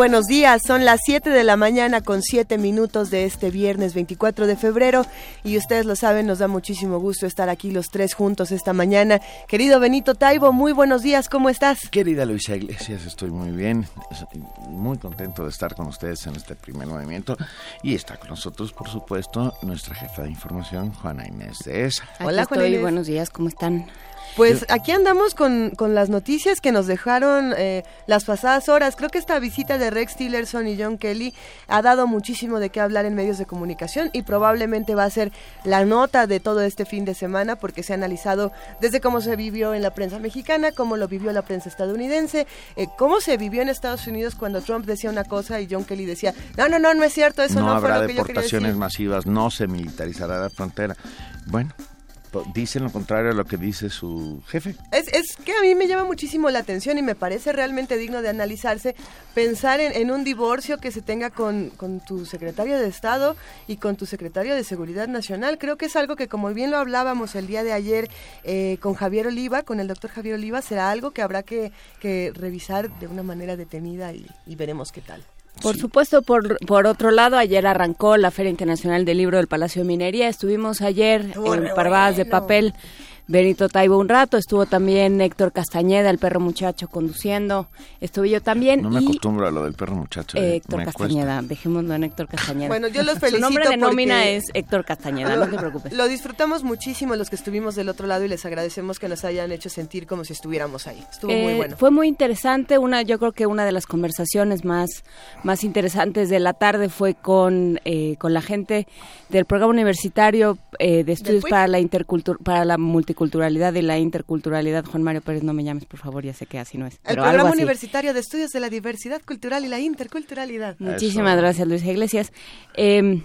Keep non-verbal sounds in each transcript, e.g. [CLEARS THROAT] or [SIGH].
Buenos días, son las 7 de la mañana con 7 minutos de este viernes 24 de febrero y ustedes lo saben, nos da muchísimo gusto estar aquí los tres juntos esta mañana. Querido Benito Taibo, muy buenos días, ¿cómo estás? Querida Luisa Iglesias, estoy muy bien, muy contento de estar con ustedes en este primer movimiento y está con nosotros, por supuesto, nuestra jefa de información, Juana Inés de ESA. Hola, Juana Inés. buenos días, ¿cómo están? Pues aquí andamos con, con las noticias que nos dejaron eh, las pasadas horas. Creo que esta visita de Rex Tillerson y John Kelly ha dado muchísimo de qué hablar en medios de comunicación y probablemente va a ser la nota de todo este fin de semana porque se ha analizado desde cómo se vivió en la prensa mexicana, cómo lo vivió la prensa estadounidense, eh, cómo se vivió en Estados Unidos cuando Trump decía una cosa y John Kelly decía, no, no, no, no es cierto, eso no, habrá fue lo que deportaciones masivas, no se militarizará la frontera. Bueno, dicen lo contrario a lo que dice su jefe. Es, es, que a mí me llama muchísimo la atención y me parece realmente digno de analizarse pensar en, un divorcio que se tenga con, tu secretario de Estado y con tu secretario de Seguridad Nacional. Creo que es algo que, como bien lo hablábamos el día de ayer eh, con Javier Oliva, con el doctor Javier Oliva, será algo que habrá que revisar de una manera detenida y veremos qué tal. Por supuesto, por, por otro lado, ayer arrancó la Feria Internacional del Libro del Palacio de Minería. Estuvimos ayer en Parvadas de Papel Benito Taibo un rato, estuvo también Héctor Castañeda, el perro muchacho, conduciendo, estuve yo también. No me acostumbro a lo del perro muchacho. Eh, Héctor Castañeda, dejémoslo en Héctor Castañeda. Bueno, yo los felicito. [LAUGHS] Su nombre de nómina es Héctor Castañeda, no te preocupes. Lo disfrutamos muchísimo los que estuvimos del otro lado y les agradecemos que nos hayan hecho sentir como si estuviéramos ahí. Estuvo muy eh, bueno. Fue muy interesante, una, yo creo que una de las conversaciones más, más interesantes de la tarde fue con, eh, con la gente del programa universitario de estudios para la, intercultura, para la multiculturalidad culturalidad y la interculturalidad. Juan Mario Pérez, no me llames, por favor, ya sé que así no es. El programa universitario de estudios de la diversidad cultural y la interculturalidad. Muchísimas gracias, Luis Iglesias. Em,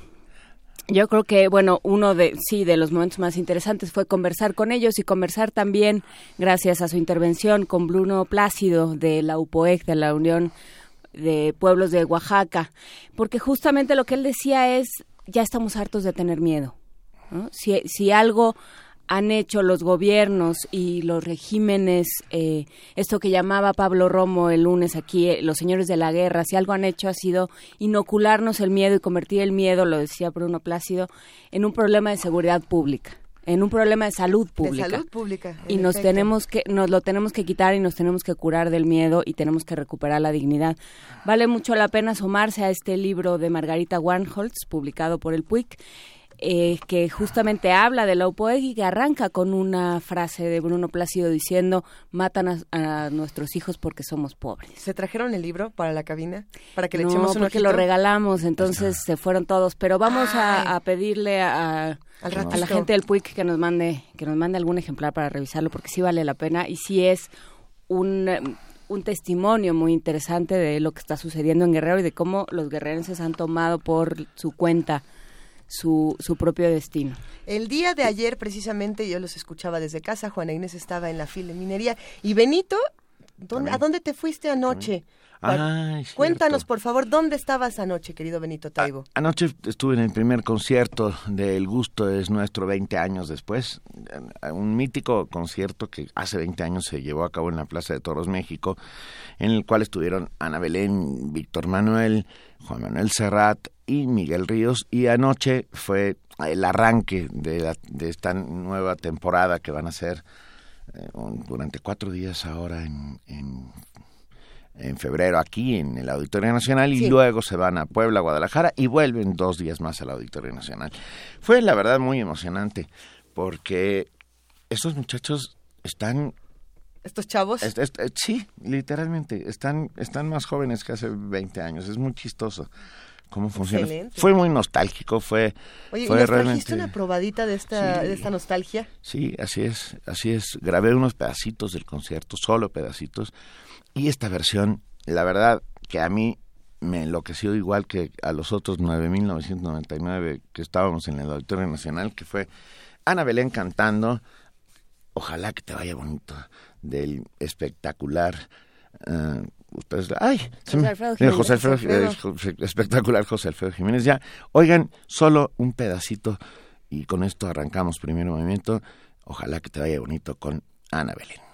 yo creo que, bueno, uno de, sí, de los momentos más interesantes fue conversar con ellos y conversar también, gracias a su intervención, con Bruno Plácido de la UPOEC, de la Unión de Pueblos de Oaxaca, porque justamente lo que él decía es, ya estamos hartos de tener miedo. Si, si algo han hecho los gobiernos y los regímenes, eh, esto que llamaba Pablo Romo el lunes aquí, eh, los señores de la guerra, si algo han hecho ha sido inocularnos el miedo y convertir el miedo, lo decía Bruno Plácido, en un problema de seguridad pública en un problema de salud pública. De salud pública. Y nos tenemos que nos lo tenemos que quitar y nos tenemos que curar del miedo y tenemos que recuperar la dignidad. Vale mucho la pena asomarse a este libro de Margarita Warnholz publicado por el PUIC eh, que justamente habla de la UPOEG y que arranca con una frase de Bruno Plácido diciendo matan a, nuestros hijos porque somos pobres. ¿Se trajeron el libro para la cabina? ¿Para que le echemos un porque lo regalamos, entonces se fueron todos. Pero vamos a, pedirle a, a la gente del PUIC que nos mande que nos mande algún ejemplar para revisarlo porque sí vale la pena y sí es un un testimonio muy interesante de lo que está sucediendo en Guerrero y de cómo los guerrerenses han tomado por su cuenta su, su propio destino. El día de ayer, precisamente, yo los escuchaba desde casa, Juana Inés estaba en la fila de minería, y Benito, ¿a dónde te fuiste anoche? Cuéntanos, por favor, ¿dónde estabas anoche, querido Benito Taibo? anoche estuve en el primer concierto de El Gusto es Nuestro 20 años después, un mítico concierto que hace 20 años se llevó a cabo en la Plaza de Toros, México, en el cual estuvieron Ana Belén, Víctor Manuel, Juan Manuel Serrat y Miguel Ríos, y anoche fue el arranque de, esta nueva temporada que van a ser eh, durante cuatro días ahora en en febrero aquí en el Auditorio Nacional y luego se van a Puebla, Guadalajara y vuelven dos días más al Auditorio Nacional. Fue la verdad muy emocionante porque estos muchachos están... ¿Estos chavos? Eh, sí, literalmente, están, están más jóvenes que hace 20 años, es muy chistoso cómo funciona. Fue muy nostálgico, fue... Oye, fue realmente... una probadita de esta, de esta nostalgia? Sí, así es, así es. Grabé unos pedacitos del concierto, solo pedacitos, y esta versión, la verdad que a mí me enloqueció igual que a los otros 9.999 que estábamos en el Auditorio Nacional, que fue Ana Belén cantando, ojalá que te vaya bonito, del espectacular uh, ustedes, ay, José me- Alfredo mira, Jiménez. José Alfredo, José Alfredo. eh, espectacular José Alfredo Jiménez. Ya, oigan, solo un pedacito y con esto arrancamos primer movimiento. Ojalá que te vaya bonito con Ana Belén.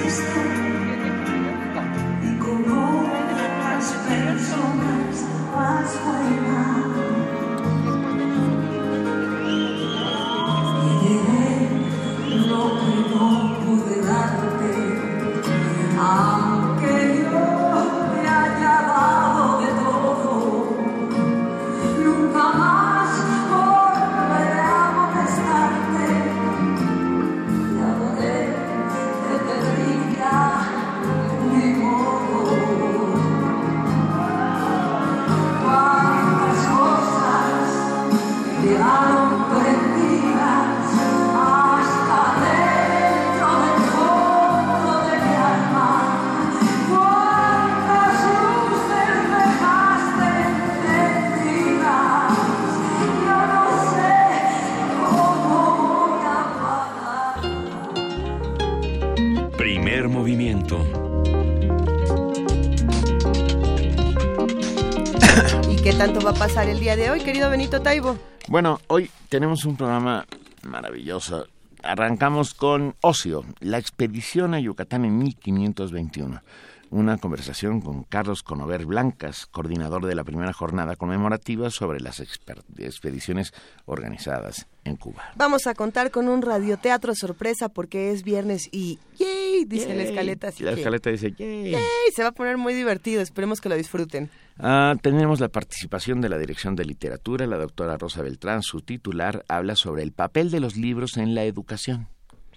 Ya querido Benito Taibo? Bueno, hoy tenemos un programa maravilloso. Arrancamos con Ocio, la expedición a Yucatán en 1521. Una conversación con Carlos Conover Blancas, coordinador de la primera jornada conmemorativa sobre las expediciones organizadas en Cuba. Vamos a contar con un radioteatro sorpresa porque es viernes y ¡yay! Dice la escaleta. Así La que, escaleta dice, "Yay". ¡yay! Se va a poner muy divertido, esperemos que lo disfruten. Ah, tenemos la participación de la Dirección de Literatura. La doctora Rosa Beltrán, su titular, habla sobre el papel de los libros en la educación.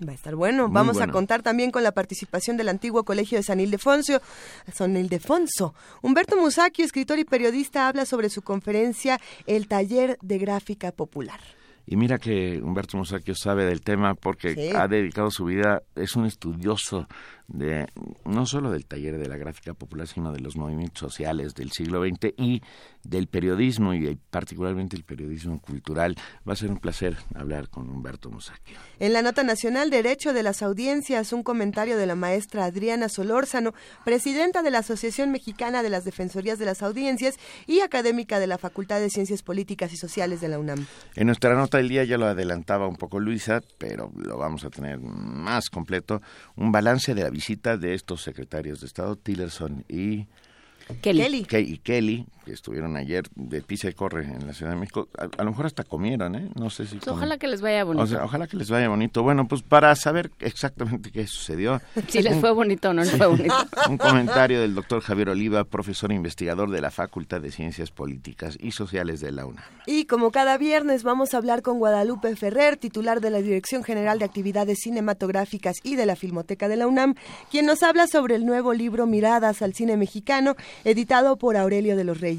Va a estar bueno. Muy Vamos bueno. a contar también con la participación del antiguo colegio de San Ildefonso. San Ildefonso. Humberto Musacchio, escritor y periodista, habla sobre su conferencia El taller de gráfica popular. Y mira que Humberto Musacchio sabe del tema porque Sí. ha dedicado su vida, es un estudioso de no solo del taller de la gráfica popular, sino de los movimientos sociales del siglo XX y del periodismo y particularmente el periodismo cultural. Va a ser un placer hablar con Humberto Musacchio. En la nota nacional Derecho de las Audiencias, un comentario de la maestra Adriana Solórzano, presidenta de la Asociación Mexicana de las Defensorías de las Audiencias y académica de la Facultad de Ciencias Políticas y Sociales de la UNAM. En nuestra nota del día ya lo adelantaba un poco Luisa, pero lo vamos a tener más completo, un balance de la visita de estos secretarios de Estado, Tillerson y Kelly. Kelly. Kelly, que estuvieron ayer de pisa y corre en la Ciudad de México. A, a lo mejor hasta comieron, ¿eh? No sé si... Pues ojalá que les vaya bonito. O sea, ojalá que les vaya bonito. Bueno, pues para saber exactamente qué sucedió, [LAUGHS] si les fue bonito o no les fue bonito. [LAUGHS] un comentario del doctor Javier Oliva, profesor investigador de la Facultad de Ciencias Políticas y Sociales de la UNAM. Y como cada viernes vamos a hablar con Guadalupe Ferrer, titular de la Dirección General de Actividades Cinematográficas y de la Filmoteca de la UNAM, quien nos habla sobre el nuevo libro Miradas al Cine Mexicano, editado por Aurelio de los Reyes.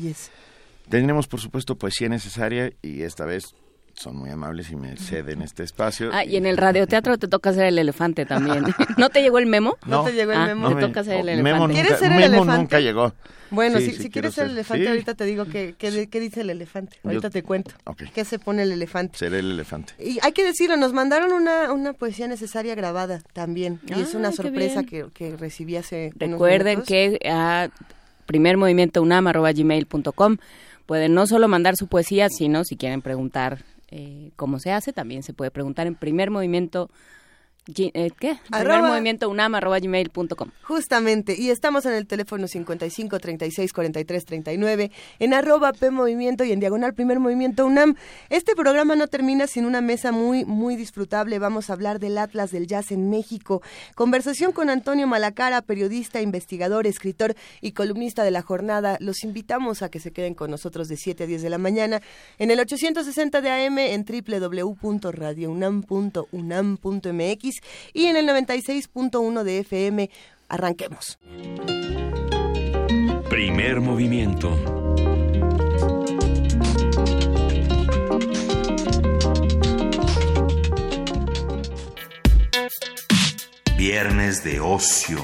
Tenemos, por supuesto, poesía necesaria y esta vez son muy amables y me ceden este espacio. Ah, y en el radioteatro te toca ser el elefante también. [LAUGHS] ¿No te llegó el memo? ¿No te llegó el Ah, memo? te me- toca ser el elefante. Memo ¿Quieres nunca, ser el Memo elefante? nunca llegó. Bueno, Sí, si, si quiero quieres ser el elefante, Sí. ahorita te digo que, que- qué dice el elefante. Ahorita Yo- te cuento. Ok. ¿Qué se pone el elefante? Seré el elefante. Y hay que decirlo, nos mandaron una, una poesía necesaria grabada también. Y es Ah, una qué sorpresa que, que recibí hace unos Recuerden minutos. que a primermovimientounam.gmail.com pueden no solo mandar su poesía, sino si quieren preguntar eh, cómo se hace, también se puede preguntar en primer movimiento eh, ¿Qué? Arroba- Primer movimiento unam arroba gmail punto com. Justamente, y estamos en el teléfono 55 36 43 39, en arroba P Movimiento y en diagonal Primer Movimiento UNAM. Este programa no termina sin una mesa muy, muy disfrutable. Vamos a hablar del Atlas del Jazz en México. Conversación con Antonio Malacara, periodista, investigador, escritor y columnista de la jornada. Los invitamos a que se queden con nosotros de 7 a 10 de la mañana en el 860 de AM en www.radiounam.unam.mx y en el 96.1 de FM. Arranquemos. Primer movimiento. Viernes de ocio.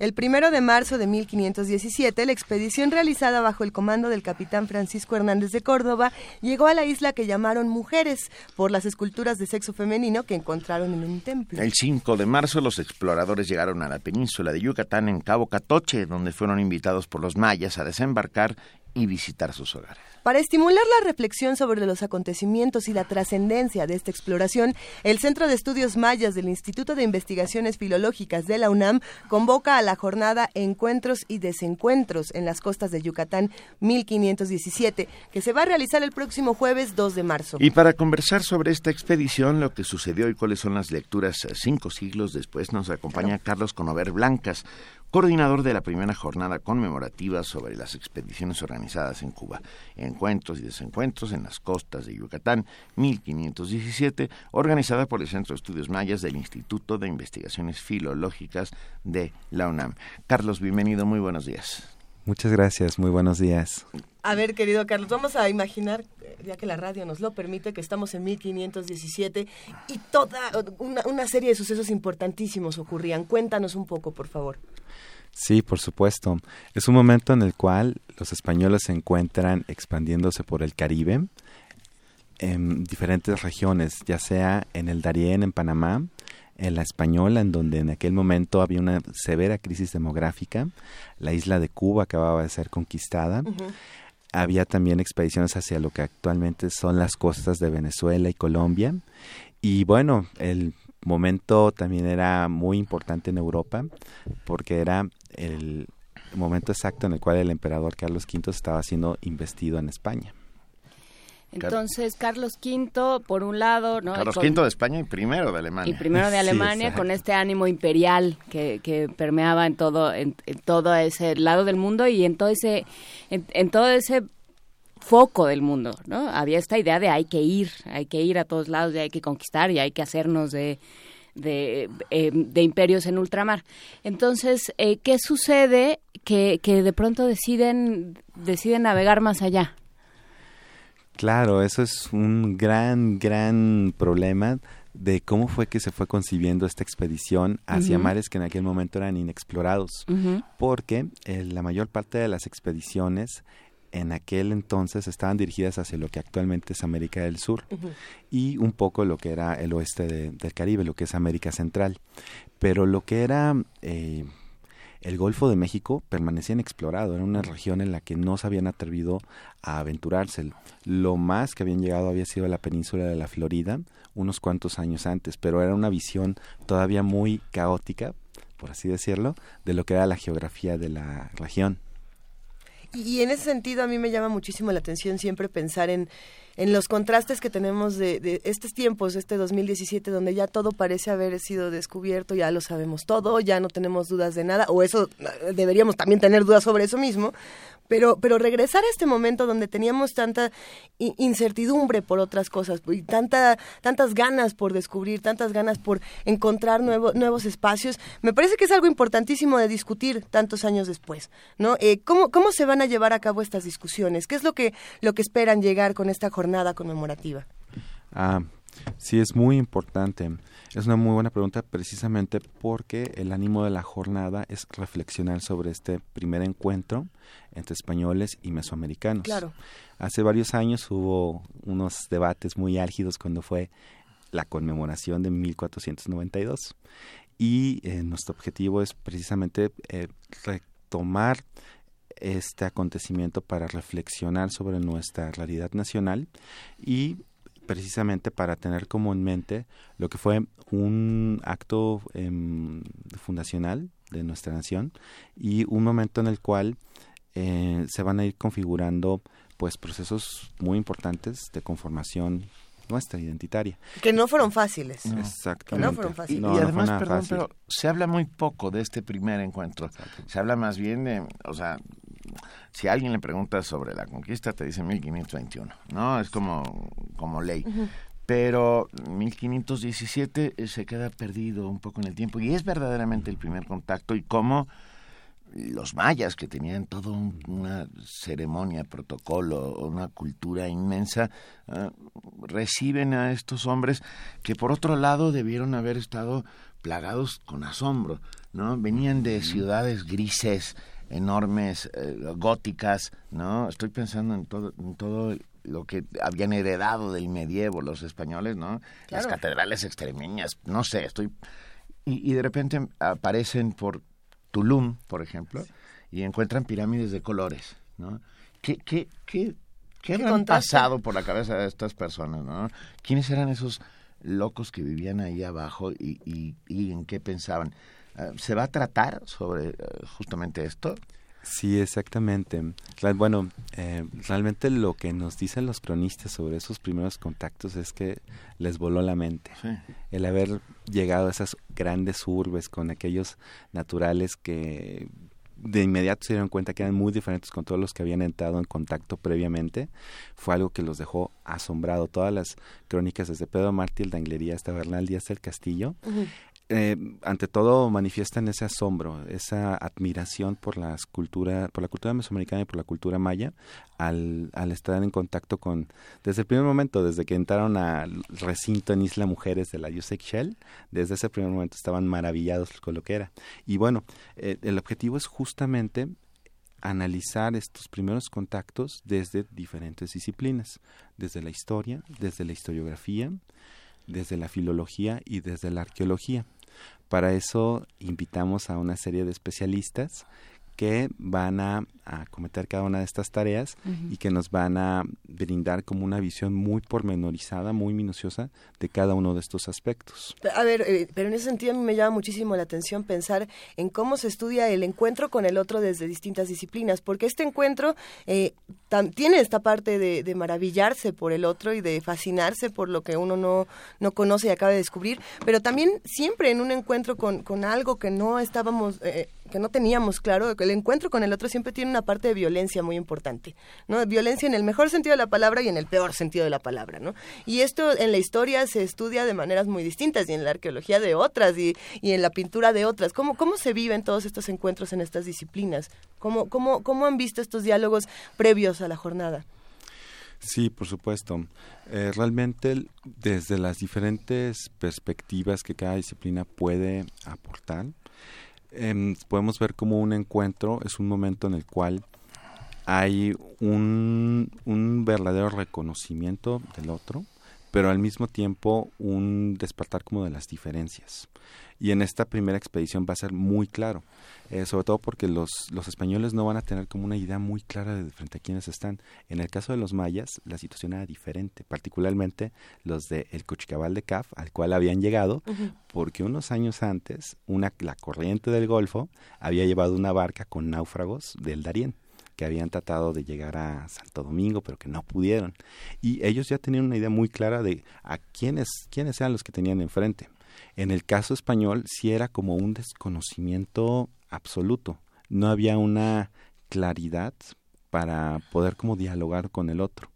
El primero de marzo de 1517, la expedición realizada bajo el comando del capitán Francisco Hernández de Córdoba llegó a la isla que llamaron Mujeres por las esculturas de sexo femenino que encontraron en un templo. El 5 de marzo los exploradores llegaron a la península de Yucatán en Cabo Catoche, donde fueron invitados por los mayas a desembarcar y visitar sus hogares. Para estimular la reflexión sobre los acontecimientos y la trascendencia de esta exploración, el Centro de Estudios Mayas del Instituto de Investigaciones Filológicas de la UNAM convoca a la jornada Encuentros y Desencuentros en las costas de Yucatán 1517, que se va a realizar el próximo jueves 2 de marzo. Y para conversar sobre esta expedición, lo que sucedió y cuáles son las lecturas cinco siglos después, nos acompaña Carlos Conover Blancas, coordinador de la primera jornada conmemorativa sobre las expediciones organizadas en Cuba, encuentros y desencuentros en las costas de Yucatán 1517, organizada por el Centro de Estudios Mayas del Instituto de Investigaciones Filológicas de la UNAM. Carlos, bienvenido, muy buenos días. Muchas gracias, muy buenos días. A ver, querido Carlos, vamos a imaginar, eh, ya que la radio nos lo permite, que estamos en 1517 y toda una, una serie de sucesos importantísimos ocurrían. Cuéntanos un poco, por favor. Sí, por supuesto. Es un momento en el cual los españoles se encuentran expandiéndose por el Caribe en diferentes regiones, ya sea en el Darién, en Panamá, en la Española, en donde en aquel momento había una severa crisis demográfica, la isla de Cuba acababa de ser conquistada, había también expediciones hacia lo que actualmente son las costas de Venezuela y Colombia, y bueno, el momento también era muy importante en Europa, porque era el momento exacto en el cual el emperador Carlos V estaba siendo investido en España. Entonces, Carlos V, por un lado, ¿no? Carlos Con- V de España y primero de Alemania. y primero de [LAUGHS] Sí, Alemania exacto. con este ánimo imperial que, que permeaba en todo en, en todo ese lado del mundo y en todo ese en, en todo ese foco del mundo no había esta idea de hay que ir hay que ir a todos lados y hay que conquistar y hay que hacernos de de, eh, de imperios en ultramar. Entonces eh, qué sucede que, que de pronto deciden deciden navegar más allá Claro, eso es un gran, gran problema de cómo fue que se fue concibiendo esta expedición hacia mares que en aquel momento eran inexplorados, porque eh, la mayor parte de las expediciones en aquel entonces estaban dirigidas hacia lo que actualmente es América del Sur y un poco lo que era el oeste de- del Caribe, lo que es América Central. Pero lo que era eh, el Golfo de México permanecía inexplorado, era una región en la que no se habían atrevido a aventurarse. Lo más que habían llegado había sido la península de la Florida unos cuantos años antes, pero era una visión todavía muy caótica, por así decirlo, de lo que era la geografía de la región. Y, en ese sentido a mí me llama muchísimo la atención siempre pensar en, en los contrastes que tenemos de, de estos tiempos, este 2017, donde ya todo parece haber sido descubierto, ya lo sabemos todo, ya no tenemos dudas de nada, o eso eh, deberíamos también tener dudas sobre eso mismo, pero, pero regresar a este momento donde teníamos tanta incertidumbre por otras cosas y tanta, tantas ganas por descubrir, tantas ganas por encontrar nuevo- nuevos espacios, me parece que es algo importantísimo de discutir tantos años después, ¿no? Eh, ¿cómo, ¿Cómo se van a llevar a cabo estas discusiones? ¿Qué es lo que, lo que esperan llegar con esta jornada conmemorativa? Ah, sí, es muy importante. Es una muy buena pregunta precisamente porque el ánimo de la jornada es reflexionar sobre este primer encuentro entre españoles y mesoamericanos. Claro. Hace varios años hubo unos debates muy álgidos cuando fue la conmemoración de 1492 y eh, nuestro objetivo es precisamente eh, retomar este acontecimiento para reflexionar sobre nuestra realidad nacional y precisamente para tener como en mente lo que fue un acto em, fundacional de nuestra nación y un momento en el cual eh, se van a ir configurando pues procesos muy importantes de conformación nuestra identitaria. Que no fueron fáciles. Exactamente. No fueron Y, fáciles. y No, no además, perdón, fácil. pero se habla muy poco de este primer encuentro. Se habla más bien de, o sea, si alguien le pregunta sobre la conquista, te dice 1521, ¿no? Es como, como ley. Pero 1517 eh, se queda perdido un poco en el tiempo y es verdaderamente el primer contacto y cómo los mayas que tenían toda una ceremonia, protocolo, una cultura inmensa, ah, reciben a estos hombres que por otro lado debieron haber estado plagados con asombro, ¿no? Venían de ciudades grises, enormes, eh, góticas, ¿no? Estoy pensando en todo, en todo lo que habían heredado del medievo los españoles, ¿no? Las catedrales extremeñas, no sé, estoy... Y, y de repente aparecen por Tulum, por ejemplo, y encuentran pirámides de colores, ¿no? ¿Qué, qué, qué, qué habrán contraste. pasado por la cabeza de estas personas, no? ¿Quiénes eran esos locos que vivían ahí abajo y, y, y en qué pensaban? Ah, ¿Se va a tratar sobre eh, justamente esto? Sí, exactamente. Bueno, eh, realmente lo que nos dicen los cronistas sobre esos primeros contactos es que les voló la mente. Sí. El haber llegado a esas grandes urbes con aquellos naturales que de inmediato se dieron cuenta que eran muy diferentes con todos los que habían entrado en contacto previamente, fue algo que los dejó asombrado. Todas las crónicas desde Pedro Martí el de Anglería hasta Bernal Díaz del Castillo eh, ante todo manifiestan ese asombro, esa admiración por las cultura, por la cultura mesoamericana y por la cultura maya, al, al estar en contacto con, desde el primer momento, desde que entraron al recinto en Isla Mujeres de la Yusek Shell, desde ese primer momento estaban maravillados con lo que era. Y bueno, eh, el objetivo es justamente analizar estos primeros contactos desde diferentes disciplinas, desde la historia, desde la historiografía, desde la filología y desde la arqueología. Para eso invitamos a una serie de especialistas que van a, a cometer cada una de estas tareas y que nos van a brindar como una visión muy pormenorizada, muy minuciosa de cada uno de estos aspectos. A ver, eh, pero en ese sentido a mí me llama muchísimo la atención pensar en cómo se estudia el encuentro con el otro desde distintas disciplinas, porque este encuentro eh, tam- tiene esta parte de, de maravillarse por el otro y de fascinarse por lo que uno no, no conoce y acaba de descubrir, pero también siempre en un encuentro con, con algo que no estábamos... eh, que no teníamos claro, que el encuentro con el otro siempre tiene una parte de violencia muy importante, ¿no? Violencia en el mejor sentido de la palabra y en el peor sentido de la palabra, ¿no? Y esto en la historia se estudia de maneras muy distintas y en la arqueología de otras y, y en la pintura de otras. ¿Cómo, ¿Cómo se viven todos estos encuentros en estas disciplinas? ¿Cómo, cómo, ¿Cómo han visto estos diálogos previos a la jornada? Sí, por supuesto. Eh, realmente desde las diferentes perspectivas que cada disciplina puede aportar, em, podemos ver como un encuentro es un momento en el cual hay un verdadero reconocimiento del otro, pero al mismo tiempo un despertar como de las diferencias. Y en esta primera expedición va a ser muy claro, eh, sobre todo porque los, los españoles no van a tener como una idea muy clara de frente a quiénes están. En el caso de los mayas, la situación era diferente, particularmente los de el Cuchicabal de Caf, al cual habían llegado, porque unos años antes, una, la corriente del Golfo había llevado una barca con náufragos del Darién que habían tratado de llegar a Santo Domingo, pero que no pudieron. Y ellos ya tenían una idea muy clara de a quiénes, quiénes eran los que tenían enfrente. En el caso español, sí era como un desconocimiento absoluto. No había una claridad para poder como dialogar con el otro.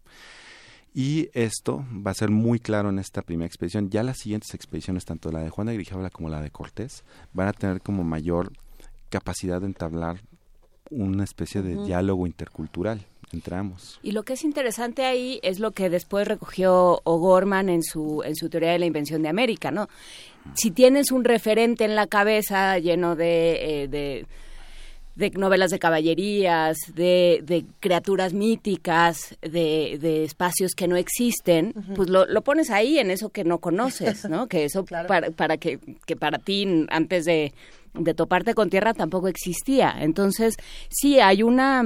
Y esto va a ser muy claro en esta primera expedición. Ya las siguientes expediciones, tanto la de Juan de Grijalva como la de Cortés, van a tener como mayor capacidad de entablar una especie de diálogo intercultural entre ambos. Y lo que es interesante ahí es lo que después recogió O'Gorman en su, en su teoría de la invención de América, ¿no? Si tienes un referente en la cabeza lleno de, eh, de, de novelas de caballerías, de, de criaturas míticas, de, de espacios que no existen, pues lo, lo pones ahí en eso que no conoces, ¿no? [LAUGHS] Que eso Claro. para, para que, que para ti antes de, de toparte con tierra tampoco existía. Entonces, sí, hay una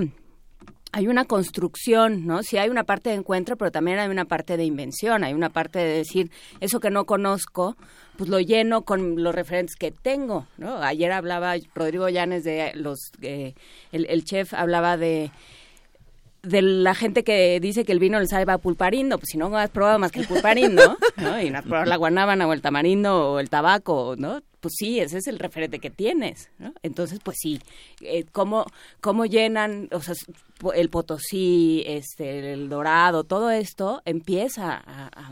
hay una construcción, ¿no? Sí hay una parte de encuentro, pero también hay una parte de invención, hay una parte de decir, eso que no conozco, pues lo lleno con los referentes que tengo, ¿no? Ayer hablaba Rodrigo Llanes de los, eh, el, el chef hablaba de de la gente que dice que el vino le sabe a pulparindo, pues si no has probado más que el pulparindo, [LAUGHS] ¿no? Y no has probado la guanábana o el tamarindo o el tabaco, ¿no? Pues sí, ese es el referente que tienes, ¿no? Entonces, pues sí, eh, ¿cómo, ¿cómo llenan, o sea, el potosí, este, el dorado, todo esto empieza a,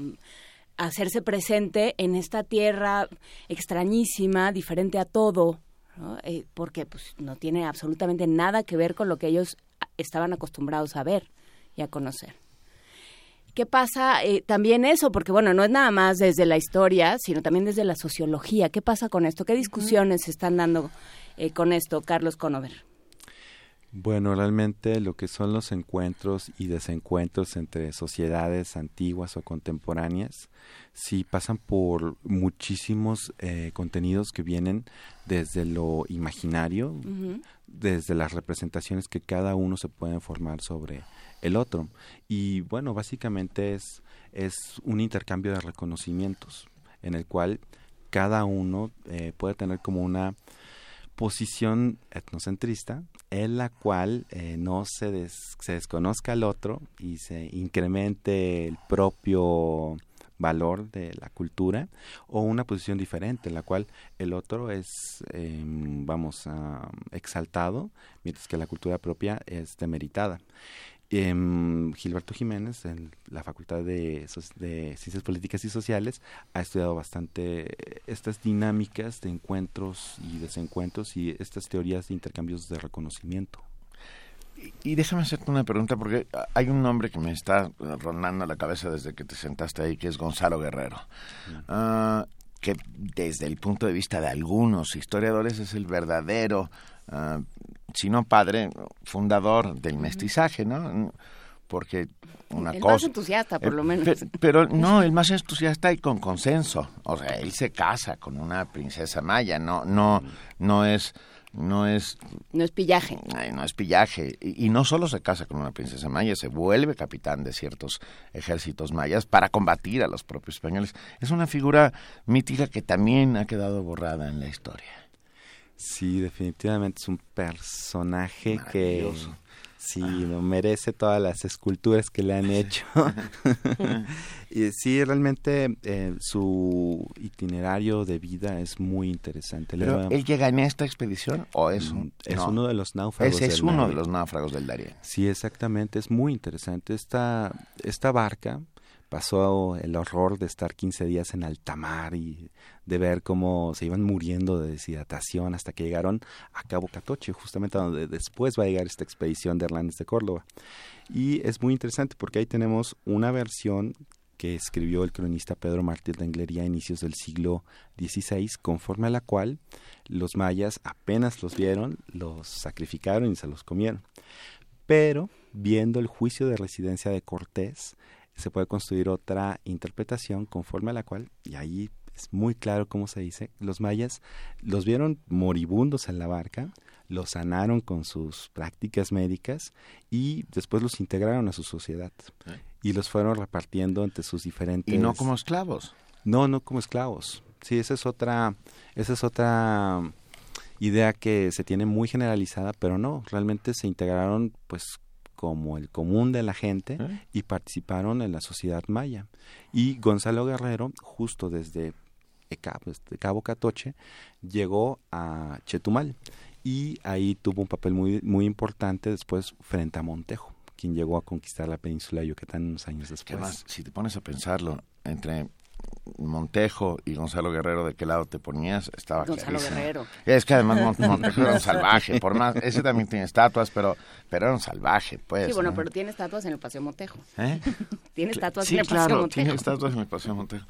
hacerse presente en esta tierra extrañísima, diferente a todo, ¿no? Eh, porque pues, no tiene absolutamente nada que ver con lo que ellos estaban acostumbrados a ver y a conocer. ¿Qué pasa? Eh, también eso, porque bueno, no es nada más desde la historia, sino también desde la sociología. ¿Qué pasa con esto? ¿Qué discusiones se están dando eh, con esto, Carlos Conover? Bueno, realmente lo que son los encuentros y desencuentros entre sociedades antiguas o contemporáneas, sí pasan por muchísimos eh, contenidos que vienen desde lo imaginario, desde las representaciones que cada uno se pueden formar sobre el otro. Y bueno, básicamente es, es un intercambio de reconocimientos en el cual cada uno eh, puede tener como una posición etnocentrista en la cual eh, no se, des- se desconozca al otro y se incremente el propio valor de la cultura o una posición diferente en la cual el otro es eh, vamos ah, exaltado mientras que la cultura propia es demeritada Em, Gilberto Jiménez, en la Facultad de, Ciencias Políticas y Sociales, ha estudiado bastante eh, estas dinámicas de encuentros y desencuentros y estas teorías de intercambios de reconocimiento. Y déjame hacerte una pregunta, porque hay un nombre que me está rondando la cabeza desde que te sentaste ahí, que es Gonzalo Guerrero. Ah, que desde el punto de vista de algunos historiadores es el verdadero, ah, si no padre, fundador del mestizaje, ¿no? Porque una el cosa... más entusiasta, por Eh, lo menos. pe- Pero no, el más entusiasta y con consenso. O sea, él se casa con una princesa maya, no, no, no es, no es, No es pillaje. ay, no es pillaje. Y, y no solo se casa con una princesa maya, se vuelve capitán de ciertos ejércitos mayas para combatir a los propios españoles. Es una figura mítica que también ha quedado borrada en la historia. Sí, definitivamente es un personaje que sí no merece todas las esculturas que le han hecho. [LAUGHS] [LAUGHS] y sí, realmente eh, su itinerario de vida es muy interesante. Pero, ¿él llega en esta expedición o es, un- es no. uno de los náufragos. Ese es del uno de los náufragos del Darién. Sí, exactamente, es muy interesante. Esta, esta barca pasó el horror de estar 15 días en alta mar y de ver cómo se iban muriendo de deshidratación hasta que llegaron a Cabo Catoche, justamente donde después va a llegar esta expedición de Hernández de Córdoba. Y es muy interesante porque ahí tenemos una versión que escribió el cronista Pedro Martí de Anglería a inicios del siglo XVI, conforme a la cual los mayas apenas los vieron, los sacrificaron y se los comieron. Pero, viendo el juicio de residencia de Cortés, se puede construir otra interpretación conforme a la cual, y ahí es muy claro cómo se dice, los mayas los vieron moribundos en la barca, los sanaron con sus prácticas médicas y después los integraron a su sociedad ¿Eh? y los fueron repartiendo entre sus diferentes Y no como esclavos. no, no como esclavos. Sí, esa es otra, esa es otra idea que se tiene muy generalizada, pero no, realmente se integraron pues como el común de la gente ¿Eh? y participaron en la sociedad maya. Y Gonzalo Guerrero, justo desde Ecab- desde Cabo Catoche, llegó a Chetumal y ahí tuvo un papel muy, muy importante después frente a Montejo, quien llegó a conquistar la península de Yucatán unos años después. además, si te pones a pensarlo, entre Montejo y Gonzalo Guerrero, ¿de qué lado te ponías? Estaba Gonzalo clarísimo. Guerrero. Es que además Mon- [LAUGHS] Montejo era un salvaje, por más, ese también tiene estatuas, pero, pero era un salvaje, pues. Sí, bueno, ¿no? pero tiene estatuas en el Paseo Montejo. ¿Eh? [LAUGHS] Tiene estatuas Sí, en el Paseo claro, Montejo. tiene estatuas en el Paseo Montejo.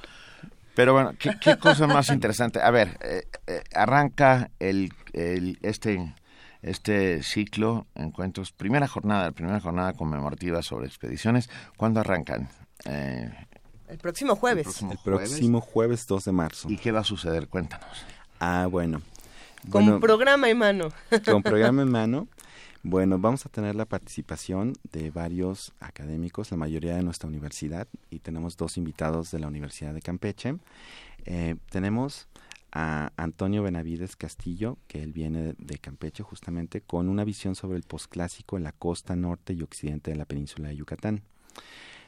Pero bueno, ¿qué, qué cosa más interesante? A ver, eh, eh, arranca el, el este este ciclo, encuentros, primera jornada, primera jornada conmemorativa sobre expediciones. ¿Cuándo arrancan? Eh, El próximo jueves. próximo El jueves. próximo jueves 2 de marzo. ¿Y qué va a suceder? Cuéntanos. Ah, bueno. Con Bueno, programa en mano. [LAUGHS] con programa en mano. Bueno, vamos a tener la participación de varios académicos, la mayoría de nuestra universidad, y tenemos dos invitados de la Universidad de Campeche. Eh, tenemos a Antonio Benavides Castillo, que él viene de, de Campeche justamente, con una visión sobre el posclásico en la costa norte y occidente de la península de Yucatán.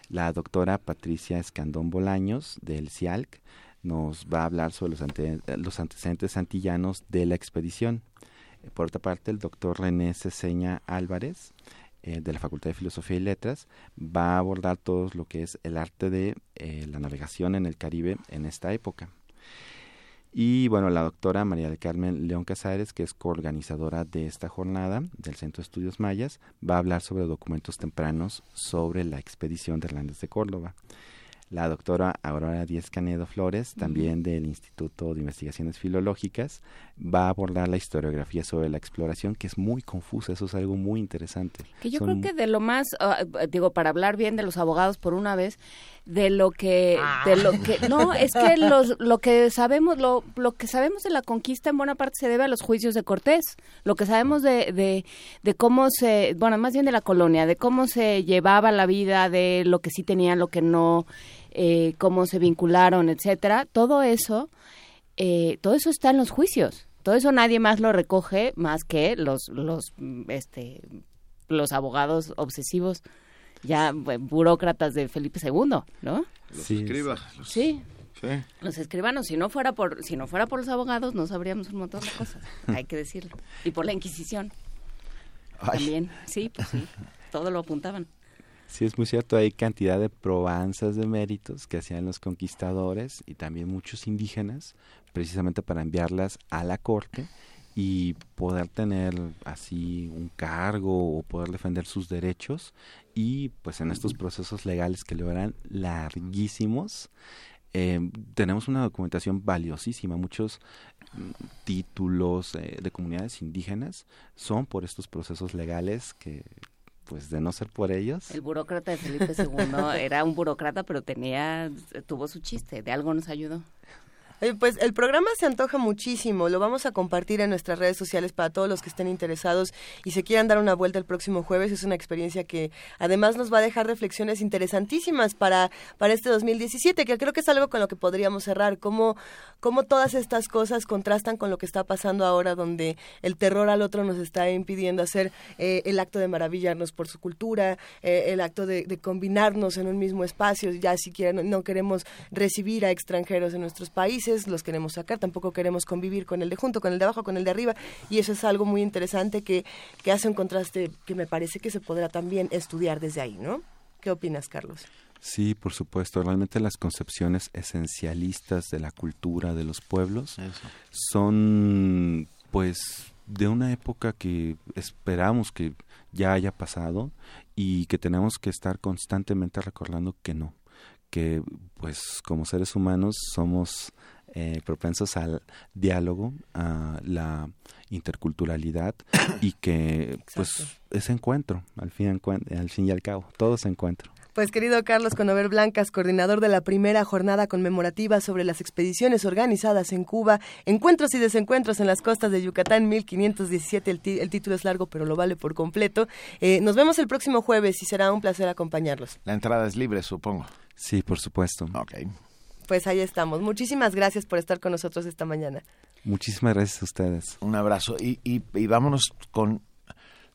La doctora Patricia Escandón Bolaños, del CIALC, nos va a hablar sobre los, ante- los antecedentes antillanos de la expedición. Por otra parte, el doctor René Ceseña Álvarez, eh, de la Facultad de Filosofía y Letras, va a abordar todo lo que es el arte de eh, la navegación en el Caribe en esta época. Y bueno, la doctora María del Carmen León Casares, que es coorganizadora de esta jornada del Centro de Estudios Mayas, va a hablar sobre documentos tempranos sobre la expedición de Hernández de Córdoba. La doctora Aurora Díez Canedo Flores, también del Instituto de Investigaciones Filológicas, va a abordar la historiografía sobre la exploración, que es muy confusa, eso es algo muy interesante. Que yo Son- creo que de lo más, ah, digo, para hablar bien de los abogados por una vez, de lo que, de lo que, no, es que los, lo que sabemos, lo, lo que sabemos de la conquista en buena parte se debe a los juicios de Cortés. Lo que sabemos de, de, de cómo se, bueno, más bien de la colonia, de cómo se llevaba la vida, de lo que sí tenían, lo que no, eh, cómo se vincularon, etcétera. Todo eso, eh, todo eso está en los juicios. Todo eso nadie más lo recoge más que los, los, mm, este, los abogados obsesivos, ya eh, burócratas de Felipe II, ¿no? Los Sí, escriba. los- Sí, sí. los escribanos. Si no fuera por, si no fuera por los abogados, no sabríamos un montón de cosas. [LAUGHS] Hay que decirlo. Y por la Inquisición Ay, también. Sí, pues sí. Todo lo apuntaban. Sí, es muy cierto, hay cantidad de probanzas de méritos que hacían los conquistadores y también muchos indígenas, precisamente para enviarlas a la corte y poder tener así un cargo o poder defender sus derechos. Y pues en estos procesos legales que lo eran larguísimos eh, tenemos una documentación valiosísima. Muchos mm, títulos eh, de comunidades indígenas son por estos procesos legales que pues de no ser por ellos El burócrata de Felipe II [LAUGHS] era un burócrata, pero tenía, tuvo su chiste. De algo nos ayudó. Pues el programa se antoja muchísimo, lo vamos a compartir en nuestras redes sociales para todos los que estén interesados y se quieran dar una vuelta el próximo jueves. Es una experiencia que además nos va a dejar reflexiones interesantísimas para, para este 2017, que creo que es algo con lo que podríamos cerrar, cómo, cómo todas estas cosas contrastan con lo que está pasando ahora, donde el terror al otro nos está impidiendo hacer eh, el acto de maravillarnos por su cultura, eh, el acto de, de combinarnos en un mismo espacio, ya siquiera no queremos recibir a extranjeros en nuestros países, los queremos sacar, tampoco queremos convivir con el de junto, con el de abajo, con el de arriba, y eso es algo muy interesante que, que hace un contraste que me parece que se podrá también estudiar desde ahí, ¿no? ¿Qué opinas, Carlos? Sí, por supuesto. Realmente las concepciones esencialistas de la cultura de los pueblos Eso. son, pues, de una época que esperamos que ya haya pasado y que tenemos que estar constantemente recordando que no, que, pues, como seres humanos somos eh, propensos al diálogo, a la interculturalidad y que, pues, es encuentro, al fin, al fin y al cabo, todo es encuentro. Pues querido Carlos Conover Blancas, coordinador de la primera jornada conmemorativa sobre las expediciones organizadas en Cuba, encuentros y desencuentros en las costas de Yucatán 1517, el, ti- el título es largo pero lo vale por completo. Eh, nos vemos el próximo jueves y será un placer acompañarlos. La entrada es libre, supongo. Sí, por supuesto. Ok. Pues ahí estamos. Muchísimas gracias por estar con nosotros esta mañana. Muchísimas gracias a ustedes. Un abrazo. Y, y, y vámonos con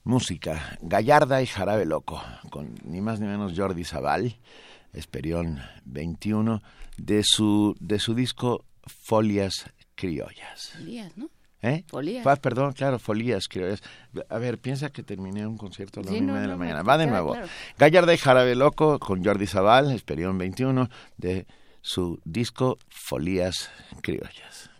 música. Gallarda y Jarabe Loco, con ni más ni menos Jordi Zaval, Esperión 21, de su, de su disco Folias Criollas. Folías, ¿no? ¿Eh? Folías. Fa- perdón, claro, Folías Criollas. A ver, piensa que terminé un concierto a la Sí, no, de la no, mañana. Va de nuevo. claro. Gallarda y Jarabe Loco con Jordi Zaval, Esperión 21, de su disco Folías Criollas.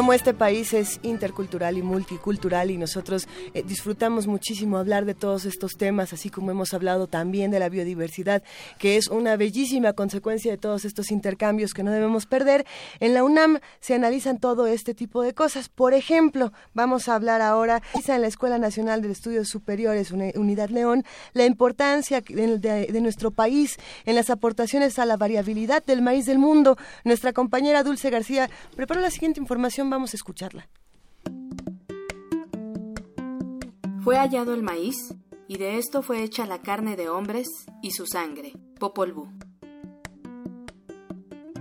Como este país es intercultural y multicultural y nosotros eh, disfrutamos muchísimo hablar de todos estos temas, así como hemos hablado también de la biodiversidad, que es una bellísima consecuencia de todos estos intercambios que no debemos perder, en la UNAM se analizan todo este tipo de cosas. Por ejemplo, vamos a hablar ahora, en la Escuela Nacional de Estudios Superiores, Unidad León, la importancia de, de nuestro país en las aportaciones a la variabilidad del maíz del mundo. Nuestra compañera Dulce García preparó la siguiente información vamos a escucharla. Fue hallado el maíz, y de esto fue hecha la carne de hombres y su sangre. Popol Vuh.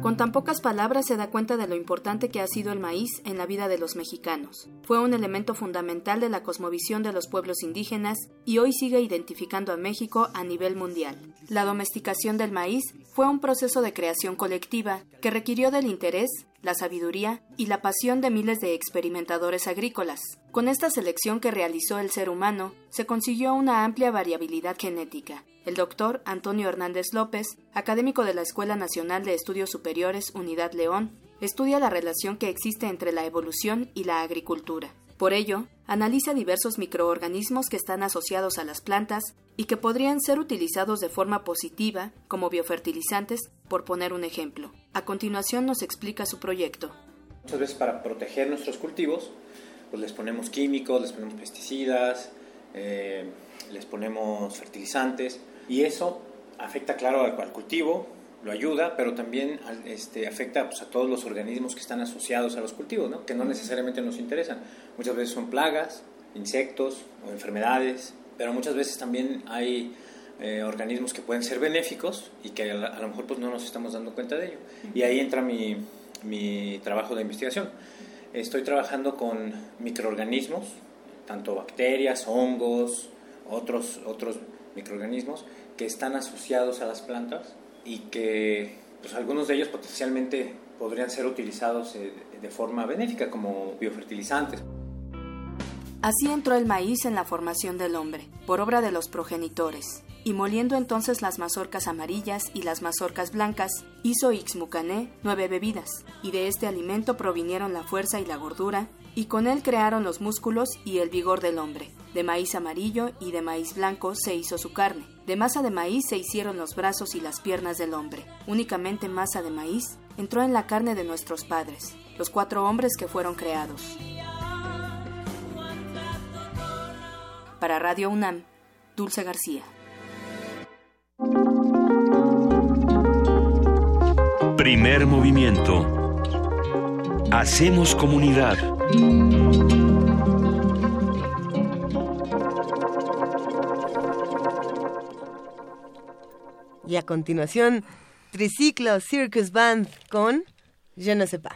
Con tan pocas palabras se da cuenta de lo importante que ha sido el maíz en la vida de los mexicanos. Fue un elemento fundamental de la cosmovisión de los pueblos indígenas y hoy sigue identificando a México a nivel mundial. La domesticación del maíz fue un proceso de creación colectiva que requirió del interés, la sabiduría y la pasión de miles de experimentadores agrícolas. Con esta selección que realizó el ser humano, se consiguió una amplia variabilidad genética. El doctor Antonio Hernández López, académico de la Escuela Nacional de Estudios Superiores Unidad León, estudia la relación que existe entre la evolución y la agricultura. Por ello, analiza diversos microorganismos que están asociados a las plantas y que podrían ser utilizados de forma positiva como biofertilizantes, por poner un ejemplo. A continuación nos explica su proyecto. Muchas veces para proteger nuestros cultivos, pues les ponemos químicos, les ponemos pesticidas, eh, les ponemos fertilizantes y eso afecta claro al, cultivo, lo ayuda, pero también este, afecta pues, a todos los organismos que están asociados a los cultivos, ¿no? que no necesariamente nos interesan. Muchas veces son plagas, insectos o enfermedades, pero muchas veces también hay eh, organismos que pueden ser benéficos y que a, lo mejor pues, no nos estamos dando cuenta de ello. Y ahí entra mi, mi trabajo de investigación. Estoy trabajando con microorganismos, tanto bacterias, hongos, otros, otros microorganismos que están asociados a las plantas y que pues, algunos de ellos potencialmente podrían ser utilizados eh, de forma benéfica como biofertilizantes. Así entró el maíz en la formación del hombre, por obra de los progenitores, y moliendo entonces las mazorcas amarillas y las mazorcas blancas, hizo Ixmucané nueve bebidas, y de este alimento provinieron la fuerza y la gordura, y con él crearon los músculos y el vigor del hombre. De maíz amarillo y de maíz blanco se hizo su carne. De masa de maíz se hicieron los brazos y las piernas del hombre. Únicamente masa de maíz entró en la carne de nuestros padres, los cuatro hombres que fueron creados. Para Radio UNAM, Dulce García. Primer movimiento. Hacemos comunidad. Y a continuación, Triciclo Circus Band con Je ne sais pas.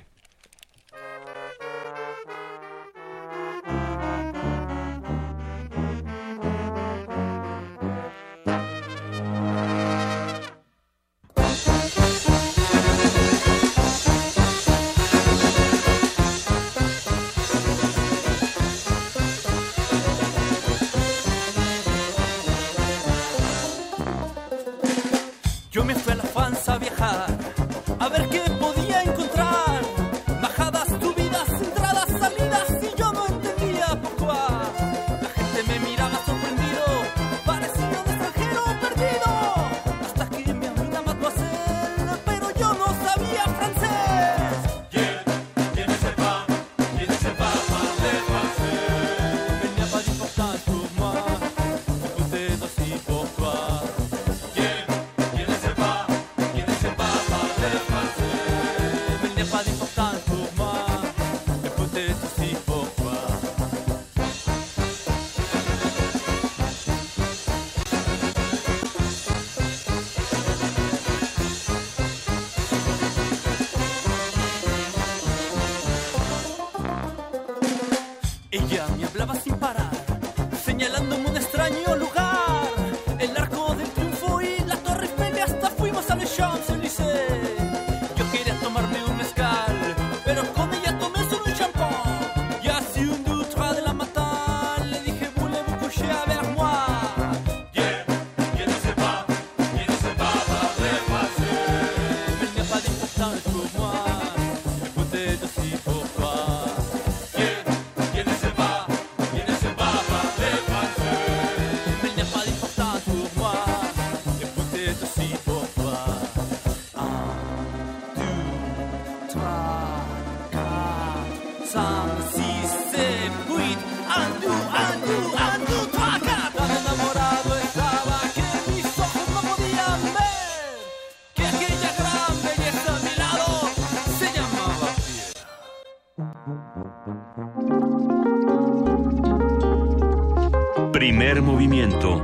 Movimiento.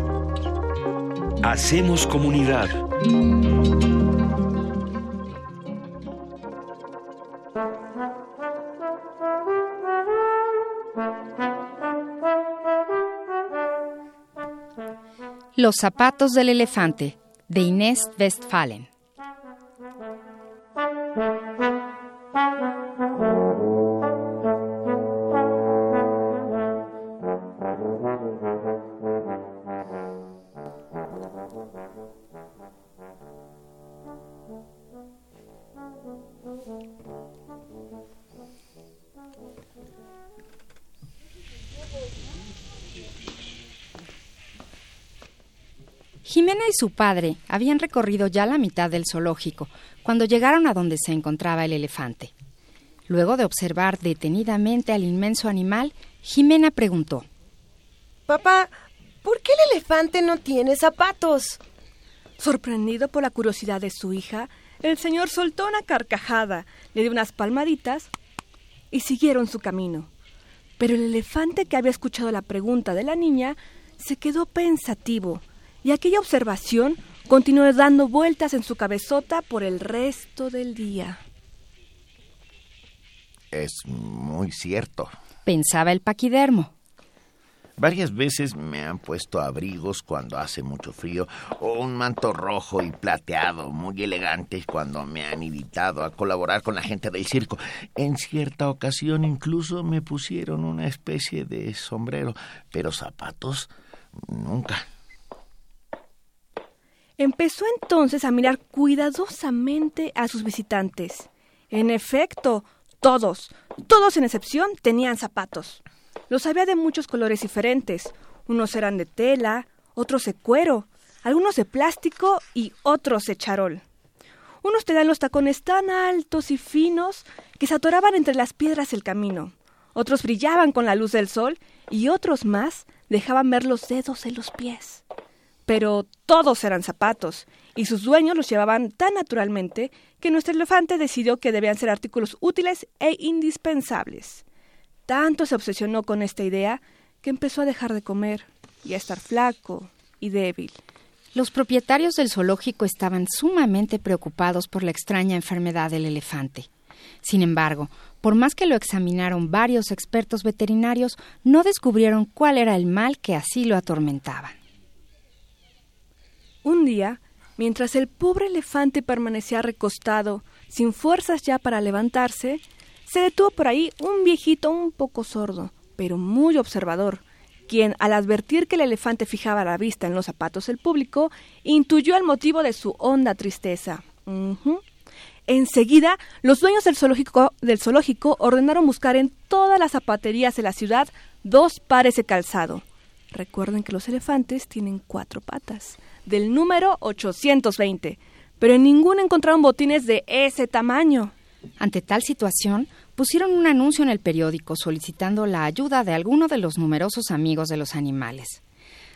Hacemos comunidad. Los zapatos del elefante, de Inés Westphalen. Su padre habían recorrido ya la mitad del zoológico cuando llegaron a donde se encontraba el elefante. Luego de observar detenidamente al inmenso animal, Jimena preguntó Papá, ¿por qué el elefante no tiene zapatos? Sorprendido por la curiosidad de su hija, el señor soltó una carcajada, le dio unas palmaditas y siguieron su camino. Pero el elefante que había escuchado la pregunta de la niña se quedó pensativo y aquella observación continuó dando vueltas en su cabezota por el resto del día. Es muy cierto. Pensaba el paquidermo. Varias veces me han puesto abrigos cuando hace mucho frío o un manto rojo y plateado muy elegante cuando me han invitado a colaborar con la gente del circo. En cierta ocasión incluso me pusieron una especie de sombrero, pero zapatos nunca. Empezó entonces a mirar cuidadosamente a sus visitantes. En efecto, todos, todos sin excepción, tenían zapatos. Los había de muchos colores diferentes. Unos eran de tela, otros de cuero, algunos de plástico y otros de charol. Unos tenían los tacones tan altos y finos que se entre las piedras del camino. Otros brillaban con la luz del sol y otros más dejaban ver los dedos de los pies pero todos eran zapatos, y sus dueños los llevaban tan naturalmente que nuestro elefante decidió que debían ser artículos útiles e indispensables. Tanto se obsesionó con esta idea que empezó a dejar de comer y a estar flaco y débil. Los propietarios del zoológico estaban sumamente preocupados por la extraña enfermedad del elefante. Sin embargo, por más que lo examinaron varios expertos veterinarios, no descubrieron cuál era el mal que así lo atormentaba. Un día, mientras el pobre elefante permanecía recostado, sin fuerzas ya para levantarse, se detuvo por ahí un viejito un poco sordo, pero muy observador, quien, al advertir que el elefante fijaba la vista en los zapatos del público, intuyó el motivo de su honda tristeza. Enseguida, los dueños del zoológico, del zoológico ordenaron buscar en todas las zapaterías de la ciudad dos pares de calzado. Recuerden que los elefantes tienen cuatro patas del número 820, pero en ninguno encontraron botines de ese tamaño. Ante tal situación, pusieron un anuncio en el periódico solicitando la ayuda de alguno de los numerosos amigos de los animales.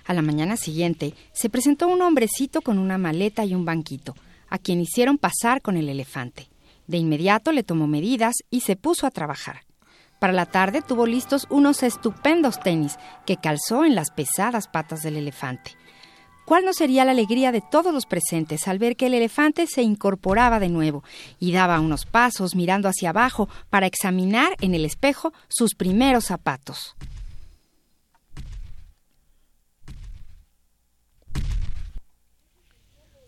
A la mañana siguiente, se presentó un hombrecito con una maleta y un banquito, a quien hicieron pasar con el elefante. De inmediato le tomó medidas y se puso a trabajar. Para la tarde tuvo listos unos estupendos tenis que calzó en las pesadas patas del elefante. ¿Cuál no sería la alegría de todos los presentes al ver que el elefante se incorporaba de nuevo y daba unos pasos mirando hacia abajo para examinar en el espejo sus primeros zapatos?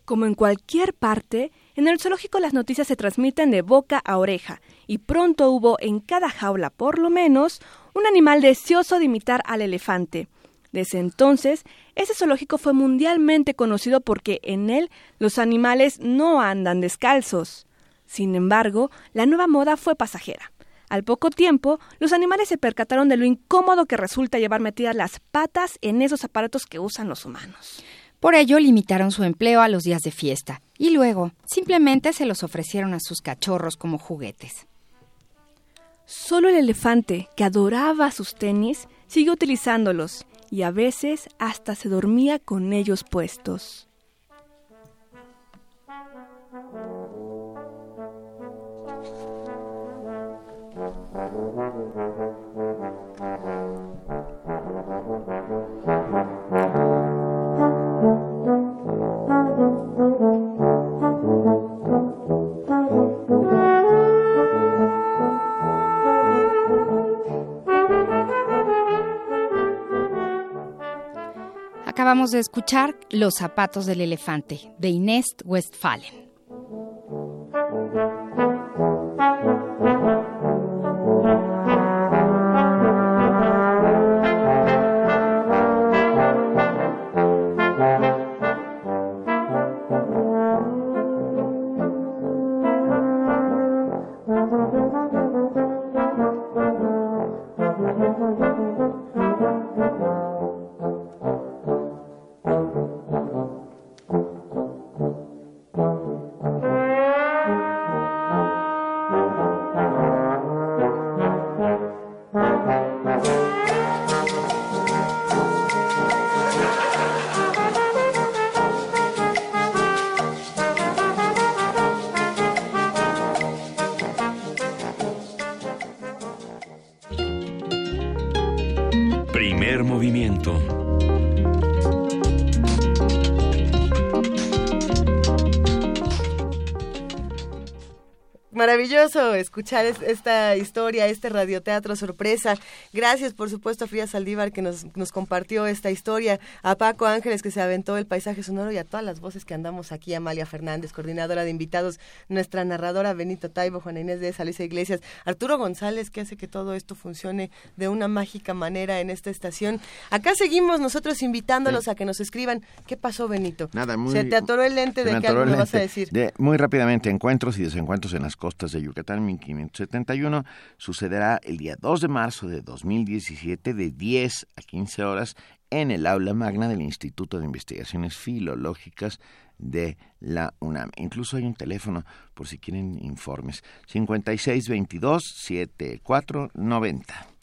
Como en cualquier parte, en el zoológico las noticias se transmiten de boca a oreja, y pronto hubo en cada jaula, por lo menos, un animal deseoso de imitar al elefante. Desde entonces, ese zoológico fue mundialmente conocido porque en él los animales no andan descalzos. Sin embargo, la nueva moda fue pasajera. Al poco tiempo, los animales se percataron de lo incómodo que resulta llevar metidas las patas en esos aparatos que usan los humanos. Por ello limitaron su empleo a los días de fiesta y luego simplemente se los ofrecieron a sus cachorros como juguetes. Solo el elefante, que adoraba sus tenis, siguió utilizándolos y a veces hasta se dormía con ellos puestos. Acabamos de escuchar Los zapatos del elefante de Inés Westphalen. Escuchar es- esta historia, este radioteatro sorpresa. Gracias, por supuesto, a Frida Saldívar que nos, nos compartió esta historia, a Paco Ángeles que se aventó el paisaje sonoro y a todas las voces que andamos aquí, Amalia Fernández, coordinadora de invitados, nuestra narradora Benito Taibo, Juana Inés de Alicia Iglesias, Arturo González que hace que todo esto funcione de una mágica manera en esta estación. Acá seguimos nosotros invitándolos a que nos escriban. ¿Qué pasó, Benito? Nada, muy... Se te atoró el lente de que algo me vas a decir. De- muy rápidamente, encuentros y desencuentros en las costas de Yucatán 1571 sucederá el día 2 de marzo de 2017 de 10 a 15 horas en el aula magna del Instituto de Investigaciones Filológicas de la UNAM. Incluso hay un teléfono por si quieren informes. 5622-7490.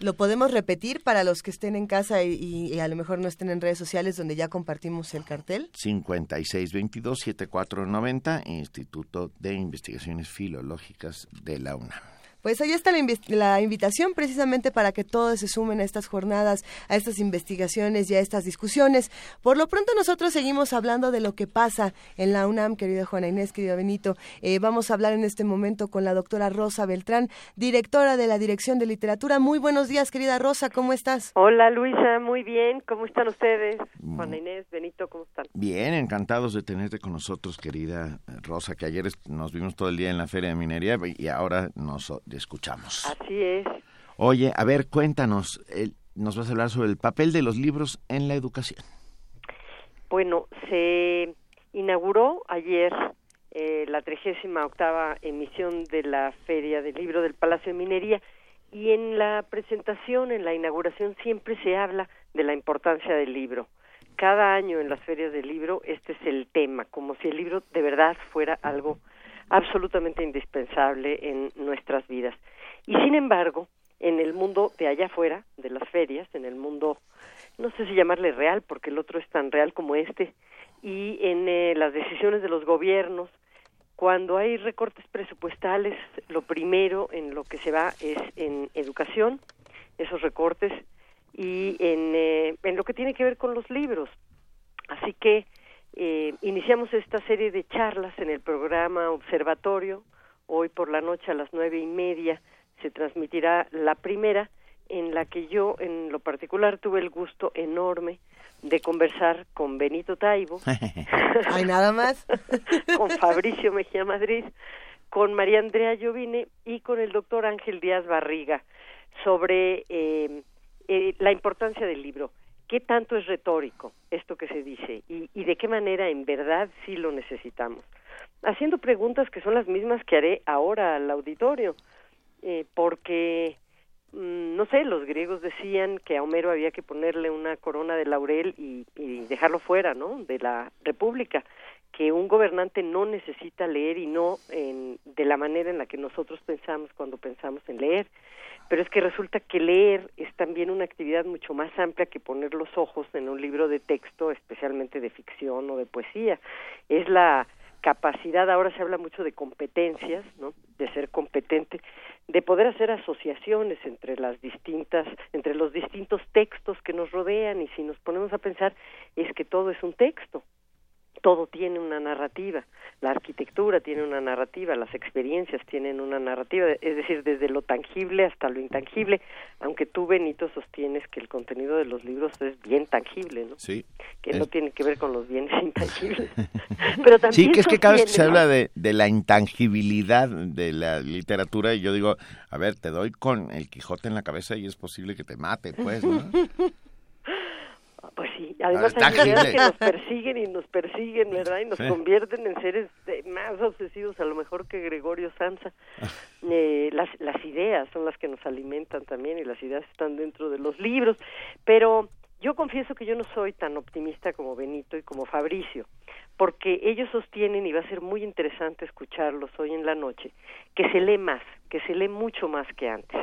Lo podemos repetir para los que estén en casa y, y- a lo mejor no estén en redes sociales donde ya compartimos el cartel. 5622-7490, Instituto de Investigaciones Filológicas de la UNAM. Pues ahí está la, invi- la invitación precisamente para que todos se sumen a estas jornadas, a estas investigaciones y a estas discusiones. Por lo pronto nosotros seguimos hablando de lo que pasa en la UNAM, querida Juana Inés, querido Benito. Eh, vamos a hablar en este momento con la doctora Rosa Beltrán, directora de la Dirección de Literatura. Muy buenos días, querida Rosa, ¿cómo estás? Hola Luisa, muy bien, ¿cómo están ustedes? Mm. Juana Inés, Benito, ¿cómo están? Bien, encantados de tenerte con nosotros, querida Rosa, que ayer nos vimos todo el día en la Feria de Minería y ahora nos o- escuchamos. Así es. Oye, a ver, cuéntanos, el- nos vas a hablar sobre el papel de los libros en la educación. Bueno, se inauguró ayer eh, la 38 emisión de la Feria del Libro del Palacio de Minería y en la presentación, en la inauguración, siempre se habla de la importancia del libro. Cada año en las ferias del libro este es el tema, como si el libro de verdad fuera algo absolutamente indispensable en nuestras vidas. Y sin embargo, en el mundo de allá afuera, de las ferias, en el mundo, no sé si llamarle real, porque el otro es tan real como este, y en eh, las decisiones de los gobiernos, cuando hay recortes presupuestales, lo primero en lo que se va es en educación, esos recortes, y en, eh, en lo que tiene que ver con los libros. Así que eh, iniciamos esta serie de charlas en el programa Observatorio. Hoy por la noche a las nueve y media se transmitirá la primera, en la que yo en lo particular tuve el gusto enorme de conversar con Benito Taibo, [LAUGHS] [LAUGHS] Hay nada más. con Fabricio Mejía Madrid, con María Andrea Llovine y con el doctor Ángel Díaz Barriga sobre eh, eh, la importancia del libro. ¿Qué tanto es retórico esto que se dice y, de qué manera en verdad sí lo necesitamos? Haciendo preguntas que son las mismas que haré ahora al auditorio, eh, porque mm, no sé, los griegos decían que a Homero había que ponerle una corona de laurel y, y dejarlo fuera, ¿no? De la República, que un gobernante no necesita leer y no en, de la manera en la que nosotros pensamos cuando pensamos en leer. Pero es que resulta que leer es también una actividad mucho más amplia que poner los ojos en un libro de texto, especialmente de ficción o de poesía. Es la capacidad, ahora se habla mucho de competencias, ¿no? De ser competente, de poder hacer asociaciones entre las distintas, entre los distintos textos que nos rodean y si nos ponemos a pensar es que todo es un texto. Todo tiene una narrativa. La arquitectura tiene una narrativa, las experiencias tienen una narrativa, es decir, desde lo tangible hasta lo intangible, aunque tú, Benito, sostienes que el contenido de los libros es bien tangible, ¿no? Sí. Que no tiene que ver con los bienes [LAUGHS] intangibles. Pero también Sí, que es que cada vez que se habla de, de la intangibilidad de la literatura, y yo digo, a ver, te doy con el Quijote en la cabeza y es posible que te mate, pues, ¿no? [LAUGHS] Pues sí, además hay ideas que nos persiguen y nos persiguen, ¿verdad? Y nos Sí. convierten en seres más obsesivos a lo mejor que Gregorio Sansa. [LAUGHS] Eh, las, las ideas son las que nos alimentan también y las ideas están dentro de los libros. Pero yo confieso que yo no soy tan optimista como Benito y como Fabricio, porque ellos sostienen, y va a ser muy interesante escucharlos hoy en la noche, que se lee más, que se lee mucho más que antes.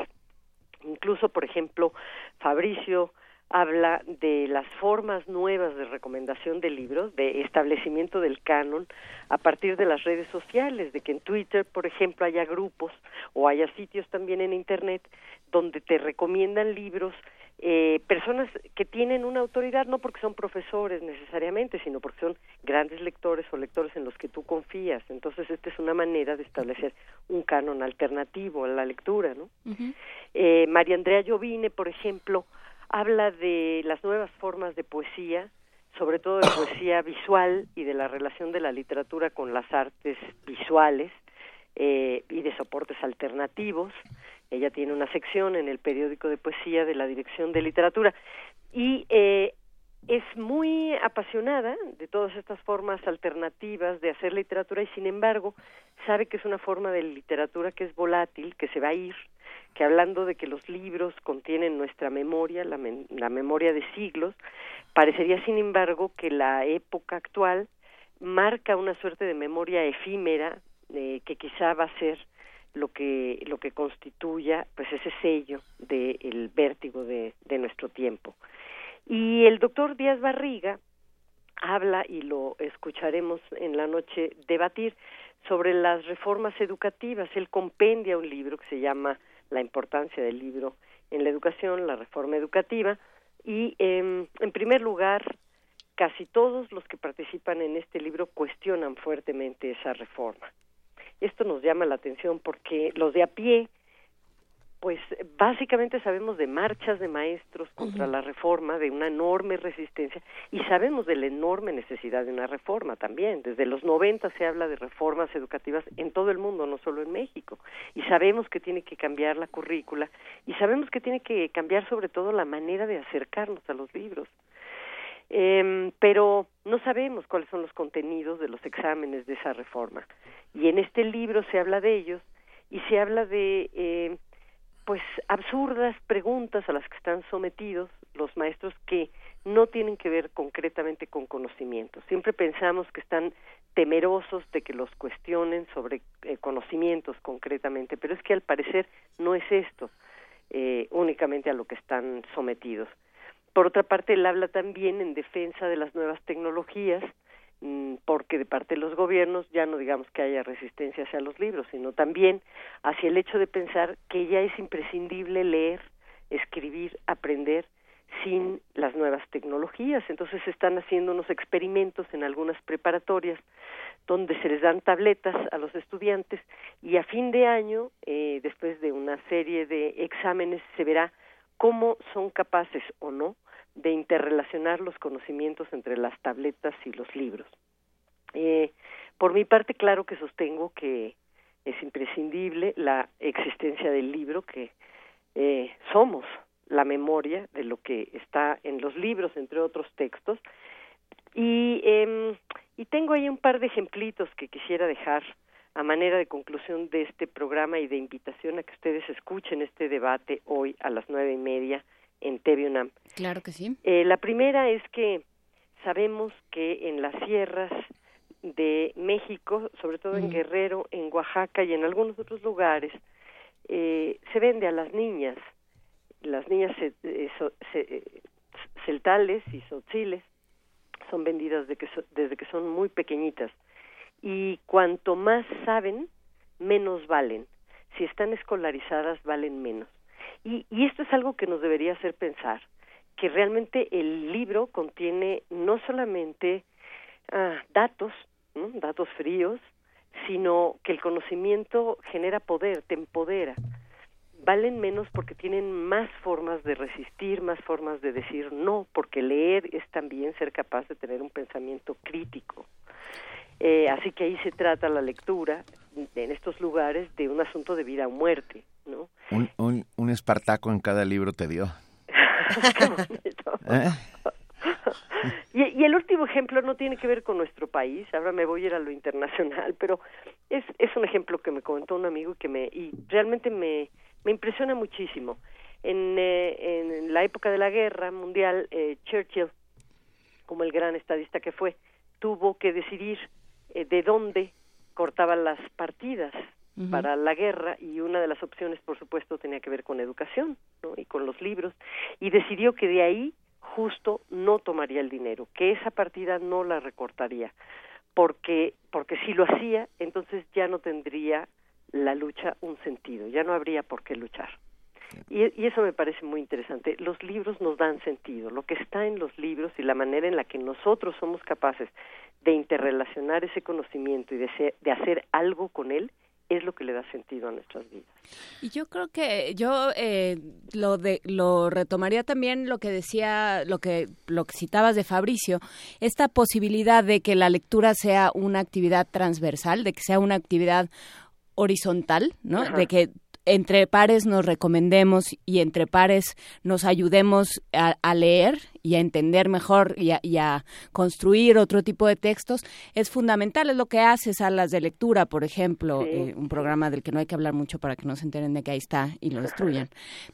Incluso, por ejemplo, Fabricio habla de las formas nuevas de recomendación de libros, de establecimiento del canon a partir de las redes sociales, de que en Twitter, por ejemplo, haya grupos o haya sitios también en Internet donde te recomiendan libros eh, personas que tienen una autoridad, no porque son profesores necesariamente, sino porque son grandes lectores o lectores en los que tú confías. Entonces, esta es una manera de establecer un canon alternativo a la lectura, ¿no? Eh, María Andrea Llovine, por ejemplo, habla de las nuevas formas de poesía, sobre todo de poesía visual y de la relación de la literatura con las artes visuales eh, y de soportes alternativos. Ella tiene una sección en el periódico de poesía de la Dirección de Literatura y eh, es muy apasionada de todas estas formas alternativas de hacer literatura y sin embargo sabe que es una forma de literatura que es volátil, que se va a ir, que hablando de que los libros contienen nuestra memoria, la, la memoria de siglos, parecería sin embargo que la época actual marca una suerte de memoria efímera eh, que quizá va a ser lo que lo que constituya pues ese sello del vértigo de, de nuestro tiempo. Y el doctor Díaz Barriga habla y lo escucharemos en la noche debatir sobre las reformas educativas. Él compendia un libro que se llama la importancia del libro en la educación la reforma educativa y em, en primer lugar casi todos los que participan en este libro cuestionan fuertemente esa reforma. Esto nos llama la atención porque los de a pie, pues básicamente sabemos de marchas de maestros contra la reforma, de una enorme resistencia, y sabemos de la enorme necesidad de una reforma también. Desde los 90 se habla de reformas educativas en todo el mundo, no solo en México, y sabemos que tiene que cambiar la currícula, y sabemos que tiene que cambiar sobre todo la manera de acercarnos a los libros. Em, pero no sabemos cuáles son los contenidos de los exámenes de esa reforma. Y en este libro se habla de ellos y se habla de, eh, pues, absurdas preguntas a las que están sometidos los maestros que no tienen que ver concretamente con conocimientos. Siempre pensamos que están temerosos de que los cuestionen sobre eh, conocimientos concretamente, pero es que al parecer no es esto eh, únicamente a lo que están sometidos. Por otra parte, él habla también en defensa de las nuevas tecnologías, porque de parte de los gobiernos ya no digamos que haya resistencia hacia los libros, sino también hacia el hecho de pensar que ya es imprescindible leer, escribir, aprender sin las nuevas tecnologías. Entonces se están haciendo unos experimentos en algunas preparatorias donde se les dan tabletas a los estudiantes y a fin de año, eh, después de una serie de exámenes, se verá cómo son capaces o no de interrelacionar los conocimientos entre las tabletas y los libros. Eh, por mi parte, claro que sostengo que es imprescindible la existencia del libro, que eh, somos la memoria de lo que está en los libros, entre otros textos. Y, eh, y tengo ahí un par de ejemplitos que quisiera dejar a manera de conclusión de este programa y de invitación a que ustedes escuchen este debate hoy a las nueve y media en TV UNAM. Claro que sí. Eh, la primera es que sabemos que en las sierras de México, sobre todo en Mm. Guerrero, en Oaxaca y en algunos otros lugares, eh, se vende a las niñas, las niñas ce- eh, so- ce- eh, celtales y sotziles son vendidas de que so- desde que son muy pequeñitas y cuanto más saben, menos valen. Si están escolarizadas, valen menos. Y, y esto es algo que nos debería hacer pensar, que realmente el libro contiene no solamente ah, datos, datos fríos, sino que el conocimiento genera poder, te empodera. Valen menos porque tienen más formas de resistir, más formas de decir no, porque leer es también ser capaz de tener un pensamiento crítico. Eh, así que ahí se trata la lectura en estos lugares de un asunto de vida o muerte, ¿no? Un, un, un Espartaco en cada libro te dio. Qué [LAUGHS] bonito. ¿Eh? [LAUGHS] Y, y el último ejemplo no tiene que ver con nuestro país, ahora me voy a ir a lo internacional, [LAUGHS] pero es, es un ejemplo que me comentó un amigo y que me y realmente me, me impresiona muchísimo. En, eh, en la época de la guerra mundial, eh, Churchill, como el gran estadista que fue, tuvo que decidir eh, de dónde cortaban las partidas Para la guerra y una de las opciones, por supuesto, tenía que ver con educación y con los libros y decidió que de ahí justo no tomaría el dinero, que esa partida no la recortaría, porque porque si lo hacía, entonces ya no tendría la lucha un sentido, ya no habría por qué luchar. Y, eso me parece muy interesante. Los libros nos dan sentido. Lo que está en los libros y la manera en la que nosotros somos capaces de interrelacionar ese conocimiento y de hacer algo con él es lo que le da sentido a nuestras vidas. Y yo creo que yo eh, lo de lo retomaría también lo que decía, lo que lo que citabas de Fabricio, esta posibilidad de que la lectura sea una actividad transversal, de que sea una actividad horizontal, ¿no? Ajá. De que entre pares nos recomendemos y entre pares nos ayudemos a, a leer y a entender mejor y a, y a construir otro tipo de textos es fundamental. Es lo que hace salas de lectura, por ejemplo, Sí. eh, un programa del que no hay que hablar mucho para que no se enteren de que ahí está y lo destruyan,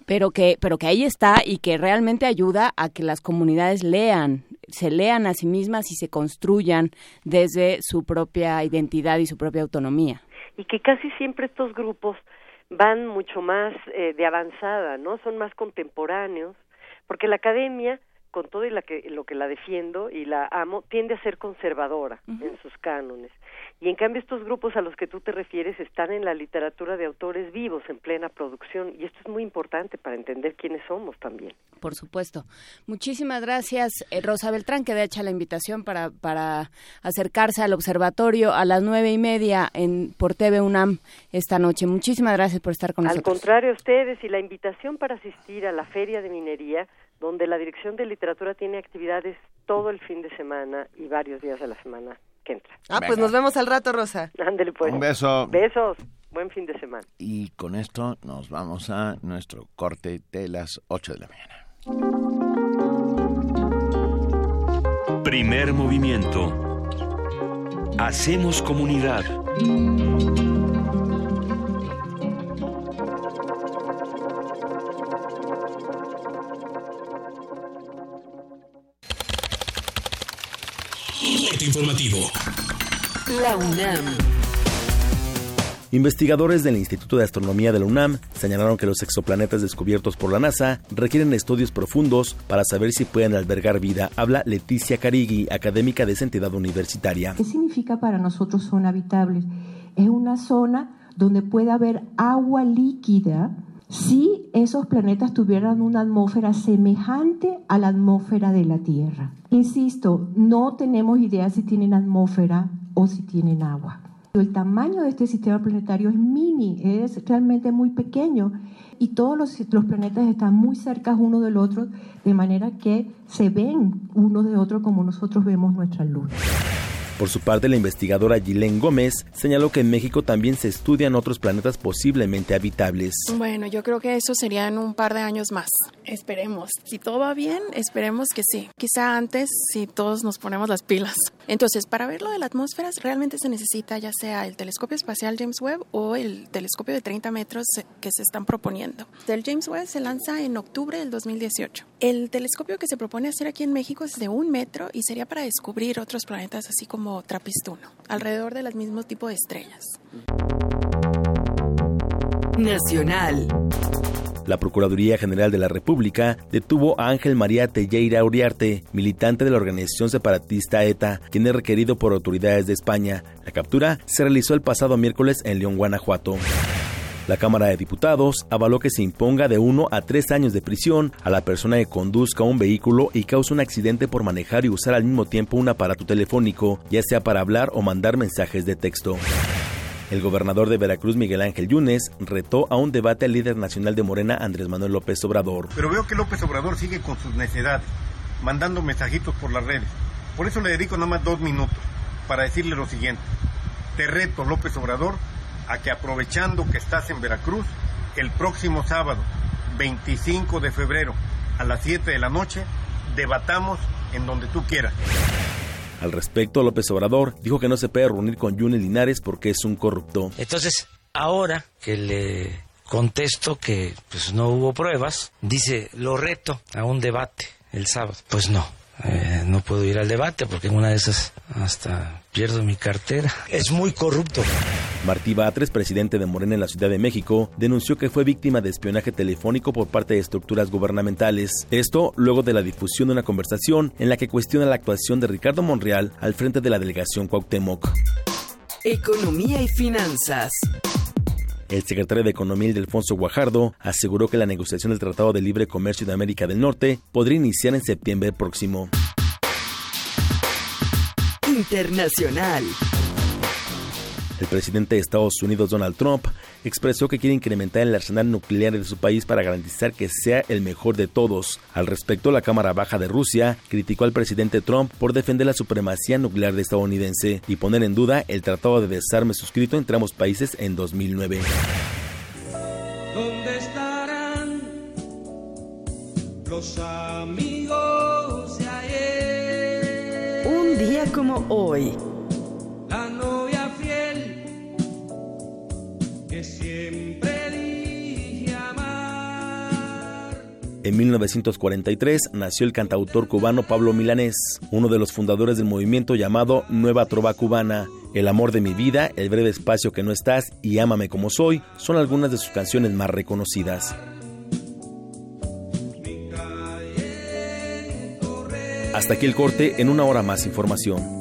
pero que, pero que ahí está y que realmente ayuda a que las comunidades lean, se lean a sí mismas y se construyan desde su propia identidad y su propia autonomía. y que casi siempre estos grupos van mucho más eh, de avanzada, ¿no? Son más contemporáneos, porque la academia, con todo y la que, lo que la defiendo y la amo, tiende a ser conservadora en sus cánones. Y en cambio estos grupos a los que tú te refieres están en la literatura de autores vivos, en plena producción, y esto es muy importante para entender quiénes somos también. Por supuesto. Muchísimas gracias, eh, Rosa Beltrán, que da hecha la invitación para, para acercarse al observatorio a las nueve y media en, por TV UNAM esta noche. Muchísimas gracias por estar con Al nosotros. contrario, ustedes y la invitación para asistir a la Feria de Minería, donde la Dirección de Literatura tiene actividades todo el fin de semana y varios días de la semana que entra. Ah, pues nos vemos al rato, Rosa. Ándele pues. Un beso. Besos. Buen fin de semana. Y con esto nos vamos a nuestro corte de las 8 de la mañana. Primer movimiento. Hacemos comunidad. Informativo. La UNAM. Investigadores del Instituto de Astronomía de la UNAM señalaron que los exoplanetas descubiertos por la NASA requieren estudios profundos para saber si pueden albergar vida. Habla Leticia Carigui, académica de esa entidad universitaria. ¿Qué significa para nosotros zona habitable? Es una zona donde puede haber agua líquida si esos planetas tuvieran una atmósfera semejante a la atmósfera de la Tierra. Insisto, no tenemos idea si tienen atmósfera o si tienen agua. El tamaño de este sistema planetario es mini, es realmente muy pequeño y todos los, los planetas están muy cerca uno del otro, de manera que se ven uno de otro como nosotros vemos nuestra luz. Por su parte, la investigadora Gilén Gómez señaló que en México también se estudian otros planetas posiblemente habitables. Bueno, yo creo que eso sería en un par de años más. Esperemos. Si todo va bien, esperemos que sí. Quizá antes, si todos nos ponemos las pilas. Entonces, para ver lo de la atmósfera, realmente se necesita ya sea el telescopio espacial James Webb o el telescopio de 30 metros que se están proponiendo. El James Webb se lanza en octubre del 2018. El telescopio que se propone hacer aquí en México es de un metro y sería para descubrir otros planetas así como Trapistuno, alrededor del mismo tipo de estrellas. Nacional. La Procuraduría General de la República detuvo a Ángel María Telleira Uriarte, militante de la organización separatista ETA, quien es requerido por autoridades de España. La captura se realizó el pasado miércoles en León, Guanajuato. La Cámara de Diputados avaló que se imponga de 1 a 3 años de prisión a la persona que conduzca un vehículo y cause un accidente por manejar y usar al mismo tiempo un aparato telefónico, ya sea para hablar o mandar mensajes de texto. El gobernador de Veracruz, Miguel Ángel Yunes, retó a un debate al líder nacional de Morena, Andrés Manuel López Obrador. Pero veo que López Obrador sigue con sus necedades, mandando mensajitos por las redes. Por eso le dedico nada más dos minutos para decirle lo siguiente. Te reto, López Obrador, a que aprovechando que estás en Veracruz, el próximo sábado, 25 de febrero, a las 7 de la noche, debatamos en donde tú quieras. Al respecto, López Obrador dijo que no se puede reunir con Yunes Linares porque es un corrupto. Entonces, ahora que le contesto que pues no hubo pruebas, dice, lo reto a un debate el sábado. Pues no, eh, no puedo ir al debate porque en una de esas hasta pierdo mi cartera. Es muy corrupto. Martí Batres, presidente de Morena en la Ciudad de México, denunció que fue víctima de espionaje telefónico por parte de estructuras gubernamentales. Esto luego de la difusión de una conversación en la que cuestiona la actuación de Ricardo Monreal al frente de la delegación Cuauhtémoc. Economía y finanzas. El secretario de Economía, Ildefonso Guajardo, aseguró que la negociación del Tratado de Libre Comercio de América del Norte podría iniciar en septiembre próximo. Internacional. El presidente de Estados Unidos, Donald Trump, expresó que quiere incrementar el arsenal nuclear de su país para garantizar que sea el mejor de todos. Al respecto, la Cámara Baja de Rusia criticó al presidente Trump por defender la supremacía nuclear de estadounidense y poner en duda el tratado de desarme suscrito entre ambos países en 2009. ¿Dónde estarán los amigos de ayer? Un día como hoy. La novia En 1943 nació el cantautor cubano Pablo Milanés, uno de los fundadores del movimiento llamado Nueva Trova Cubana. El amor de mi vida, El breve espacio que no estás y Ámame como soy son algunas de sus canciones más reconocidas. Hasta aquí el corte, en una hora más información.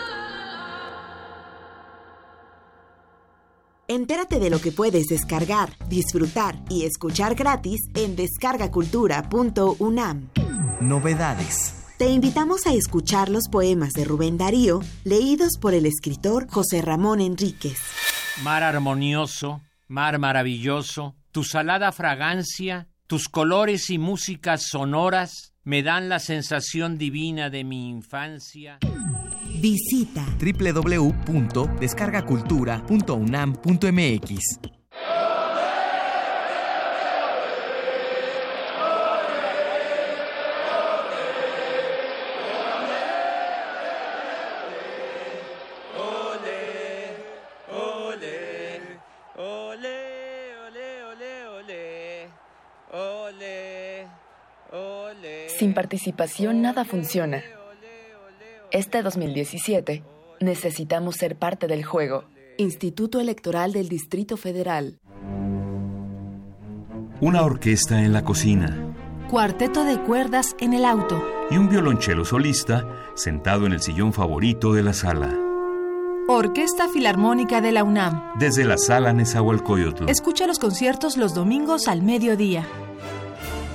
Entérate de lo que puedes descargar, disfrutar y escuchar gratis en descargacultura.unam. Novedades. Te invitamos a escuchar los poemas de Rubén Darío, leídos por el escritor José Ramón Enríquez. Mar armonioso, mar maravilloso, tu salada fragancia, tus colores y músicas sonoras me dan la sensación divina de mi infancia. Visita www.descargacultura.unam.mx. Sin participación nada funciona. Este 2017 necesitamos ser parte del juego. Instituto Electoral del Distrito Federal. Una orquesta en la cocina Cuarteto de cuerdas en el auto. y un violonchelo solista sentado en el sillón favorito de la sala. Orquesta Filarmónica de la UNAM. Desde la sala Nezahualcóyotl. Escucha los conciertos los domingos al mediodía.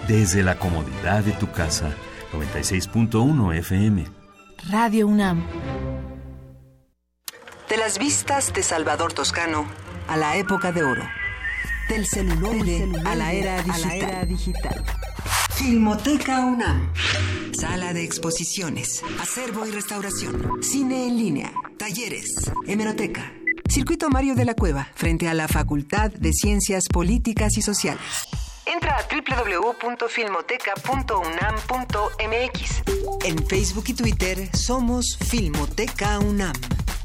Desde la comodidad de tu casa. 96.1 FM. Radio UNAM. De las vistas de Salvador Toscano a la época de oro. Del celuloide, a la era digital. Filmoteca UNAM. Sala de exposiciones, acervo y restauración, cine en línea, talleres, hemeroteca. Circuito Mario de la Cueva, frente a la Facultad de Ciencias Políticas y Sociales. Entra a www.filmoteca.unam.mx. En Facebook y Twitter somos Filmoteca UNAM.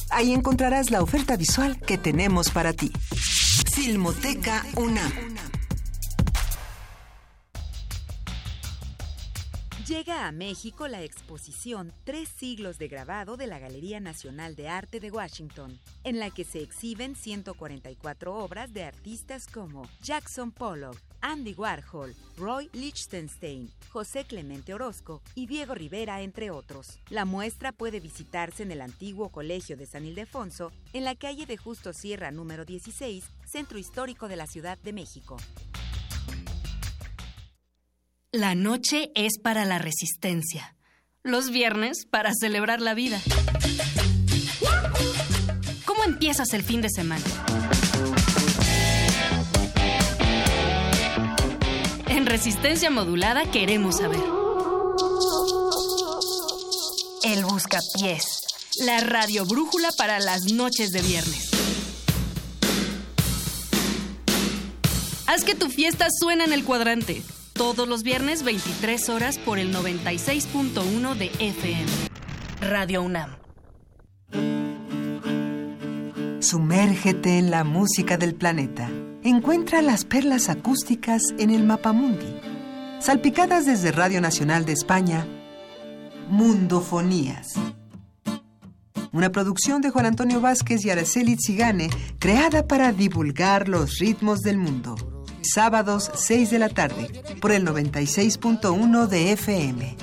Ahí encontrarás la oferta visual que tenemos para ti. Filmoteca UNAM. Llega a México la exposición Tres siglos de grabado de la Galería Nacional de Arte de Washington, en la que se exhiben 144 obras de artistas como Jackson Pollock, Andy Warhol, Roy Lichtenstein, José Clemente Orozco y Diego Rivera, entre otros. La muestra puede visitarse en el antiguo Colegio de San Ildefonso, en la calle de Justo Sierra número 16, Centro Histórico de la Ciudad de México. La noche es para la resistencia. Los viernes para celebrar la vida. ¿Cómo empiezas el fin de semana? En resistencia modulada queremos saber. El Buscapiés. La radio brújula para las noches de viernes. Haz que tu fiesta suene en el cuadrante. Todos los viernes 23 horas por el 96.1 de FM. Radio UNAM. Sumérgete en la música del planeta. Encuentra las perlas acústicas en el Mapamundi. Salpicadas desde Radio Nacional de España, Mundofonías. Una producción de Juan Antonio Vázquez y Araceli Zigane, creada para divulgar los ritmos del mundo. Sábados 6 de la tarde, por el 96.1 de FM.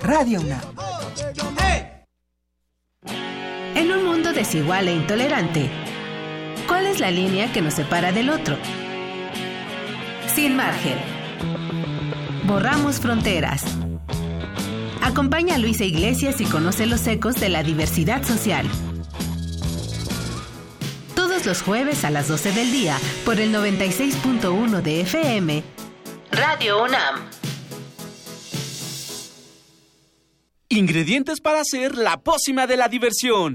Radio UNAM. En un mundo desigual e intolerante, ¿cuál es la línea que nos separa del otro? Sin margen. Borramos fronteras. Acompaña a Luisa Iglesias y conoce los ecos de la diversidad social. Todos los jueves a las 12 del día por el 96.1 de FM. Radio UNAM. Ingredientes para hacer la pócima de la diversión.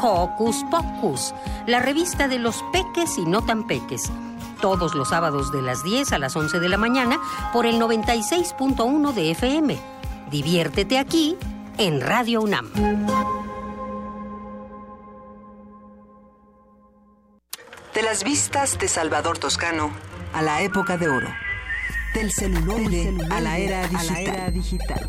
Hocus Pocus, la revista de los peques y no tan peques. Todos los sábados de las 10 a las 11 de la mañana por el 96.1 de FM. Diviértete aquí en Radio UNAM. De las vistas de Salvador Toscano a la época de oro. Del celular a la era digital.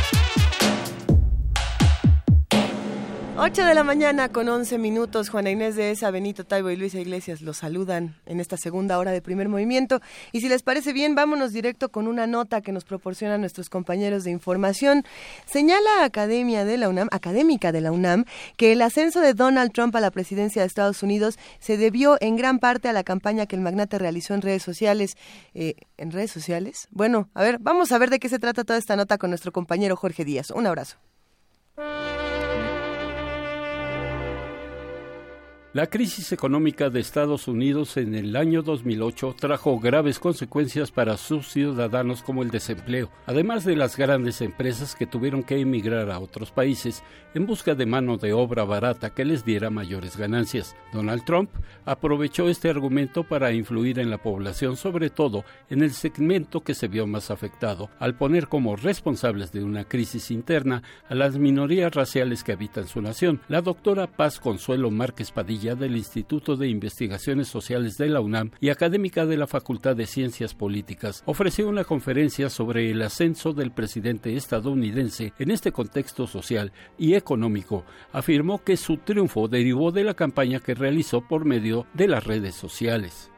8 de la mañana con 11 minutos. Juana Inés de Esa, Benito Taibo y Luisa Iglesias los saludan en esta segunda hora de primer movimiento. Y si les parece bien, vámonos directo con una nota que nos proporcionan nuestros compañeros de información. Señala Academia de la UNAM, académica de la UNAM, que el ascenso de Donald Trump a la presidencia de Estados Unidos se debió en gran parte a la campaña que el magnate realizó en redes sociales. Eh, ¿En redes sociales? Bueno, a ver, vamos a ver de qué se trata toda esta nota con nuestro compañero Jorge Díaz. Un abrazo. La crisis económica de Estados Unidos en el año 2008 trajo graves consecuencias para sus ciudadanos como el desempleo, además de las grandes empresas que tuvieron que emigrar a otros países en busca de mano de obra barata que les diera mayores ganancias. Donald Trump aprovechó este argumento para influir en la población, sobre todo en el segmento que se vio más afectado, al poner como responsables de una crisis interna a las minorías raciales que habitan su nación. La doctora Paz Consuelo Márquez Padilla del Instituto de Investigaciones Sociales de la UNAM y académica de la Facultad de Ciencias Políticas, ofreció una conferencia sobre el ascenso del presidente estadounidense en este contexto social y económico. Afirmó que su triunfo derivó de la campaña que realizó por medio de las redes sociales.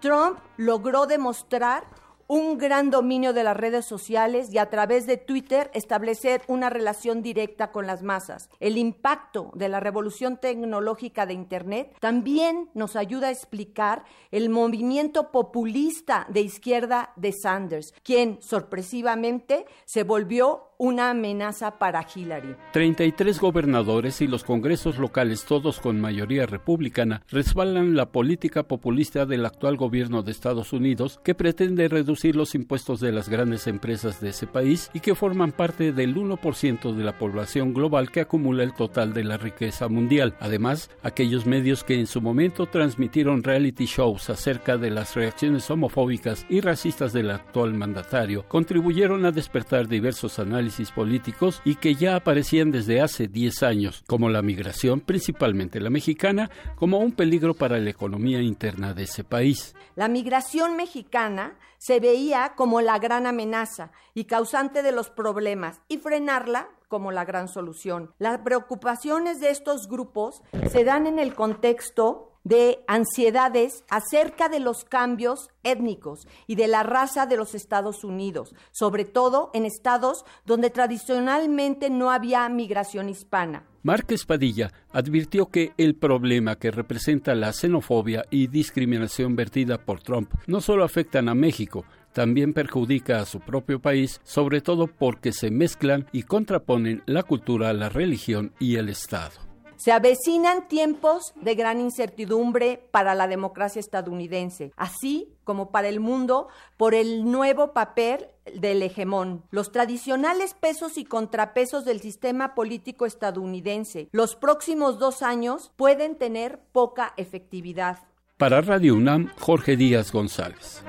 Trump logró demostrar un gran dominio de las redes sociales y a través de Twitter establecer una relación directa con las masas. El impacto de la revolución tecnológica de Internet también nos ayuda a explicar el movimiento populista de izquierda de Sanders, quien sorpresivamente se volvió una amenaza para Hillary. 33 gobernadores y los congresos locales, todos con mayoría republicana, respaldan la política populista del actual gobierno de Estados Unidos que pretende reducir los impuestos de las grandes empresas de ese país y que forman parte del 1% de la población global que acumula el total de la riqueza mundial. Además, aquellos medios que en su momento transmitieron reality shows acerca de las reacciones homofóbicas y racistas del actual mandatario contribuyeron a despertar diversos análisis políticos y que ya aparecían desde hace 10 años, como la migración, principalmente la mexicana, como un peligro para la economía interna de ese país. La migración mexicana se veía como la gran amenaza y causante de los problemas y frenarla como la gran solución. Las preocupaciones de estos grupos se dan en el contexto de ansiedades acerca de los cambios étnicos y de la raza de los Estados Unidos, sobre todo en estados donde tradicionalmente no había migración hispana. Márquez Padilla advirtió que el problema que representa la xenofobia y discriminación vertida por Trump no solo afectan a México, también perjudica a su propio país, sobre todo porque se mezclan y contraponen la cultura, la religión y el Estado. Se avecinan tiempos de gran incertidumbre para la democracia estadounidense, así como para el mundo por el nuevo papel del hegemón, los tradicionales pesos y contrapesos del sistema político estadounidense. Los próximos dos años pueden tener poca efectividad. Para Radio UNAM, Jorge Díaz González.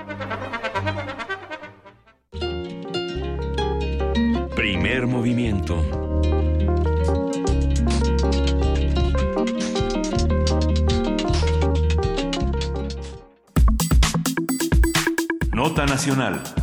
Primer movimiento. Nota Nacional.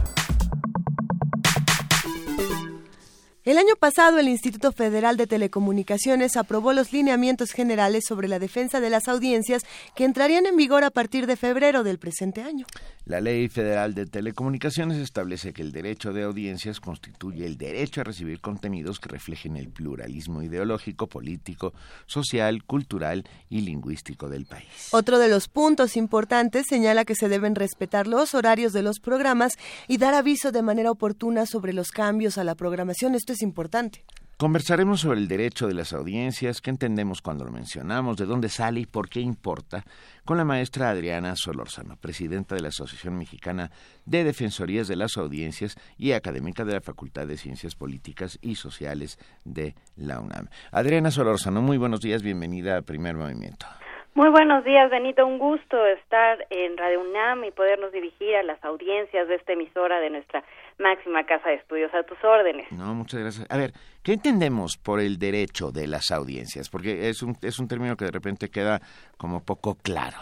El año pasado, el Instituto Federal de Telecomunicaciones aprobó los lineamientos generales sobre la defensa de las audiencias que entrarían en vigor a partir de febrero del presente año. La Ley Federal de Telecomunicaciones establece que el derecho de audiencias constituye el derecho a recibir contenidos que reflejen el pluralismo ideológico, político, social, cultural y lingüístico del país. Otro de los puntos importantes señala que se deben respetar los horarios de los programas y dar aviso de manera oportuna sobre los cambios a la programación. Esto es importante. Conversaremos sobre el derecho de las audiencias, qué entendemos cuando lo mencionamos, de dónde sale y por qué importa, con la maestra Adriana Solórzano, presidenta de la Asociación Mexicana de Defensorías de las Audiencias y académica de la Facultad de Ciencias Políticas y Sociales de la UNAM. Adriana Solórzano, muy buenos días, bienvenida a Primer Movimiento. Muy buenos días, Benito. Un gusto estar en Radio UNAM y podernos dirigir a las audiencias de esta emisora de nuestra máxima casa de estudios. A tus órdenes. No, muchas gracias. A ver, ¿qué entendemos por el derecho de las audiencias? Porque es un, es un término que de repente queda como poco claro.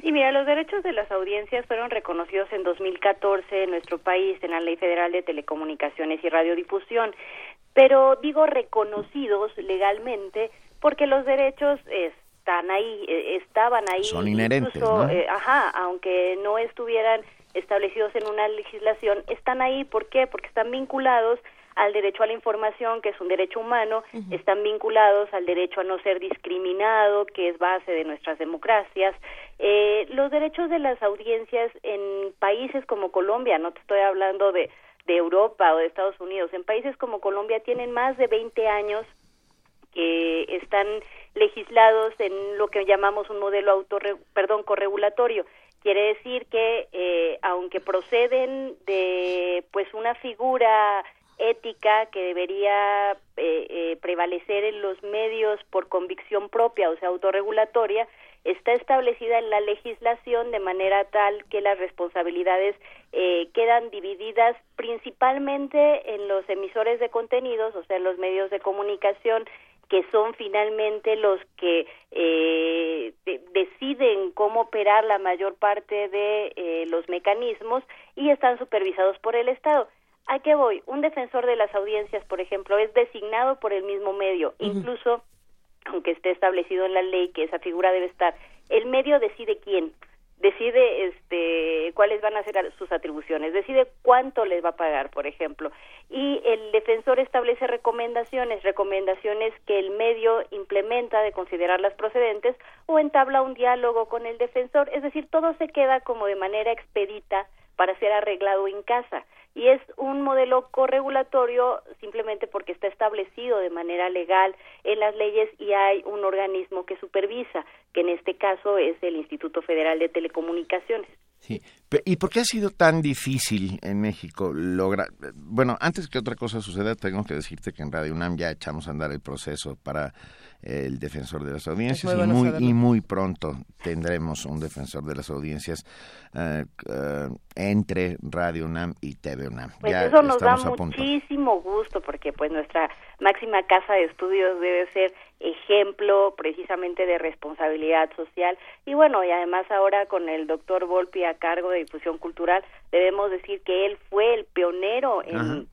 Sí, mira, los derechos de las audiencias fueron reconocidos en 2014 en nuestro país en la Ley Federal de Telecomunicaciones y Radiodifusión, pero digo reconocidos legalmente porque los derechos es, están ahí, eh, estaban ahí. Son inherentes, incluso, ¿no? eh, ajá, aunque no estuvieran establecidos en una legislación, están ahí, ¿por qué? Porque están vinculados al derecho a la información, que es un derecho humano, están vinculados al derecho a no ser discriminado, que es base de nuestras democracias. Eh, los derechos de las audiencias en países como Colombia, no te estoy hablando de, de Europa o de Estados Unidos, en países como Colombia tienen más de 20 años que están legislados en lo que llamamos un modelo auto, perdón, corregulatorio. Quiere decir que eh, aunque proceden de pues una figura ética que debería eh, eh, prevalecer en los medios por convicción propia, o sea, autorregulatoria, está establecida en la legislación de manera tal que las responsabilidades eh, quedan divididas principalmente en los emisores de contenidos, o sea, en los medios de comunicación que son finalmente los que eh, deciden cómo operar la mayor parte de eh, los mecanismos y están supervisados por el Estado. ¿A qué voy? Un defensor de las audiencias, por ejemplo, es designado por el mismo medio, incluso aunque esté establecido en la ley que esa figura debe estar, el medio decide quién decide este cuáles van a ser sus atribuciones, decide cuánto les va a pagar, por ejemplo, y el defensor establece recomendaciones, recomendaciones que el medio implementa de considerarlas procedentes o entabla un diálogo con el defensor, es decir, todo se queda como de manera expedita para ser arreglado en casa y es un modelo corregulatorio simplemente porque está establecido de manera legal en las leyes y hay un organismo que supervisa, que en este caso es el Instituto Federal de Telecomunicaciones. Sí. ¿Y por qué ha sido tan difícil en México lograr? Bueno, antes que otra cosa suceda, tengo que decirte que en Radio UNAM ya echamos a andar el proceso para el defensor de las audiencias y, muy, y muy pronto tendremos un defensor de las audiencias eh, eh, entre Radio UNAM y TV UNAM. Pues eso nos da muchísimo gusto porque pues nuestra máxima casa de estudios debe ser ejemplo precisamente de responsabilidad social. Y bueno y además ahora con el doctor Volpi a cargo de difusión cultural debemos decir que él fue el pionero en,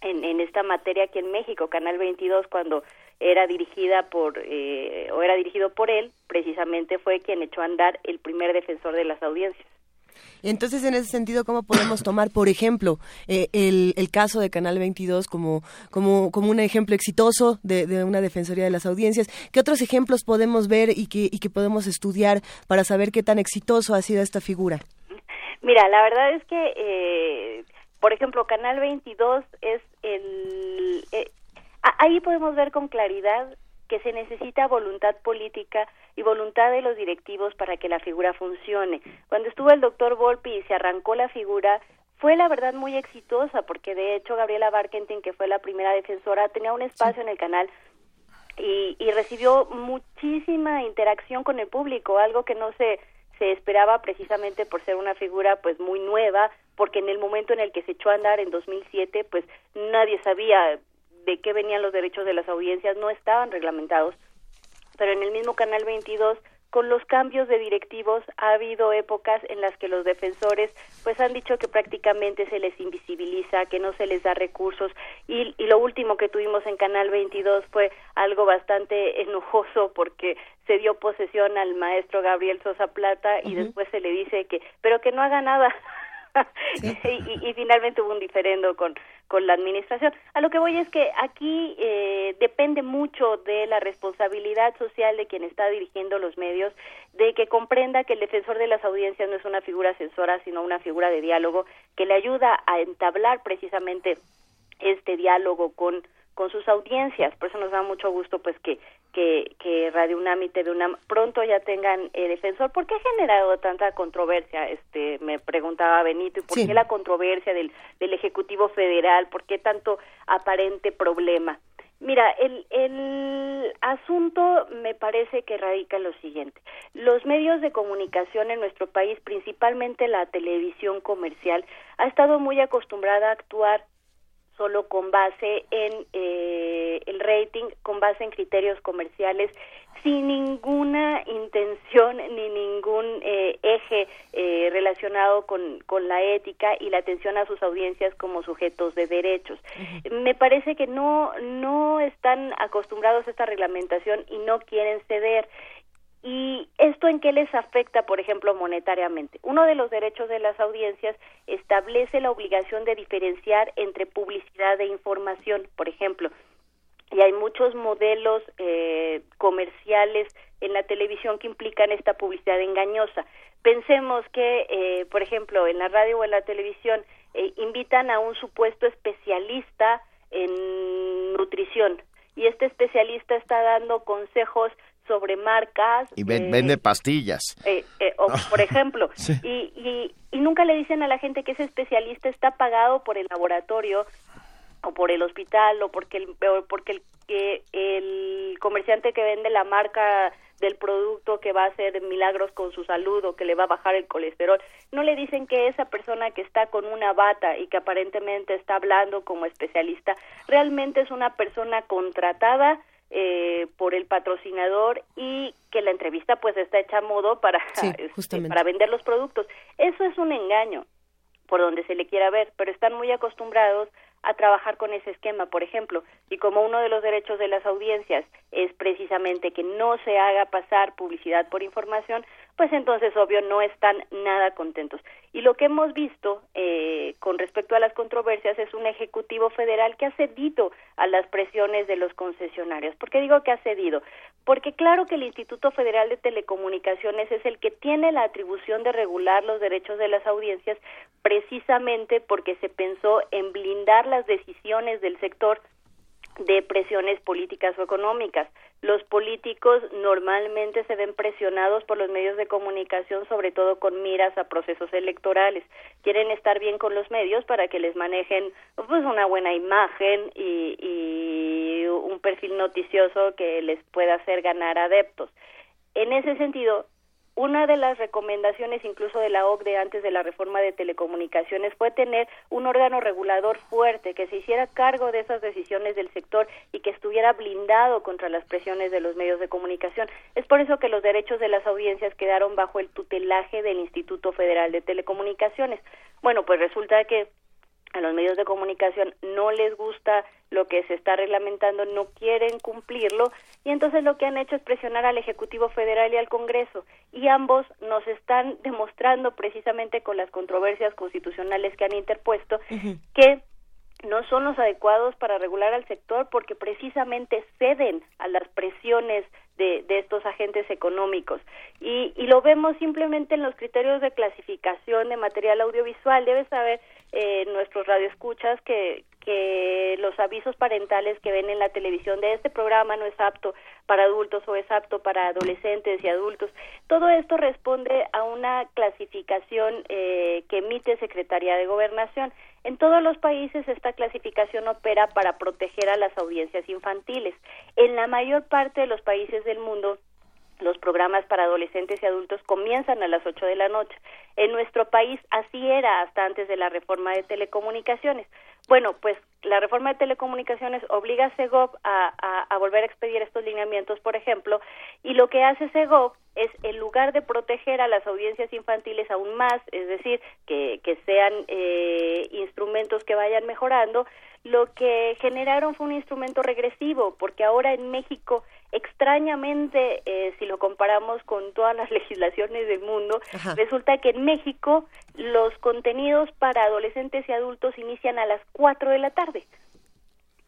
en, en esta materia aquí en México Canal 22 cuando era dirigida por eh, o era dirigido por él precisamente fue quien echó a andar el primer defensor de las audiencias entonces, en ese sentido, ¿cómo podemos tomar, por ejemplo, eh, el, el, caso de Canal 22 como, como, como un ejemplo exitoso de, de, una defensoría de las audiencias? ¿Qué otros ejemplos podemos ver y que, y que podemos estudiar para saber qué tan exitoso ha sido esta figura? Mira, la verdad es que, eh, por ejemplo, Canal 22 es el... Eh, ahí podemos ver con claridad que se necesita voluntad política y voluntad de los directivos para que la figura funcione. Cuando estuvo el doctor Volpi y se arrancó la figura, fue la verdad muy exitosa, porque de hecho Gabriela Barkentin, que fue la primera defensora, tenía un espacio en el canal y, y recibió muchísima interacción con el público, algo que no se se esperaba precisamente por ser una figura pues muy nueva, porque en el momento en el que se echó a andar en 2007, pues nadie sabía de qué venían los derechos de las audiencias no estaban reglamentados, pero en el mismo Canal 22 con los cambios de directivos ha habido épocas en las que los defensores pues han dicho que prácticamente se les invisibiliza, que no se les da recursos y, y, lo último que tuvimos en Canal 22 fue algo bastante enojoso porque se dio posesión al maestro Gabriel Sosa Plata y después se le dice que pero que no haga nada [LAUGHS] y, y, finalmente hubo un diferendo con, con la administración. A lo que voy es que aquí eh, depende mucho de la responsabilidad social de quien está dirigiendo los medios, de que comprenda que el defensor de las audiencias no es una figura censora, sino una figura de diálogo que le ayuda a entablar precisamente este diálogo con con sus audiencias. Por eso nos da mucho gusto pues que, que, que Radio UNAM y TV UNAM pronto ya tengan eh, defensor. ¿Por qué ha generado tanta controversia? Este, me preguntaba Benito, ¿y por qué la controversia del, del Ejecutivo Federal? ¿Por qué tanto aparente problema? Mira, el, el asunto me parece que radica en lo siguiente. Los medios de comunicación en nuestro país, principalmente la televisión comercial, ha estado muy acostumbrada a actuar solo con base en eh, el rating, con base en criterios comerciales, sin ninguna intención [LAUGHS] ni ningún eh, eje eh, relacionado con, con la ética y la atención a sus audiencias como sujetos de derechos. Me parece que no, no están acostumbrados a esta reglamentación y no quieren ceder. ¿Y esto en qué les afecta, por ejemplo, monetariamente? Uno de los derechos de las audiencias establece la obligación de diferenciar entre publicidad e información, por ejemplo. Y hay muchos modelos eh, comerciales en la televisión que implican esta publicidad engañosa. Pensemos que, eh, por ejemplo, en la radio o en la televisión eh, invitan a un supuesto especialista en nutrición y este especialista está dando consejos sobre marcas. Y ven- eh, vende pastillas. eh, eh, o, por ejemplo, [LAUGHS] Sí. y, y, y nunca le dicen a la gente que ese especialista está pagado por el laboratorio o por el hospital o porque el, o porque el, que el comerciante que vende la marca del producto que va a hacer milagros con su salud o que le va a bajar el colesterol, no le dicen que esa persona que está con una bata y que aparentemente está hablando como especialista, realmente es una persona contratada eh, por el patrocinador y que la entrevista pues está hecha a modo para, Sí, [LAUGHS] este, para vender los productos. Eso es un engaño por donde se le quiera ver, pero están muy acostumbrados a trabajar con ese esquema, por ejemplo, y como uno de los derechos de las audiencias es precisamente que no se haga pasar publicidad por información, pues entonces obvio no están nada contentos. Y lo que hemos visto eh, con respecto a las controversias es un ejecutivo federal que ha cedido a las presiones de los concesionarios. ¿Por qué digo que ha cedido? Porque claro que el Instituto Federal de Telecomunicaciones es el que tiene la atribución de regular los derechos de las audiencias precisamente porque se pensó en blindar las decisiones del sector de presiones políticas o económicas. Los políticos normalmente se ven presionados por los medios de comunicación, sobre todo con miras a procesos electorales. Quieren estar bien con los medios para que les manejen pues una buena imagen y, y un perfil noticioso que les pueda hacer ganar adeptos. En ese sentido, una de las recomendaciones incluso de la OCDE antes de la reforma de telecomunicaciones fue tener un órgano regulador fuerte que se hiciera cargo de esas decisiones del sector y que estuviera blindado contra las presiones de los medios de comunicación. Es por eso que los derechos de las audiencias quedaron bajo el tutelaje del Instituto Federal de Telecomunicaciones. Bueno, pues resulta que a los medios de comunicación no les gusta lo que se está reglamentando, no quieren cumplirlo y entonces lo que han hecho es presionar al Ejecutivo Federal y al Congreso y ambos nos están demostrando precisamente con las controversias constitucionales que han interpuesto que no son los adecuados para regular al sector porque precisamente ceden a las presiones de, de estos agentes económicos y, y lo vemos simplemente en los criterios de clasificación de material audiovisual. Debes saber, eh, nuestros radioescuchas, que, que los avisos parentales que ven en la televisión de este programa no es apto para adultos o es apto para adolescentes y adultos. Todo esto responde a una clasificación eh, que emite Secretaría de Gobernación. En todos los países esta clasificación opera para proteger a las audiencias infantiles. En la mayor parte de los países del mundo los programas para adolescentes y adultos comienzan a las 8 de la noche. En nuestro país así era hasta antes de la reforma de telecomunicaciones. Bueno, pues la reforma de telecomunicaciones obliga a Segov a, a, volver a expedir estos lineamientos, por ejemplo, y lo que hace Segov es, en lugar de proteger a las audiencias infantiles aún más, es decir, que, que sean eh, instrumentos que vayan mejorando, lo que generaron fue un instrumento regresivo, porque ahora en México, extrañamente, eh, si lo comparamos con todas las [LAUGHS] legislaciones del mundo, Ajá. resulta que en México los contenidos para adolescentes y adultos inician a las 4 de la tarde.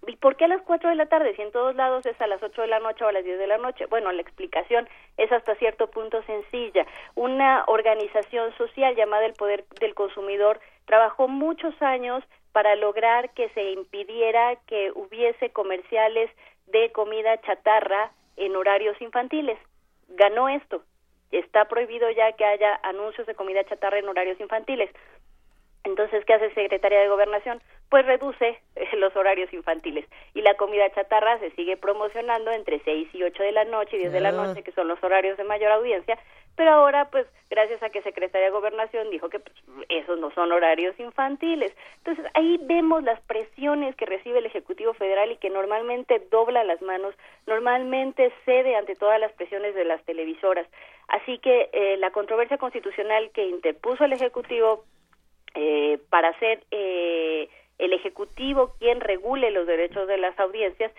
¿Y por qué a las 4 de la tarde? Si en todos lados es a las 8 de la noche o a las 10 de la noche. Bueno, la explicación es hasta cierto punto sencilla. Una organización social llamada el Poder del Consumidor trabajó muchos años para lograr que se impidiera que hubiese comerciales de comida chatarra en horarios infantiles. Ganó esto. Está prohibido ya que haya anuncios de comida chatarra en horarios infantiles. Entonces, ¿qué hace Secretaría de Gobernación? Pues reduce eh, los horarios infantiles y la comida chatarra se sigue promocionando entre 6 y 8 de la noche y 10 de la Ah. noche, que son los horarios de mayor audiencia, pero ahora, pues, gracias a que Secretaría de Gobernación dijo que pues, esos no son horarios infantiles. Entonces, ahí vemos las presiones que recibe el Ejecutivo Federal y que normalmente dobla las manos, normalmente cede ante todas las presiones de las televisoras. Así que eh, la controversia constitucional que interpuso el Ejecutivo eh, para ser eh, el Ejecutivo quien regule los derechos de las audiencias,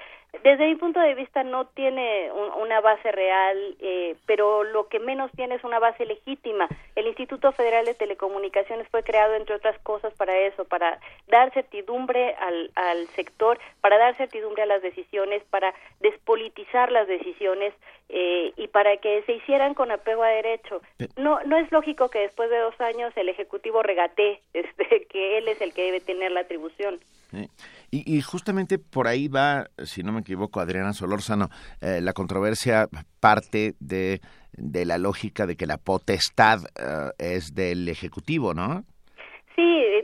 desde mi punto de vista no tiene un- una base real, eh, pero lo que menos tiene es una base legítima. El Instituto Federal de Telecomunicaciones fue creado, entre otras cosas, para eso, para dar certidumbre al, al sector, para dar certidumbre a las decisiones, para despolitizar las decisiones eh, y para que se hicieran con apego a derecho. No, no es lógico que después de dos años el Ejecutivo regatee [LAUGHS] este, que él es el que debe tener la atribución. Sí. Y, justamente por ahí va, si no me equivoco, Adriana Solórzano, eh, la controversia parte de, de, la lógica de que la potestad eh, es del Ejecutivo, ¿no? Sí,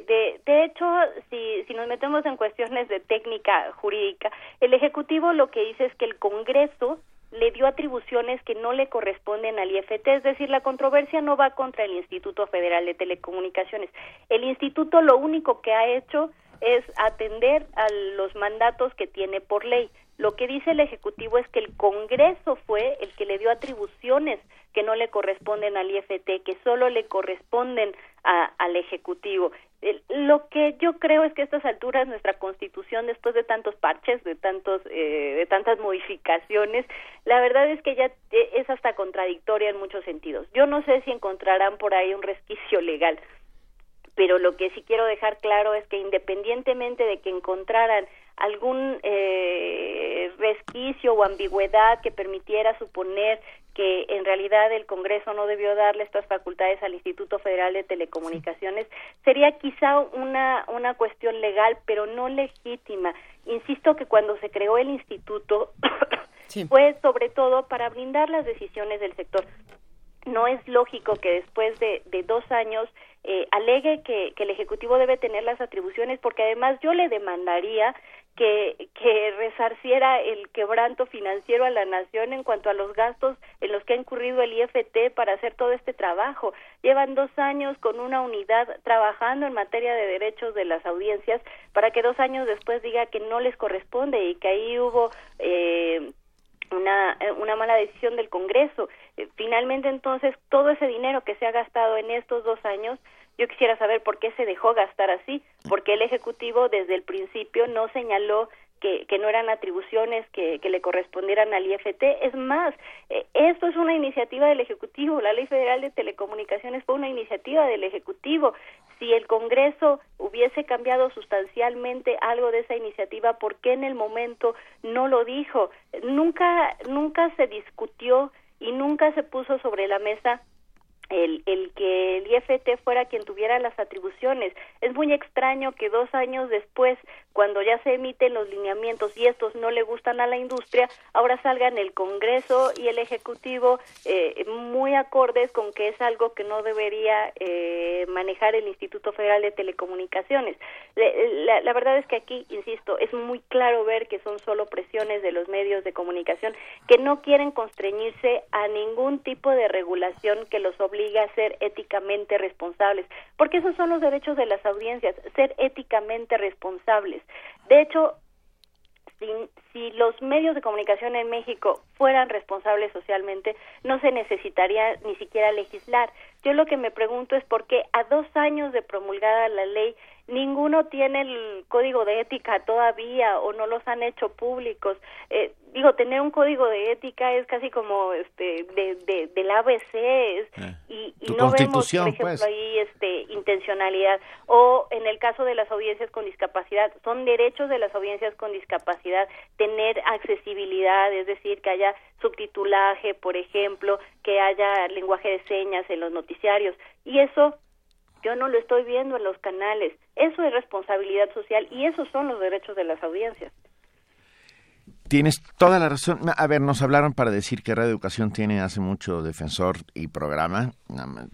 de, de hecho, si, si nos metemos en cuestiones de técnica jurídica, el Ejecutivo lo que dice es que el Congreso le dio atribuciones que no le corresponden al IFT, es decir, la controversia no va contra el Instituto Federal de Telecomunicaciones. El instituto lo único que ha hecho es atender a los mandatos que tiene por ley. Lo que dice el Ejecutivo es que el Congreso fue el que le dio atribuciones que no le corresponden al IFT, que solo le corresponden al Ejecutivo. Lo que yo creo es que a estas alturas nuestra Constitución, después de tantos parches, de tantos, eh, de tantas modificaciones, la verdad es que ya eh, es hasta contradictoria en muchos sentidos. Yo no sé si encontrarán por ahí un resquicio legal, pero lo que sí quiero dejar claro es que independientemente de que encontraran algún eh, resquicio o ambigüedad que permitiera suponer que en realidad el Congreso no debió darle estas facultades al Instituto Federal de Telecomunicaciones, sería quizá una, una cuestión legal, pero no legítima. Insisto que cuando se creó el instituto [COUGHS] fue sobre todo para blindar las decisiones del sector. No es lógico que después de, dos años eh, alegue que, el Ejecutivo debe tener las atribuciones, porque además yo le demandaría que, que resarciera el quebranto financiero a la nación en cuanto a los gastos en los que ha incurrido el IFT para hacer todo este trabajo. Llevan dos años con una unidad trabajando en materia de derechos de las audiencias para que dos años después diga que no les corresponde y que ahí hubo eh, una, una mala decisión del Congreso. Eh, finalmente, entonces, todo ese dinero que se ha gastado en estos dos años yo quisiera saber por qué se dejó gastar así, porque el Ejecutivo desde el principio no señaló que, que no eran atribuciones que, le correspondieran al IFT. Es más, eh, esto es una iniciativa del Ejecutivo. La Ley Federal de Telecomunicaciones fue una iniciativa del Ejecutivo. Si el Congreso hubiese cambiado sustancialmente algo de esa iniciativa, ¿por qué en el momento no lo dijo? Nunca, nunca se discutió y nunca se puso sobre la mesa el, el que el IFT fuera quien tuviera las atribuciones. Es muy extraño que dos años después, cuando ya se emiten los lineamientos y estos no le gustan a la industria, ahora salgan el Congreso y el Ejecutivo eh, muy acordes con que es algo que no debería eh, manejar el Instituto Federal de Telecomunicaciones. La, la verdad es que aquí, insisto, es muy claro ver que son solo presiones de los medios de comunicación que no quieren constreñirse a ningún tipo de regulación que los obligue a ser éticamente responsables, porque esos son los derechos de las audiencias, ser éticamente responsables. De hecho, si, si, los medios de comunicación en México fueran responsables socialmente, no se necesitaría ni siquiera legislar. Yo lo que me pregunto es por qué a dos años de promulgada la ley ninguno tiene el código de ética todavía o no los han hecho públicos. Eh, digo, tener un código de ética es casi como este de, de del ABC es, eh, y, y no vemos, por ejemplo, pues. ahí este intencionalidad o en el caso de las audiencias con discapacidad, son derechos de las audiencias con discapacidad tener accesibilidad, es decir, que haya subtitulaje, por ejemplo, que haya lenguaje de señas en los noticiarios y eso yo no lo estoy viendo en los canales. Eso es responsabilidad social y esos son los derechos de las audiencias. Tienes toda la razón. A ver, nos hablaron para decir que Radio Educación tiene hace mucho defensor y programa.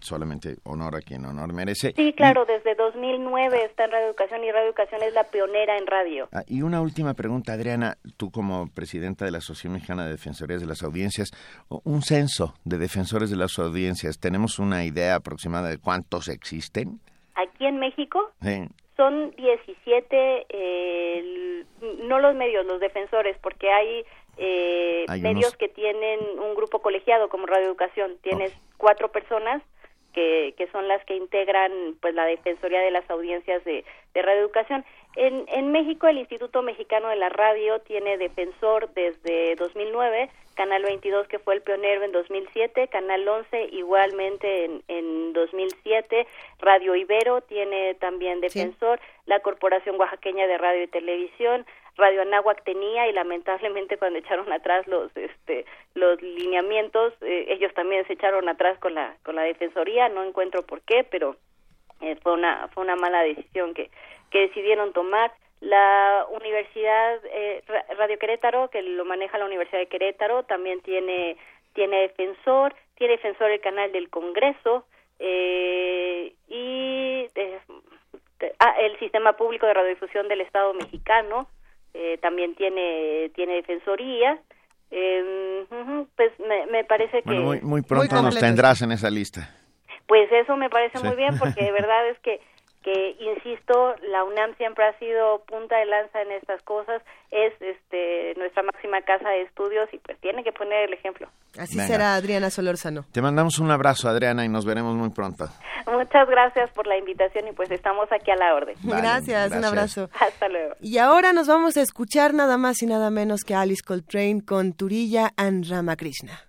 Solamente honor a quien honor merece. Sí, claro, desde 2009 está en Radio Educación y Radio Educación es la pionera en radio. Ah, y una última pregunta, Adriana. Tú como presidenta de la Asociación Mexicana de Defensorías de las Audiencias, un censo de defensores de las audiencias. ¿Tenemos una idea aproximada de cuántos existen? Aquí en México. Sí son 17, eh, no los medios, los defensores, porque hay, eh, medios que tienen un grupo colegiado como Radio Educación. Tienes cuatro personas que, que son las que integran pues la Defensoría de las Audiencias de, de Radio Educación. En, en México, el Instituto Mexicano de la Radio tiene defensor desde 2009 Canal 22 que fue el pionero en 2007, Canal 11 igualmente en, en 2007, Radio Ibero tiene también defensor, la Corporación Oaxaqueña de Radio y Televisión, Radio Anáhuac tenía y lamentablemente [LAUGHS] cuando echaron atrás los este los lineamientos eh, ellos también se echaron atrás con la con la defensoría no encuentro por qué pero eh, fue una fue una mala decisión que que decidieron tomar La Universidad eh, Radio Querétaro, que lo maneja la Universidad de Querétaro, también tiene, tiene defensor, tiene defensor el canal del Congreso eh, y ah, el Sistema Público de Radiodifusión del Estado Mexicano eh, también tiene, tiene defensoría. Eh, pues me, me parece que... muy, muy pronto nos tendrás en esa lista. Pues eso me parece muy bien porque de [LAUGHS] verdad es que que insisto la UNAM siempre ha sido punta de lanza en estas cosas es este nuestra máxima casa de estudios y pues tiene que poner el ejemplo. Así será Adriana Solórzano. Te mandamos un abrazo Adriana y nos veremos muy pronto. Muchas gracias por la invitación y pues estamos aquí a la orden. Gracias, un abrazo. Hasta luego. Y ahora nos vamos a escuchar nada más y nada menos que Alice Coltrane con Turilla and Ramakrishna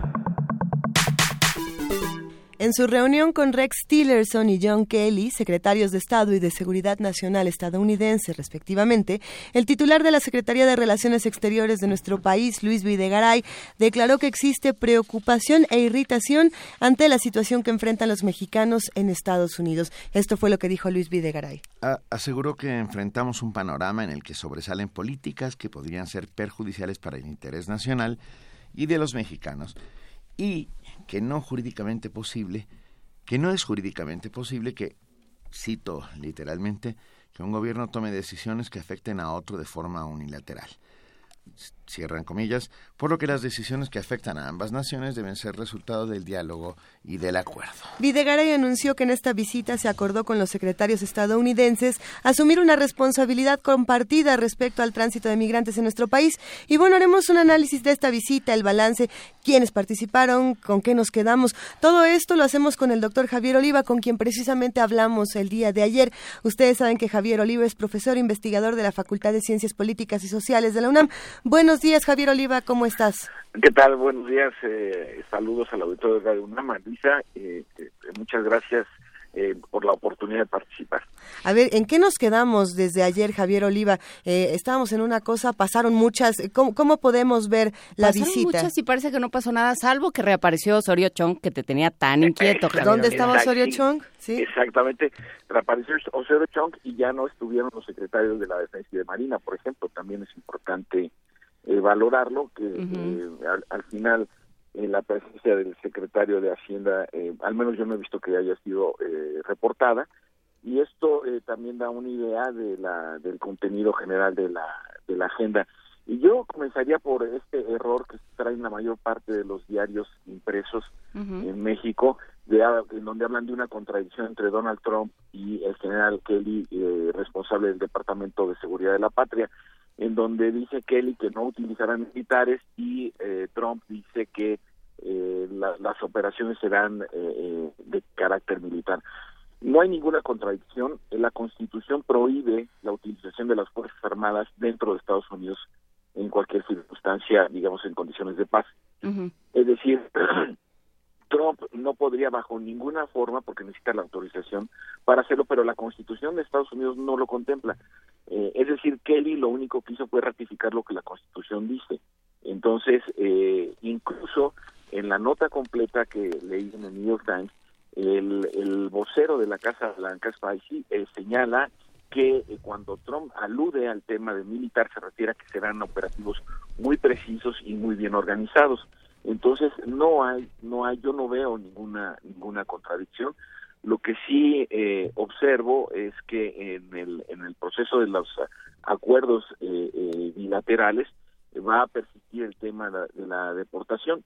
En su reunión con Rex Tillerson y John Kelly, secretarios de Estado y de Seguridad Nacional estadounidense, respectivamente, el titular de la Secretaría de Relaciones Exteriores de nuestro país, Luis Videgaray, declaró que existe preocupación e irritación ante la situación que enfrentan los mexicanos en Estados Unidos. Esto fue lo que dijo Luis Videgaray. aseguró que enfrentamos un panorama en el que sobresalen políticas que podrían ser perjudiciales para el interés nacional y de los mexicanos y que no jurídicamente posible, que no es jurídicamente posible que, cito literalmente, que un gobierno tome decisiones que afecten a otro de forma unilateral. Cierran comillas, por lo que las decisiones que afectan a ambas naciones deben ser resultado del diálogo y del acuerdo. Videgaray anunció que en esta visita se acordó con los secretarios estadounidenses asumir una responsabilidad compartida respecto al tránsito de migrantes en nuestro país. Y bueno, haremos un análisis de esta visita, el balance, quiénes participaron, con qué nos quedamos. Todo esto lo hacemos con el doctor Javier Oliva, con quien precisamente hablamos el día de ayer. Ustedes saben que Javier Oliva es profesor investigador de la Facultad de Ciencias Políticas y Sociales de la UNAM. Buenos días, Javier Oliva, ¿cómo estás? ¿Qué tal? Buenos días. Eh, saludos al auditorio de Radio UNAM, Luisa. Eh, eh, muchas gracias eh, por la oportunidad de participar. A ver, ¿en qué nos quedamos desde ayer, Javier Oliva? Eh, estábamos en una cosa, pasaron muchas. ¿Cómo, cómo podemos ver la Pasaron visita? muchas y parece que no pasó nada, salvo que reapareció Osorio Chong, que te tenía tan inquieto. Javier ¿Dónde Oliva. estaba Osorio Chong? Sí. Exactamente. Reapareció Osorio Chong y ya no estuvieron los secretarios de la Defensa y de Marina, por ejemplo. También es importante eh, valorarlo, que eh, al, al final eh, la presencia del secretario de Hacienda, eh, al menos yo no he visto que haya sido eh, reportada, y esto eh, también da una idea de la del contenido general de la de la agenda. Y yo comenzaría por este error que traen la mayor parte de los diarios impresos en México, de, en donde hablan de una contradicción entre Donald Trump y el general Kelly, eh, responsable del Departamento de Seguridad de la Patria, en donde dice Kelly que no utilizarán militares y eh, Trump dice que eh, la- las operaciones serán eh, eh, de carácter militar. No hay ninguna contradicción. La Constitución prohíbe la utilización de las Fuerzas Armadas dentro de Estados Unidos en cualquier circunstancia, digamos, en condiciones de paz. Es decir, [CLEARS THROAT] Trump no podría bajo ninguna forma, porque necesita la autorización para hacerlo, pero la Constitución de Estados Unidos no lo contempla. Eh, es decir, Kelly lo único que hizo fue ratificar lo que la Constitución dice. Entonces, eh, incluso en la nota completa que leí en el New York Times, el, el vocero de la Casa Blanca, Spicy, eh, señala que eh, cuando Trump alude al tema de militar se refiere a que serán operativos muy precisos y muy bien organizados. Entonces no hay, no hay, yo no veo ninguna ninguna contradicción. Lo que sí eh, observo es que en el en el proceso de los acuerdos eh, eh, bilaterales va a persistir el tema de la, de la deportación.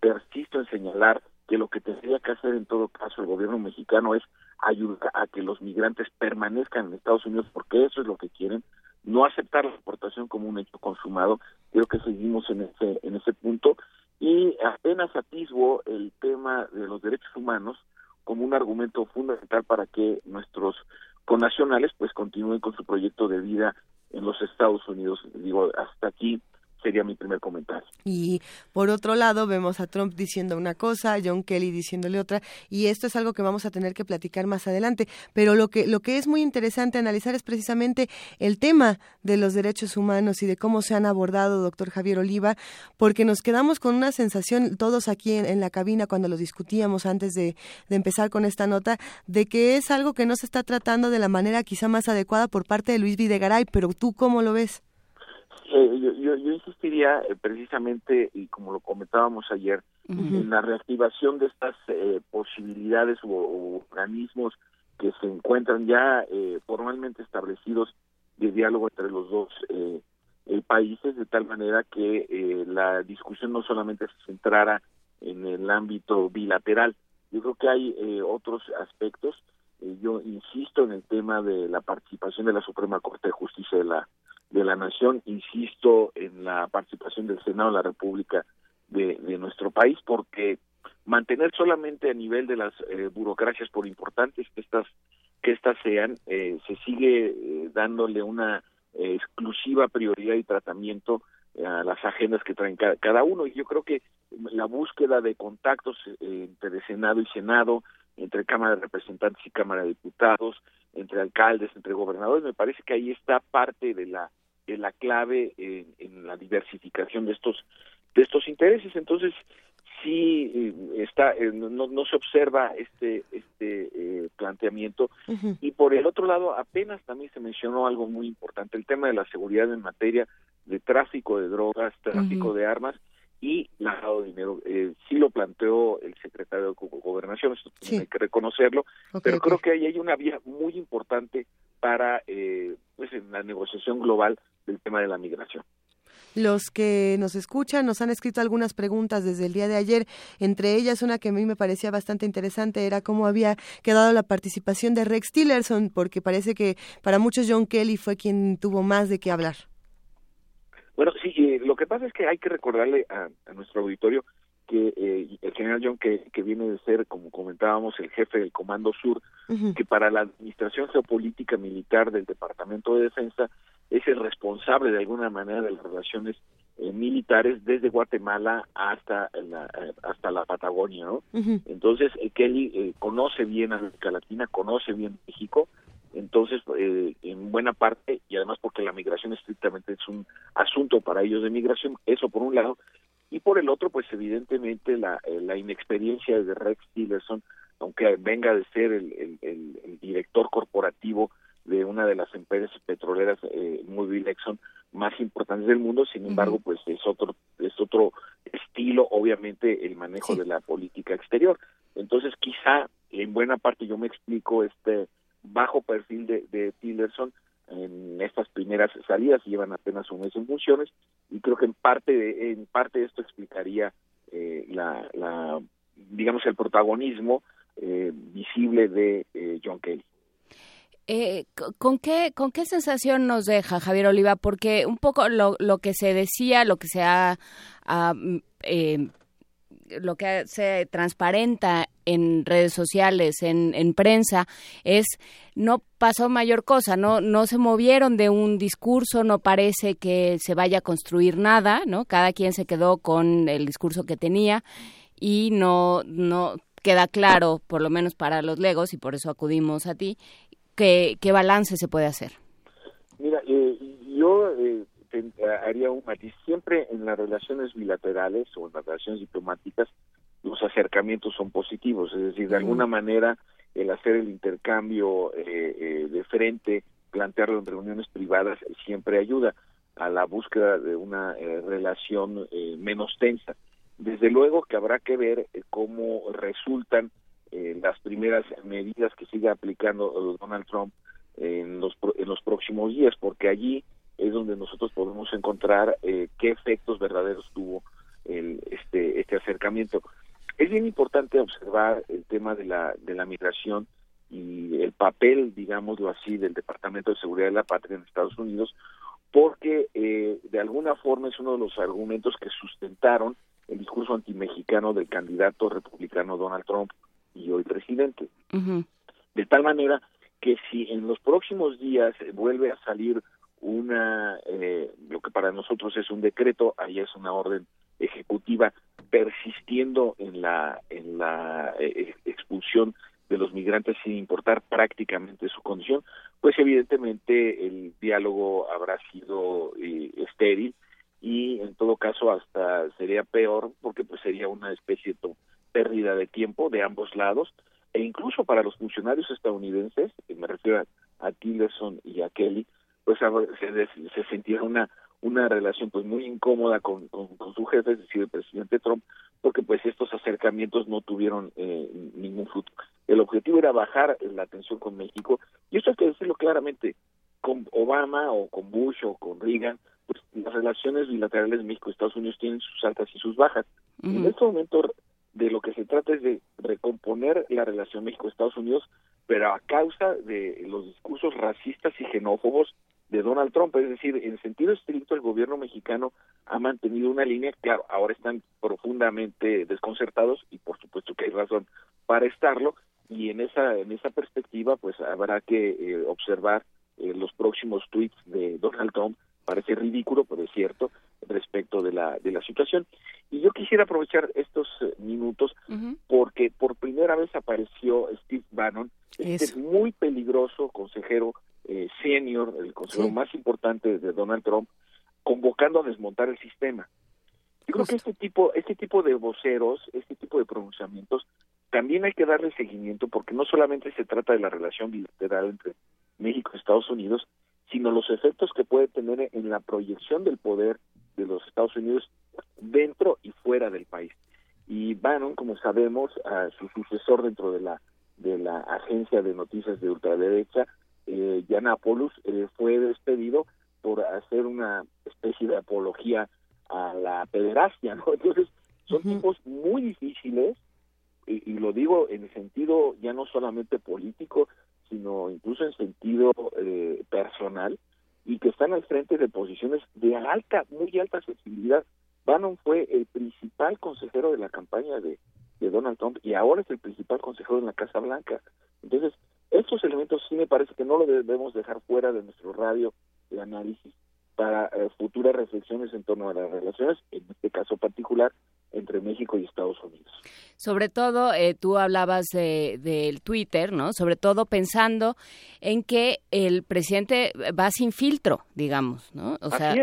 Persisto en señalar que lo que tendría que hacer en todo caso el gobierno mexicano es ayudar a que los migrantes permanezcan en Estados Unidos porque eso es lo que quieren, no aceptar la deportación como un hecho consumado. Creo que seguimos en ese en ese punto y apenas atisbo el tema de los derechos humanos como un argumento fundamental para que nuestros connacionales pues continúen con su proyecto de vida en los Estados Unidos. Digo, hasta aquí sería mi primer comentario. Y por otro lado, vemos a Trump diciendo una cosa, a John Kelly diciéndole otra, y esto es algo que vamos a tener que platicar más adelante. Pero lo que, lo que es muy interesante analizar es precisamente el tema de los derechos humanos y de cómo se han abordado, doctor Javier Oliva, porque nos quedamos con una sensación, todos aquí en, en la cabina, cuando lo discutíamos antes de, de empezar con esta nota, de que es algo que no se está tratando de la manera quizá más adecuada por parte de Luis Videgaray, pero tú cómo lo ves? Eh, yo, yo, yo insistiría eh, precisamente, y como lo comentábamos ayer, en la reactivación de estas eh, posibilidades o, o organismos que se encuentran ya eh, formalmente establecidos de diálogo entre los dos eh, países, de tal manera que la discusión no solamente se centrara en el ámbito bilateral. Yo creo que hay eh, otros aspectos. Yo insisto en el tema de la participación de la Suprema Corte de Justicia de la de la Nación, insisto en la participación del Senado de la República de, de nuestro país, porque mantener solamente a nivel de las eh, burocracias, por importantes que estas que estas sean, eh, se sigue eh, dándole una eh, exclusiva prioridad y tratamiento eh, a las agendas que traen ca- cada uno. Y yo creo que la búsqueda de contactos entre Senado y Senado, entre Cámara de Representantes y Cámara de Diputados, entre alcaldes, entre gobernadores, me parece que ahí está parte de la de la clave en, en la diversificación de estos de estos intereses. Entonces, sí eh, está eh, no, no se observa este este eh, planteamiento. Y por el otro lado apenas también se mencionó algo muy importante el tema de la seguridad en materia de tráfico de drogas tráfico de armas y lavado de dinero. Eh, sí lo planteó el secretario de Go- gobernación esto también hay que reconocerlo pero creo que ahí hay una vía muy importante para eh, pues en la negociación global del tema de la migración. Los que nos escuchan nos han escrito algunas preguntas desde el día de ayer, entre ellas una que a mí me parecía bastante interesante era cómo había quedado la participación de Rex Tillerson, porque parece que para muchos John Kelly fue quien tuvo más de qué hablar. Bueno, sí, eh, lo que pasa es que hay que recordarle a, nuestro auditorio que eh, el general John que, que viene de ser, como comentábamos, el jefe del Comando Sur, que para la administración geopolítica militar del Departamento de Defensa es el responsable de alguna manera de las relaciones eh, militares desde Guatemala hasta la, hasta la Patagonia, ¿no? Entonces, Kelly conoce bien a América Latina, conoce bien México, entonces, eh, en buena parte, y además porque la migración estrictamente es un asunto para ellos de migración, eso por un lado, y por el otro, pues evidentemente la, eh, la inexperiencia de Rex Tillerson, aunque venga de ser el, el, director corporativo de una de las empresas petroleras eh, muy Exxon más importantes del mundo, sin embargo, pues es otro es otro estilo, obviamente, el manejo de la política exterior. Entonces, quizá en buena parte yo me explico este bajo perfil de, de Tillerson en estas primeras salidas llevan apenas un mes en funciones y creo que en parte de, en parte esto explicaría eh, la, la digamos el protagonismo eh, visible de eh, John Kelly. ¿con, qué, ¿Con qué sensación nos deja Javier Oliva? Porque un poco lo, lo que se decía, lo que se ha, ha lo que se transparenta en redes sociales, en, en, prensa, es no pasó mayor cosa, no, no se movieron de un discurso, no parece que se vaya a construir nada, ¿no? Cada quien se quedó con el discurso que tenía y no, no queda claro, por lo menos para los legos, y por eso acudimos a ti, qué, qué balance se puede hacer. Mira, eh, yo eh, haría un matiz. Siempre en las relaciones bilaterales o en las relaciones diplomáticas, los acercamientos son positivos, es decir, de alguna manera el hacer el intercambio eh, eh, de frente, plantearlo en reuniones privadas, siempre ayuda a la búsqueda de una eh, relación menos tensa. Desde luego que habrá que ver cómo resultan las primeras medidas que siga aplicando Donald Trump en los, en los próximos días, porque allí es donde nosotros podemos encontrar eh, qué efectos verdaderos tuvo el, este, este acercamiento. Es bien importante observar el tema de la, de la migración y el papel, digámoslo así, del Departamento de Seguridad de la Patria en Estados Unidos, porque eh, de alguna forma es uno de los argumentos que sustentaron el discurso antimexicano del candidato republicano Donald Trump y hoy presidente. De tal manera que si en los próximos días vuelve a salir una eh, lo que para nosotros es un decreto ahí es una orden ejecutiva persistiendo en la en la eh, expulsión de los migrantes sin importar prácticamente su condición pues evidentemente el diálogo habrá sido eh, estéril y en todo caso hasta sería peor porque pues sería una especie de pérdida de tiempo de ambos lados e incluso para los funcionarios estadounidenses me refiero a, a Tillerson y a Kelly pues se, se sentía una una relación pues muy incómoda con, con, su jefe, es decir, el presidente Trump, porque pues estos acercamientos no tuvieron eh, ningún fruto. El objetivo era bajar la tensión con México, y eso hay que decirlo claramente, con Obama o con Bush o con Reagan, pues las relaciones bilaterales México-Estados Unidos tienen sus altas y sus bajas. En este momento de lo que se trata es de recomponer la relación México-Estados Unidos, pero a causa de los discursos racistas y xenófobos de Donald Trump, es decir, en sentido estricto el gobierno mexicano ha mantenido una línea, claro, ahora están profundamente desconcertados y por supuesto que hay razón para estarlo. Y en esa en esa perspectiva pues habrá que eh, observar eh, los próximos tweets de Donald Trump parece ridículo, pero es cierto, respecto de la, de la situación. Y yo quisiera aprovechar estos eh, minutos porque por primera vez apareció Steve Bannon, este muy peligroso consejero eh, senior, el consejero más importante de Donald Trump, convocando a desmontar el sistema. Yo creo que este tipo, este tipo de voceros, este tipo de pronunciamientos, también hay que darle seguimiento porque no solamente se trata de la relación bilateral entre México y Estados Unidos, sino los efectos que puede tener en la proyección del poder de los Estados Unidos dentro y fuera del país. Y Bannon, como sabemos, a su sucesor dentro de la de la agencia de noticias de ultraderecha, eh, Yanapoulos, eh, fue despedido por hacer una especie de apología a la pederastia, ¿no? Entonces, son tipos muy difíciles, y, y, lo digo en el sentido ya no solamente político, sino incluso en sentido eh, personal, y que están al frente de posiciones de alta, muy alta sensibilidad. Bannon fue el principal consejero de la campaña de, de Donald Trump y ahora es el principal consejero en la Casa Blanca. Entonces, estos elementos sí me parece que no lo debemos dejar fuera de nuestro radio de análisis para eh, futuras reflexiones en torno a las relaciones, en este caso particular, entre México y Estados Unidos. Sobre todo, eh, tú hablabas del Twitter, ¿no? Sobre todo pensando en que el presidente va sin filtro, digamos, ¿no? O sea,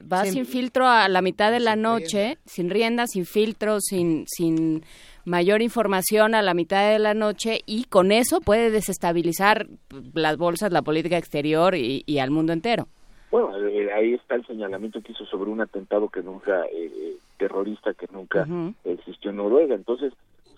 va sin filtro a la mitad de la noche, sin rienda, sin filtro, sin, sin mayor información a la mitad de la noche y con eso puede desestabilizar las bolsas, la política exterior y, y al mundo entero. Bueno, eh, ahí está el señalamiento que hizo sobre un atentado que nunca, eh, eh terrorista que nunca existió en Noruega. Entonces,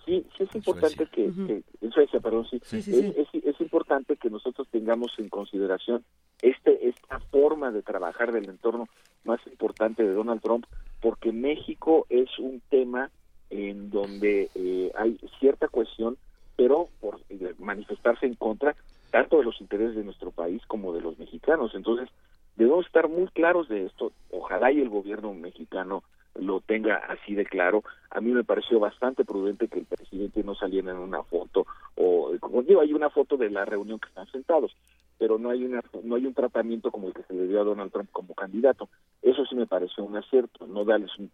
sí, sí es importante que, en Suecia, perdón, sí, es, es, importante que nosotros tengamos en consideración este esta forma de trabajar del entorno más importante de Donald Trump, porque México es un tema en donde eh, hay cierta cuestión, pero por manifestarse en contra tanto de los intereses de nuestro país como de los mexicanos. Entonces, Debemos estar muy claros de esto. Ojalá y el gobierno mexicano lo tenga así de claro. A mí me pareció bastante prudente que el presidente no saliera en una foto o como digo, hay una foto de la reunión que están sentados, pero no hay una no hay un tratamiento como el que se le dio a Donald Trump como candidato. Eso sí me pareció un acierto, no darles un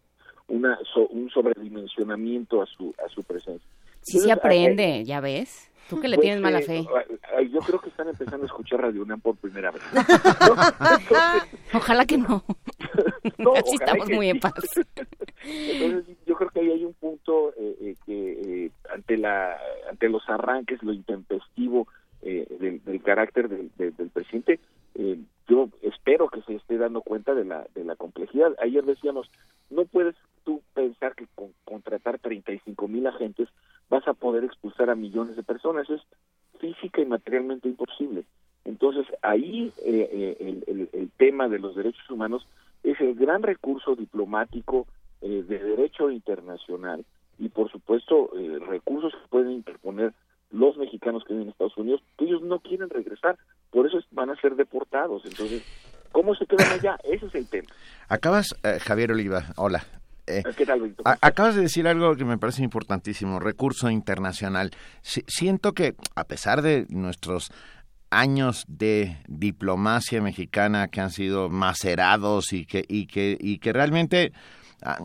una un sobredimensionamiento a su a su presencia. Sí se aprende, ya ves. Tú que le pues, tienes mala eh, fe. yo creo que están empezando a escuchar Radio UNAM por primera vez. [LAUGHS] Ojalá que no. [LAUGHS] no Así estamos muy en paz. Entonces, yo creo que ahí hay un punto eh, eh, que ante la ante los arranques, lo intempestivo del, del, carácter del, del presidente, yo espero que se esté dando cuenta de la de la complejidad. Ayer decíamos, no puedes tú pensar que con contratar 35 mil agentes vas a poder expulsar a millones de personas. Es física y materialmente imposible. Entonces, ahí eh, eh, el, tema de los derechos humanos es el gran recurso diplomático eh, de derecho internacional y, por supuesto, recursos que pueden interponer los mexicanos que viven en Estados Unidos, ellos no quieren regresar, por eso van a ser deportados. Entonces, ¿cómo se quedan allá? Ese es el tema. Acabas, Javier Oliva, hola. Eh, ¿Qué tal, acabas de decir algo que me parece importantísimo, recurso internacional. siento que a pesar de nuestros años de diplomacia mexicana que han sido macerados y que y que y que realmente ah,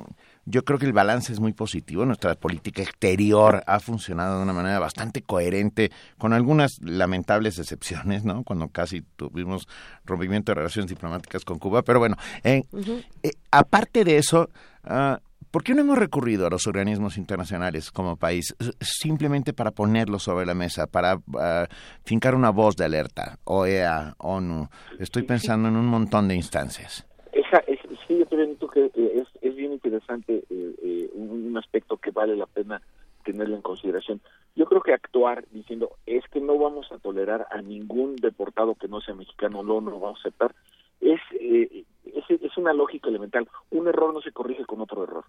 yo creo que el balance es muy positivo. Nuestra política exterior ha funcionado de una manera bastante coherente, con algunas lamentables excepciones, ¿no? Cuando casi tuvimos rompimiento de relaciones diplomáticas con Cuba. Pero bueno, eh, eh, aparte de eso, uh, ¿por qué no hemos recurrido a los organismos internacionales como país simplemente para ponerlos sobre la mesa, para uh, fincar una voz de alerta? OEA, ONU. Estoy pensando en un montón de instancias. Esa, es, sí, yo que es bien interesante eh, eh, un, aspecto que vale la pena tenerlo en consideración. Yo creo que actuar diciendo es que no vamos a tolerar a ningún deportado que no sea mexicano, no, no lo vamos a aceptar, es, eh, es, una lógica elemental. Un error no se corrige con otro error.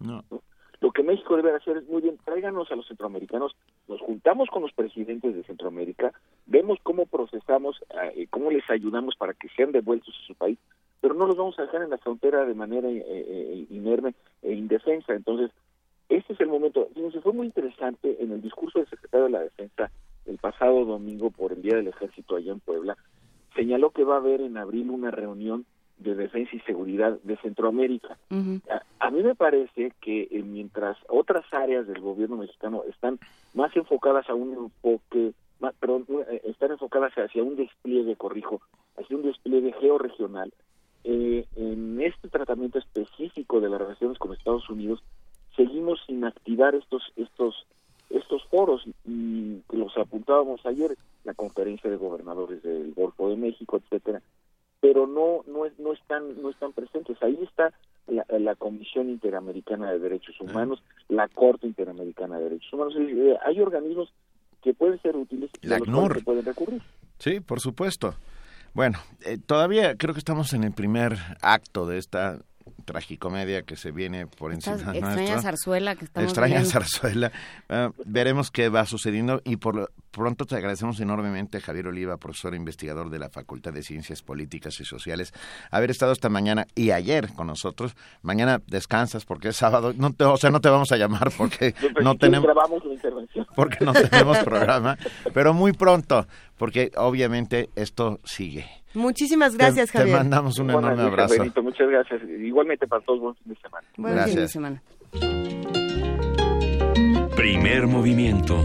Lo que México debe hacer es muy bien, tráiganos a los centroamericanos, nos juntamos con los presidentes de Centroamérica, vemos cómo procesamos, cómo les ayudamos para que sean devueltos a su país, pero no los vamos a dejar en la frontera de manera eh, eh, inerme e indefensa. Entonces, este es el momento. Fíjense, fue muy interesante en el discurso del secretario de la Defensa el pasado domingo por el Día del Ejército allá en Puebla, señaló que va a haber en abril una reunión de defensa y seguridad de Centroamérica. a, mí me parece que eh, mientras otras áreas del gobierno mexicano están más enfocadas a un enfoque, más, perdón, están enfocadas hacia un despliegue, corrijo, hacia un despliegue georregional, eh, en este tratamiento específico de las relaciones con Estados Unidos seguimos sin activar estos estos estos foros y los apuntábamos ayer la conferencia de gobernadores del Golfo de México etcétera pero no no no están no están presentes. Ahí está la, Comisión Interamericana de Derechos Humanos la Corte Interamericana de Derechos Humanos eh, hay organismos que pueden ser útiles y la los que pueden recurrir. Sí por supuesto bueno, eh, todavía creo que estamos en el primer acto de esta tragicomedia que se viene por encima nuestro. extraña zarzuela que estamos Extraña viendo. zarzuela. Ah, veremos qué va sucediendo y por lo pronto te agradecemos enormemente, Javier Oliva, profesor e investigador de la Facultad de Ciencias Políticas y Sociales, haber estado esta mañana y ayer con nosotros. Mañana descansas porque es sábado. No te, o sea, no te vamos a llamar porque [LAUGHS] no tenemos grabamos la intervención. porque no tenemos [LAUGHS] programa, pero muy pronto, porque obviamente esto sigue. Muchísimas Te- gracias, te Javier. mandamos un Buenas enorme abrazo. Benito, muchas gracias. Igualmente para todos, buen fin de semana. Buen fin de Gracias. semana. Primer movimiento.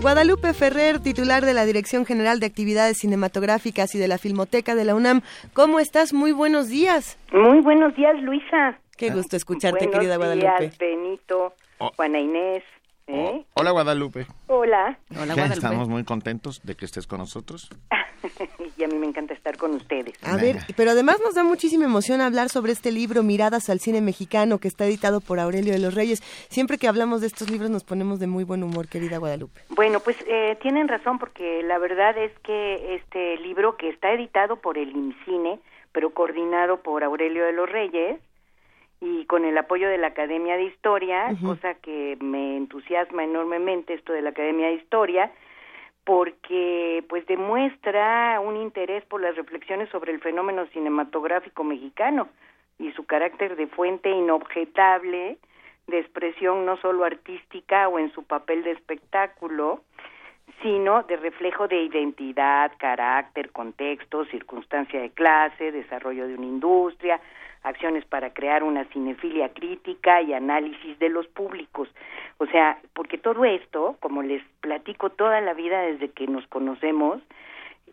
Guadalupe Ferrer, titular de la Dirección General de Actividades Cinematográficas y de la Filmoteca de la UNAM. ¿Cómo estás? Muy buenos días. Muy buenos días, Luisa. Qué gusto escucharte, buenos querida Guadalupe. días, Benito, Oh. Juana Inés. ¿eh? Hola Guadalupe. Hola. Estamos muy contentos de que estés con nosotros. [LAUGHS] y a mí me encanta estar con ustedes. A ver, pero además nos da muchísima emoción hablar sobre este libro Miradas al cine mexicano que está editado por Aurelio de los Reyes. Siempre que hablamos de estos libros nos ponemos de muy buen humor, querida Guadalupe. Bueno, pues eh, tienen razón porque la verdad es que este libro que está editado por el IMCINE, pero coordinado por Aurelio de los Reyes y con el apoyo de la Academia de Historia, cosa que me entusiasma enormemente esto de la Academia de Historia, porque pues demuestra un interés por las reflexiones sobre el fenómeno cinematográfico mexicano y su carácter de fuente inobjetable de expresión no solo artística o en su papel de espectáculo, sino de reflejo de identidad, carácter, contexto, circunstancia de clase, desarrollo de una industria, acciones para crear una cinefilia crítica y análisis de los públicos. O sea, porque todo esto, como les platico toda la vida desde que nos conocemos,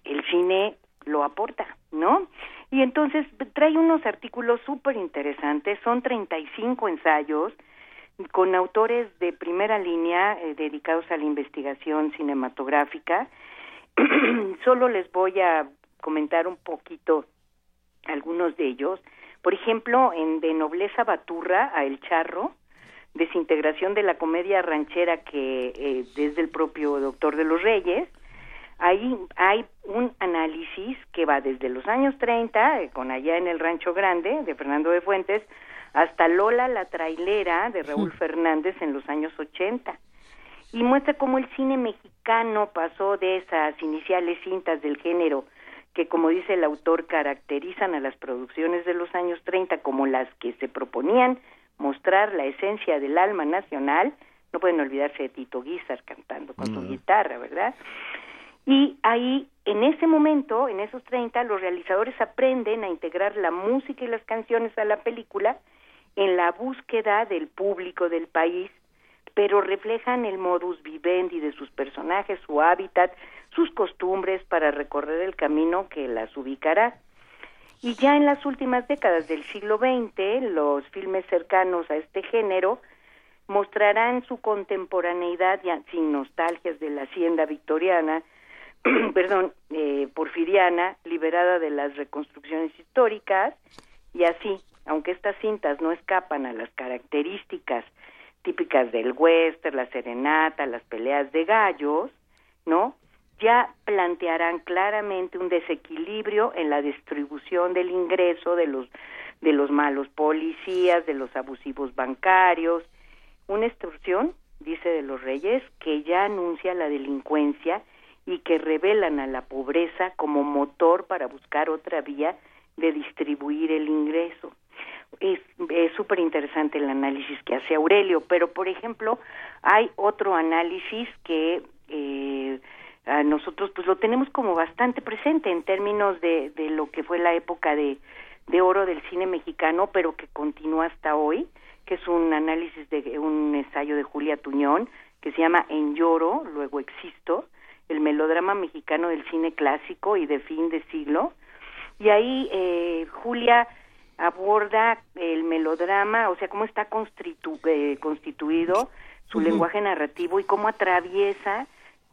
el cine lo aporta, ¿no? Y entonces trae unos artículos súper interesantes, son 35 ensayos con autores de primera línea eh, dedicados a la investigación cinematográfica. [CLEARS THROAT] Solo les voy a comentar un poquito algunos de ellos. Por ejemplo, en De Nobleza Baturra a El Charro, desintegración de la comedia ranchera que eh, desde el propio Doctor de los Reyes, ahí hay un análisis que va desde los años 30, eh, con allá en el Rancho Grande, de Fernando de Fuentes, hasta Lola la trailera de Raúl Fernández en los años 80. Y muestra cómo el cine mexicano pasó de esas iniciales cintas del género que, como dice el autor, caracterizan a las producciones de los años 30 como las que se proponían mostrar la esencia del alma nacional. No pueden olvidarse de Tito Guizar cantando con su Mm. guitarra, ¿verdad? Y ahí, en ese momento, en esos 30, los realizadores aprenden a integrar la música y las canciones a la película en la búsqueda del público del país, pero reflejan el modus vivendi de sus personajes, su hábitat, sus costumbres para recorrer el camino que las ubicará. Y ya en las últimas décadas del siglo XX, los filmes cercanos a este género mostrarán su contemporaneidad ya sin nostalgias de la hacienda victoriana, [CLEARS THROAT] perdón, eh, porfiriana, liberada de las reconstrucciones históricas, y así, aunque estas cintas no escapan a las características típicas del western, la serenata, las peleas de gallos, ¿no? Ya plantearán claramente un desequilibrio en la distribución del ingreso de los de los malos policías, de los abusivos bancarios, una extorsión, dice de los Reyes, que ya anuncia la delincuencia y que revelan a la pobreza como motor para buscar otra vía de distribuir el ingreso. Es súper interesante el análisis que hace Aurelio, pero por ejemplo hay otro análisis que eh, a nosotros pues lo tenemos como bastante presente en términos de, de lo que fue la época de, de oro del cine mexicano, pero que continúa hasta hoy, que es un análisis de un ensayo de Julia Tuñón que se llama En lloro, luego existo, el melodrama mexicano del cine clásico y de fin de siglo. Y ahí eh, Julia aborda el melodrama, o sea, cómo está constitu eh, constituido su lenguaje narrativo y cómo atraviesa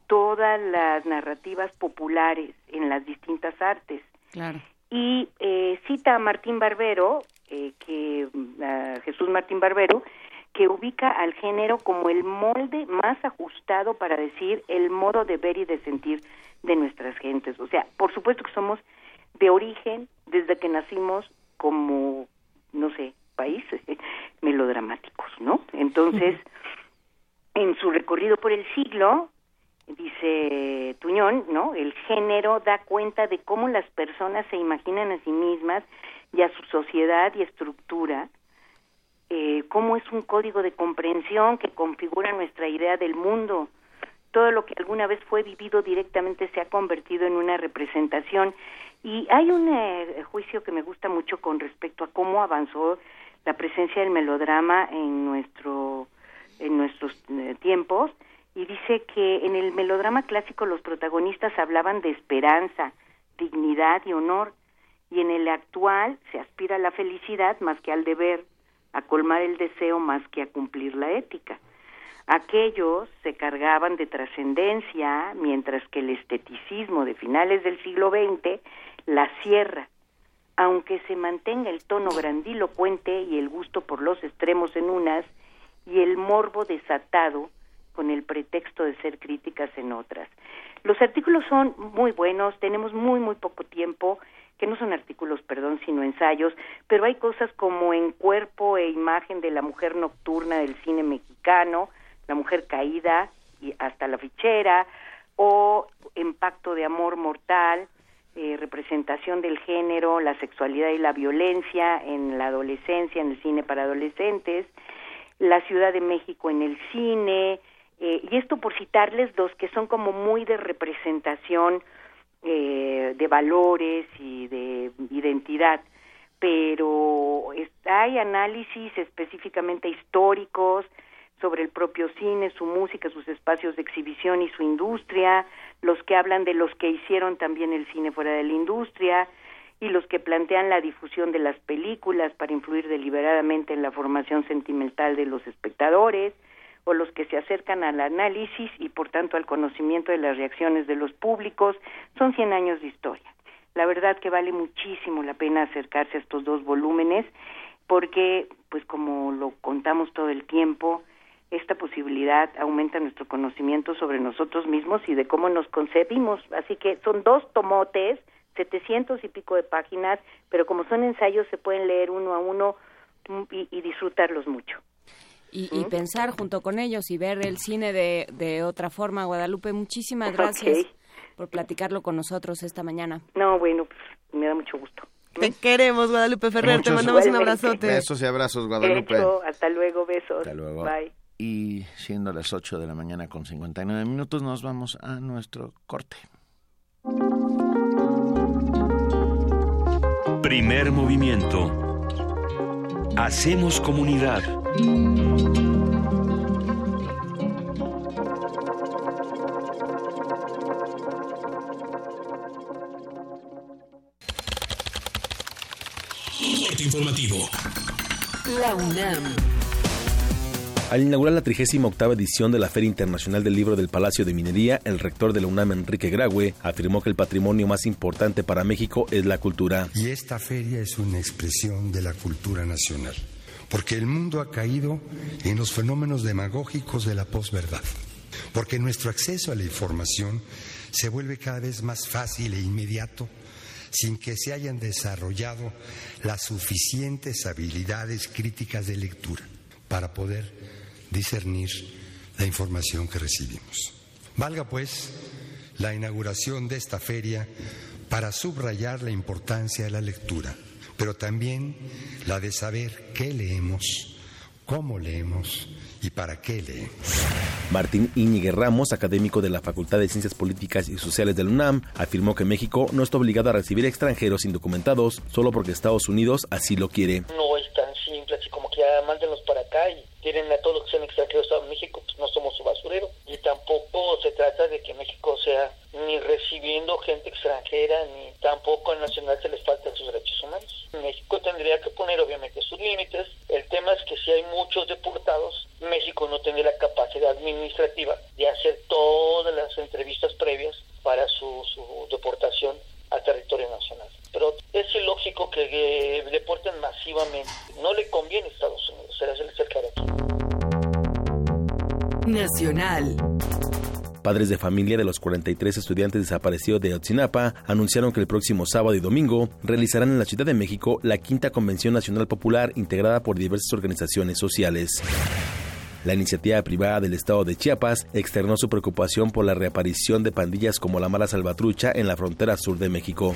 todas las narrativas populares en las distintas artes. Claro. Y eh, cita a Martín Barbero, eh, que a Jesús Martín Barbero, que ubica al género como el molde más ajustado para decir el modo de ver y de sentir de nuestras gentes. O sea, por supuesto que somos de origen, desde que nacimos como, no sé, países [LAUGHS] melodramáticos, ¿no? Entonces, [LAUGHS] en su recorrido por el siglo, dice Tuñón, ¿no? El género da cuenta de cómo las personas se imaginan a sí mismas y a su sociedad y estructura, eh, cómo es un código de comprensión que configura nuestra idea del mundo. Todo lo que alguna vez fue vivido directamente se ha convertido en una representación. Y hay un eh, juicio que me gusta mucho con respecto a cómo avanzó la presencia del melodrama en nuestro en nuestros eh, tiempos y dice que en el melodrama clásico los protagonistas hablaban de esperanza, dignidad y honor y en el actual se aspira a la felicidad más que al deber, a colmar el deseo más que a cumplir la ética. Aquellos se cargaban de trascendencia, mientras que el esteticismo de finales del siglo XX la cierra, aunque se mantenga el tono grandilocuente y el gusto por los extremos en unas y el morbo desatado con el pretexto de ser críticas en otras. Los artículos son muy buenos, tenemos muy, muy poco tiempo, que no son artículos, perdón, sino ensayos, pero hay cosas como en cuerpo e imagen de la mujer nocturna del cine mexicano, la mujer caída y hasta la fichera, o en pacto de amor mortal, eh, representación del género, la sexualidad y la violencia en la adolescencia, en el cine para adolescentes, la Ciudad de México en el cine, eh, y esto por citarles dos que son como muy de representación eh, de valores y de identidad, pero hay análisis específicamente históricos sobre el propio cine, su música, sus espacios de exhibición y su industria, los que hablan de los que hicieron también el cine fuera de la industria y los que plantean la difusión de las películas para influir deliberadamente en la formación sentimental de los espectadores, o los que se acercan al análisis y por tanto al conocimiento de las reacciones de los públicos, son 100 años de historia. La verdad que vale muchísimo la pena acercarse a estos dos volúmenes porque, pues como lo contamos todo el tiempo, esta posibilidad aumenta nuestro conocimiento sobre nosotros mismos y de cómo nos concebimos. Así que son dos tomotes, 700 y pico de páginas, pero como son ensayos se pueden leer uno a uno y, y disfrutarlos mucho. Y, pensar junto con ellos y ver el cine de, de otra forma. Guadalupe, muchísimas gracias por platicarlo con nosotros esta mañana. No, bueno, pues me da mucho gusto. Te queremos, Guadalupe Ferrer. Te mandamos un abrazote. Besos y abrazos, Guadalupe. hasta luego, besos. Hasta luego. Bye. Y siendo las 8 de la mañana con 59 minutos, nos vamos a nuestro corte. Primer movimiento. Hacemos comunidad. informativo. La UNAM. Al inaugurar la 38 edición de la Feria Internacional del Libro del Palacio de Minería, el rector de la UNAM, Enrique Graue, afirmó que el patrimonio más importante para México es la cultura. Y esta feria es una expresión de la cultura nacional, porque el mundo ha caído en los fenómenos demagógicos de la posverdad, porque nuestro acceso a la información se vuelve cada vez más fácil e inmediato sin que se hayan desarrollado las suficientes habilidades críticas de lectura para poder discernir la información que recibimos. Valga pues la inauguración de esta feria para subrayar la importancia de la lectura, pero también la de saber qué leemos, cómo leemos y para qué leemos. Martín Íñiguez Ramos, académico de la Facultad de Ciencias Políticas y Sociales del UNAM, afirmó que México no está obligado a recibir extranjeros indocumentados solo porque Estados Unidos así lo quiere. No tan simple, así como que ya mándenlos para acá y tienen a todos los que sean extranjeros a México, pues no somos su basurero. Y tampoco se trata de que México sea ni recibiendo gente extranjera, ni tampoco al nacional se les faltan sus derechos humanos. México tendría que poner obviamente sus límites. El tema es que si hay muchos deportados, México no tendría la capacidad administrativa de hacer todas las entrevistas previas para su, deportación al territorio nacional. Pero es ilógico que deporten masivamente. No le conviene a Estados Unidos, será el aquí. Nacional. Padres de familia de los 43 estudiantes desaparecidos de Otzinapa anunciaron que el próximo sábado y domingo realizarán en la Ciudad de México la quinta Convención Nacional Popular integrada por diversas organizaciones sociales. La iniciativa privada del estado de Chiapas externó su preocupación por la reaparición de pandillas como la Mala Salvatrucha en la frontera sur de México.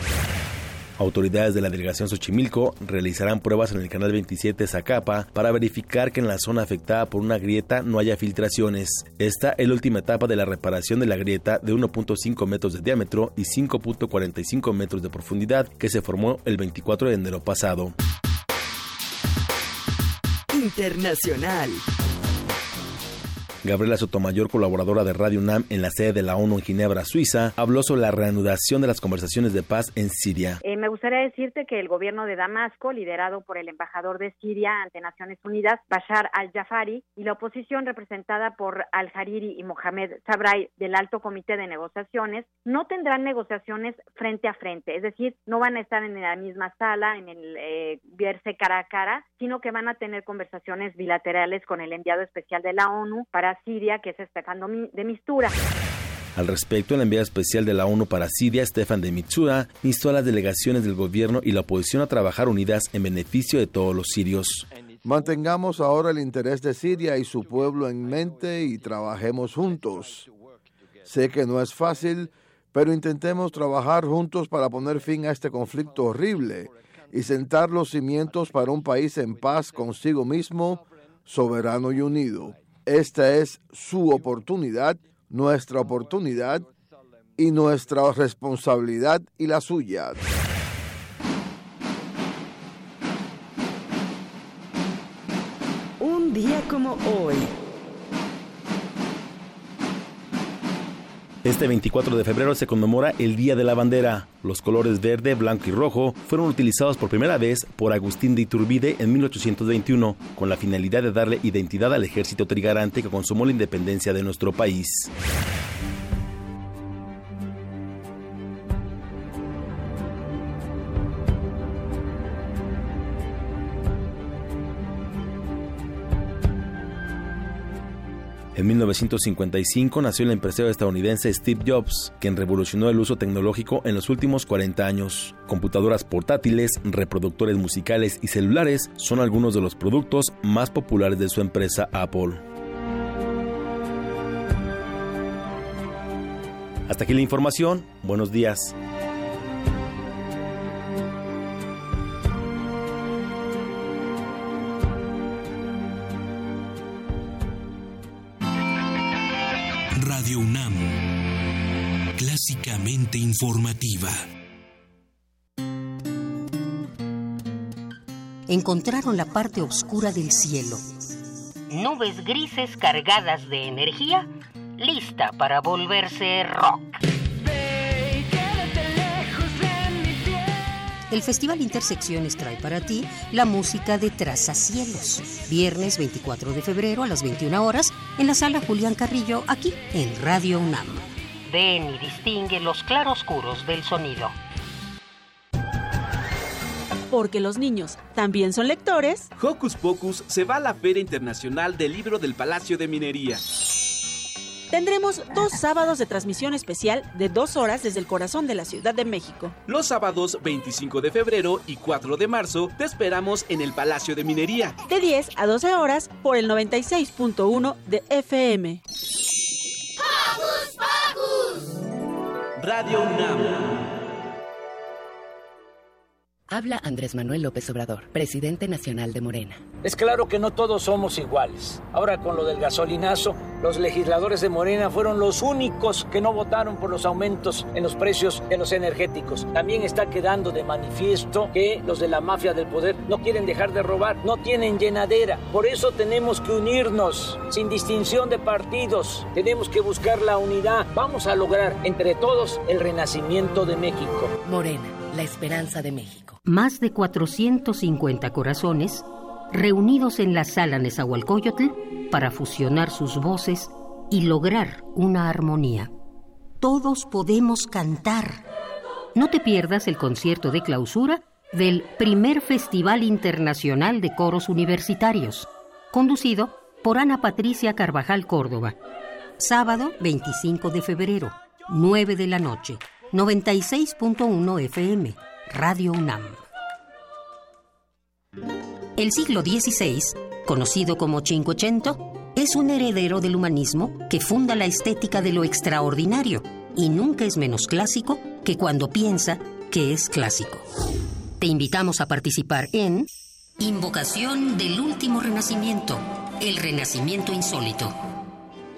Autoridades de la delegación Xochimilco realizarán pruebas en el canal 27 Zacapa para verificar que en la zona afectada por una grieta no haya filtraciones. Esta es la última etapa de la reparación de la grieta de 1.5 metros de diámetro y 5.45 metros de profundidad que se formó el 24 de enero pasado. Internacional. Gabriela Sotomayor, colaboradora de Radio UNAM en la sede de la ONU en Ginebra, Suiza, habló sobre la reanudación de las conversaciones de paz en Siria. Eh, me gustaría decirte que el gobierno de Damasco, liderado por el embajador de Siria ante Naciones Unidas, Bashar al-Jafari, y la oposición representada por al-Hariri y Mohamed Sabray del Alto Comité de Negociaciones, no tendrán negociaciones frente a frente, es decir, no van a estar en la misma sala, en el eh, verse cara a cara, sino que van a tener conversaciones bilaterales con el enviado especial de la ONU para Siria, que es Estefan de Mistura. Al respecto, el enviado especial de la ONU para Siria, Stefan de Mitsura, instó a las delegaciones del gobierno y la oposición a trabajar unidas en beneficio de todos los sirios. Mantengamos ahora el interés de Siria y su pueblo en mente y trabajemos juntos. Sé que no es fácil, pero intentemos trabajar juntos para poner fin a este conflicto horrible y sentar los cimientos para un país en paz consigo mismo, soberano y unido. Esta es su oportunidad, nuestra oportunidad y nuestra responsabilidad y la suya. Un día como hoy. Este 24 de febrero se conmemora el Día de la Bandera. Los colores verde, blanco y rojo fueron utilizados por primera vez por Agustín de Iturbide en 1821, con la finalidad de darle identidad al ejército trigarante que consumó la independencia de nuestro país. En 1955 nació el empresario estadounidense Steve Jobs, quien revolucionó el uso tecnológico en los últimos 40 años. Computadoras portátiles, reproductores musicales y celulares son algunos de los productos más populares de su empresa Apple. Hasta aquí la información. Buenos días. Radio UNAM, clásicamente informativa. Encontraron la parte oscura del cielo. Nubes grises cargadas de energía, lista para volverse rock. El Festival Intersecciones trae para ti la música de Trazacielos. Viernes 24 de febrero a las 21 horas en la sala Julián Carrillo, aquí en Radio UNAM. Ven y distingue los claroscuros del sonido. Porque los niños también son lectores. Hocus Pocus se va a la Feria Internacional del Libro del Palacio de Minería. Tendremos dos sábados de transmisión especial de dos horas desde el corazón de la Ciudad de México. Los sábados 25 de febrero y 4 de marzo te esperamos en el Palacio de Minería. De 10 a 12 horas por el 96.1 de FM. ¡Hocus Pocus! Radio UNAM. Habla Andrés Manuel López Obrador, presidente nacional de Morena. Es claro que no todos somos iguales. Ahora con lo del gasolinazo, los legisladores de Morena fueron los únicos que no votaron por los aumentos en los precios de los energéticos. También está quedando de manifiesto que los de la mafia del poder no quieren dejar de robar, no tienen llenadera. Por eso tenemos que unirnos, sin distinción de partidos. Tenemos que buscar la unidad. Vamos a lograr entre todos el renacimiento de México. Morena, la esperanza de México más de 450 corazones reunidos en la sala Nezahualcóyotl para fusionar sus voces y lograr una armonía. Todos podemos cantar. No te pierdas el concierto de clausura del primer Festival Internacional de Coros Universitarios, conducido por Ana Patricia Carvajal Córdoba. Sábado 25 de febrero, 9 de la noche, 96.1 FM, Radio UNAM. El siglo XVI, conocido como Cinquecento, es un heredero del humanismo que funda la estética de lo extraordinario y nunca es menos clásico que cuando piensa que es clásico. Te invitamos a participar en Invocación del Último Renacimiento, el Renacimiento Insólito.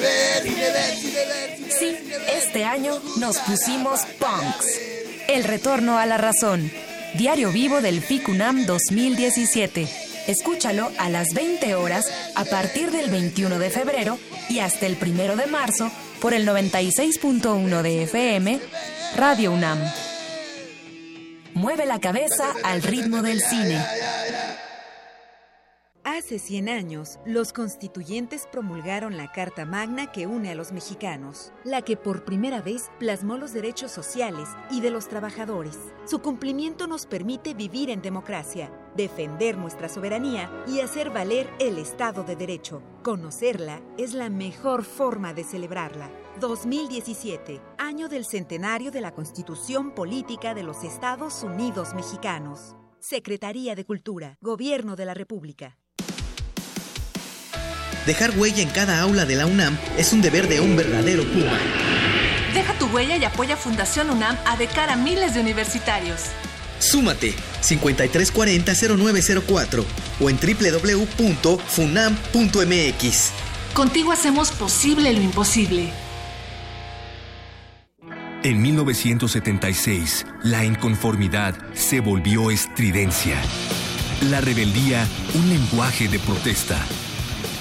Verde. Sí, este año nos pusimos punks. El retorno a la razón. Diario vivo del FICUNAM 2017. Escúchalo a las 20 horas a partir del 21 de febrero y hasta el 1 de marzo por el 96.1 de FM, Radio UNAM. Mueve la cabeza al ritmo del cine. Hace 100 años, los constituyentes promulgaron la Carta Magna que une a los mexicanos, la que por primera vez plasmó los derechos sociales y de los trabajadores. Su cumplimiento nos permite vivir en democracia, defender nuestra soberanía y hacer valer el Estado de Derecho. Conocerla es la mejor forma de celebrarla. 2017, año del centenario de la Constitución Política de los Estados Unidos Mexicanos. Secretaría de Cultura, Gobierno de la República. Dejar huella en cada aula de la UNAM es un deber de un verdadero Puma. Deja tu huella y apoya Fundación UNAM a de cara a miles de universitarios. Súmate 5340-0904 o en www.funam.mx. Contigo hacemos posible lo imposible. En 1976, la inconformidad se volvió estridencia. La rebeldía, un lenguaje de protesta.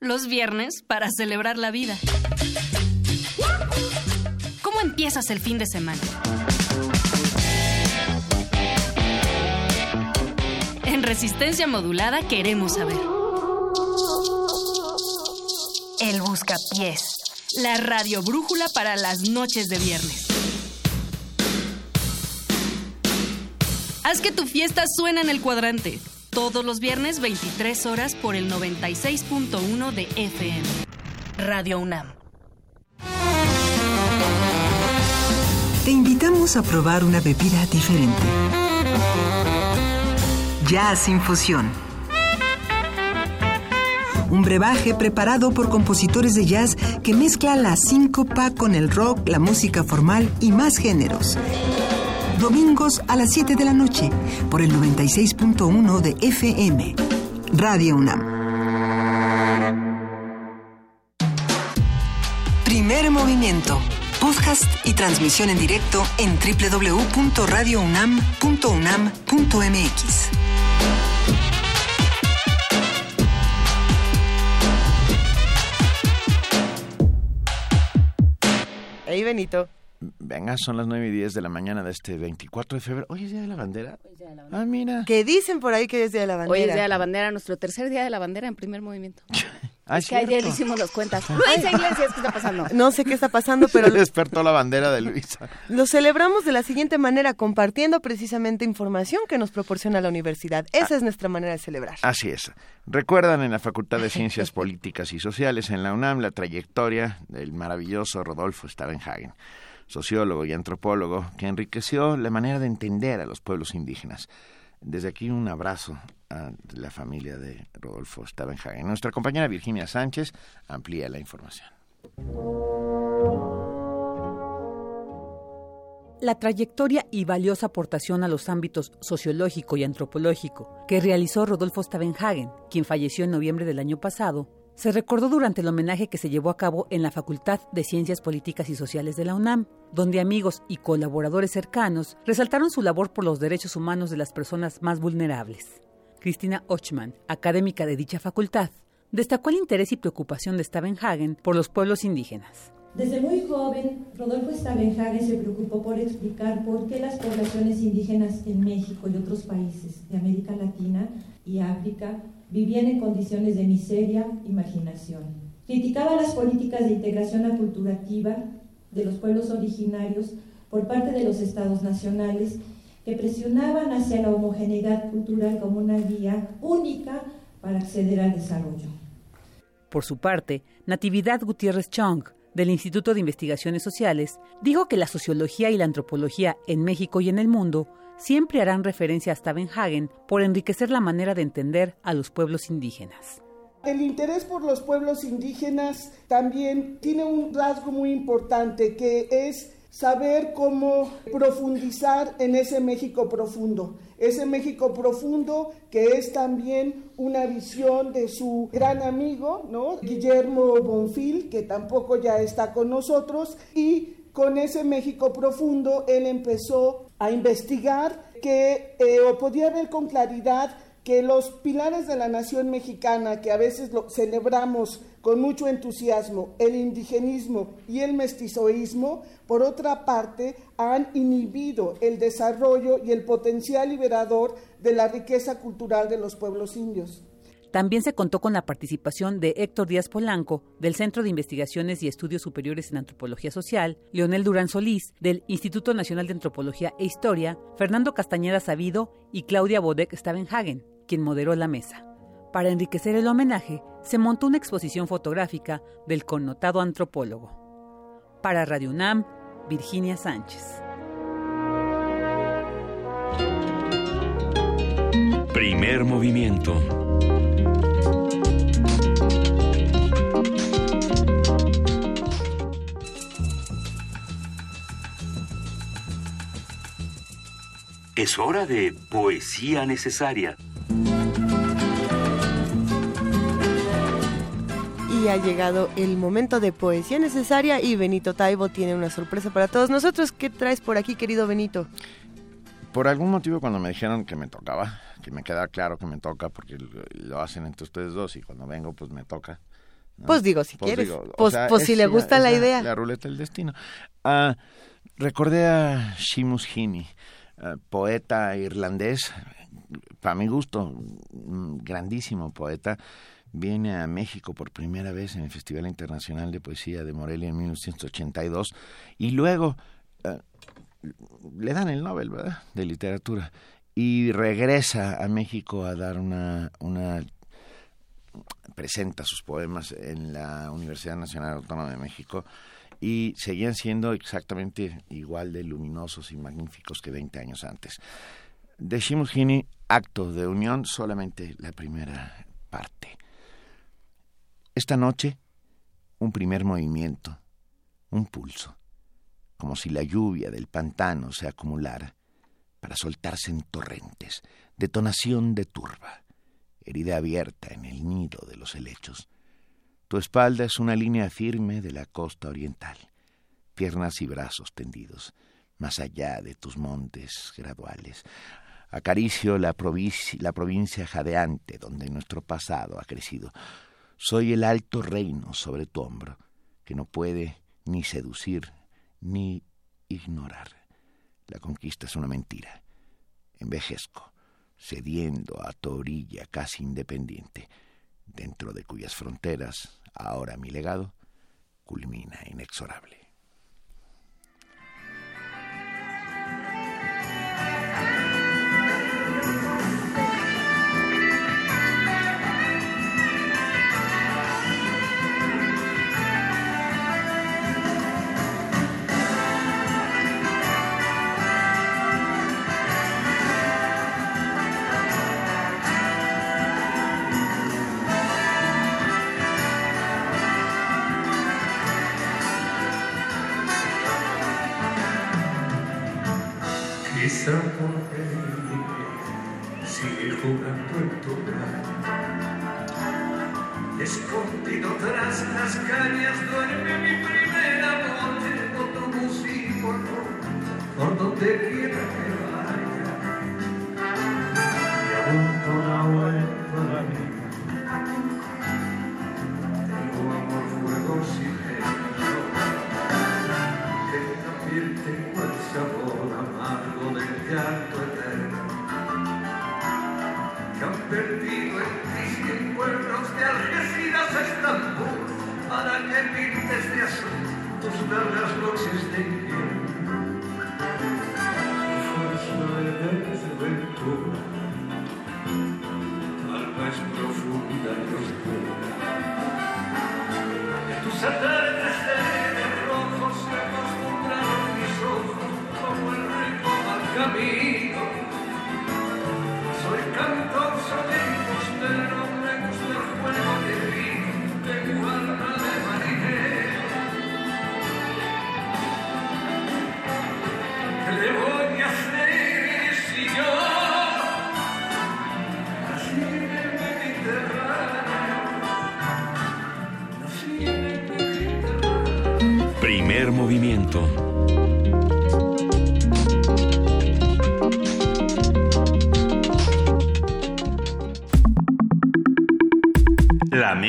Los viernes para celebrar la vida. ¿Cómo empiezas el fin de semana? En Resistencia Modulada queremos saber. El Buscapiés. La radio brújula para las noches de viernes. Haz que tu fiesta suene en el cuadrante. Todos los viernes 23 horas por el 96.1 de FM. Radio UNAM. Te invitamos a probar una bebida diferente. Jazz Infusión. Un brebaje preparado por compositores de jazz que mezcla la síncopa con el rock, la música formal y más géneros. Domingos a las 7 de la noche por el 96.1 de FM. Radio UNAM. Primer movimiento. Podcast y transmisión en directo en www.radiounam.unam.mx. Hey, Benito. Venga, son las 9 y 10 de la mañana de este 24 de febrero. ¿Hoy es Día de la Bandera? Ah, mira. Que dicen por ahí que es Día de la Bandera. Hoy es Día de la Bandera, nuestro tercer Día de la Bandera en primer movimiento. [LAUGHS] Ah, es que ayer hicimos las cuentas. [LAUGHS] Luisa Iglesias, ¿qué está pasando? No sé qué está pasando, pero... [LAUGHS] despertó la bandera de Luisa. Lo celebramos de la siguiente manera, compartiendo precisamente información que nos proporciona la universidad. Esa es nuestra manera de celebrar. Así es. Recuerdan en la Facultad de Ciencias Políticas y Sociales en la UNAM la trayectoria del maravilloso Rodolfo Stavenhagen sociólogo y antropólogo, que enriqueció la manera de entender a los pueblos indígenas. Desde aquí un abrazo a la familia de Rodolfo Stavenhagen. Nuestra compañera Virginia Sánchez amplía la información. La trayectoria y valiosa aportación a los ámbitos sociológico y antropológico que realizó Rodolfo Stavenhagen, quien falleció en noviembre del año pasado, se recordó durante el homenaje que se llevó a cabo en la Facultad de Ciencias Políticas y Sociales de la UNAM, donde amigos y colaboradores cercanos resaltaron su labor por los derechos humanos de las personas más vulnerables. Cristina Ochman, académica de dicha facultad, destacó el interés y preocupación de Stavenhagen por los pueblos indígenas. Desde muy joven, Rodolfo Stavenhagen se preocupó por explicar por qué las poblaciones indígenas en México y otros países de América Latina y África vivían en condiciones de miseria y marginación. Criticaba las políticas de integración aculturativa de los pueblos originarios por parte de los estados nacionales que presionaban hacia la homogeneidad cultural como una vía única para acceder al desarrollo. Por su parte, Natividad Gutiérrez Chong, del Instituto de Investigaciones Sociales, dijo que la sociología y la antropología en México y en el mundo siempre harán referencia a Stavenhagen por enriquecer la manera de entender a los pueblos indígenas. El interés por los pueblos indígenas también tiene un rasgo muy importante que es saber cómo profundizar en ese México profundo, ese México profundo que es también una visión de su gran amigo, ¿no? Guillermo Bonfil, que tampoco ya está con nosotros, y con ese México profundo él empezó a investigar que eh, o podía ver con claridad que los pilares de la nación mexicana, que a veces lo celebramos con mucho entusiasmo, el indigenismo y el mestizoísmo, por otra parte, han inhibido el desarrollo y el potencial liberador de la riqueza cultural de los pueblos indios. También se contó con la participación de Héctor Díaz Polanco, del Centro de Investigaciones y Estudios Superiores en Antropología Social, Leonel Durán Solís, del Instituto Nacional de Antropología e Historia, Fernando Castañeda Sabido y Claudia Bodek Stavenhagen, quien moderó la mesa. Para enriquecer el homenaje, se montó una exposición fotográfica del connotado antropólogo. Para Radio UNAM, Virginia Sánchez. Primer movimiento. Es hora de poesía necesaria. Y ha llegado el momento de poesía necesaria y Benito Taibo tiene una sorpresa para todos nosotros. ¿Qué traes por aquí, querido Benito? Por algún motivo cuando me dijeron que me tocaba, que me queda claro que me toca porque lo hacen entre ustedes dos y cuando vengo pues me toca. Pues digo, si pues quieres. pues, pues si le gusta la, idea. La ruleta del destino. Ah, recordé a Shimus Hini poeta irlandés, para mi gusto, grandísimo poeta, viene a México por primera vez en el Festival Internacional de Poesía de Morelia en 1982 y luego eh, le dan el Nobel. De literatura y regresa a México a dar una, una presenta sus poemas en la Universidad Nacional Autónoma de México y seguían siendo exactamente igual de luminosos y magníficos que 20 años antes. De Shimushini, acto de unión, solamente la primera parte. Esta noche, un primer movimiento, un pulso, como si la lluvia del pantano se acumulara para soltarse en torrentes, detonación de turba, herida abierta en el nido de los helechos tu espalda es una línea firme de la costa oriental, piernas y brazos tendidos, más allá de tus montes graduales. Acaricio la, la provincia jadeante donde nuestro pasado ha crecido. Soy el alto reino sobre tu hombro, que no puede ni seducir ni ignorar. La conquista es una mentira. Envejezco, cediendo a tu orilla casi independiente, dentro de cuyas fronteras Ahora mi legado culmina inexorable. Quizá porque sigue jugando en tu Escondido tras las cañas duerme mi primer amor, otro músico por donde quiera que han perdido el triste en pueblos de Algeciras a Estambul, para que pintes de tus largas noches de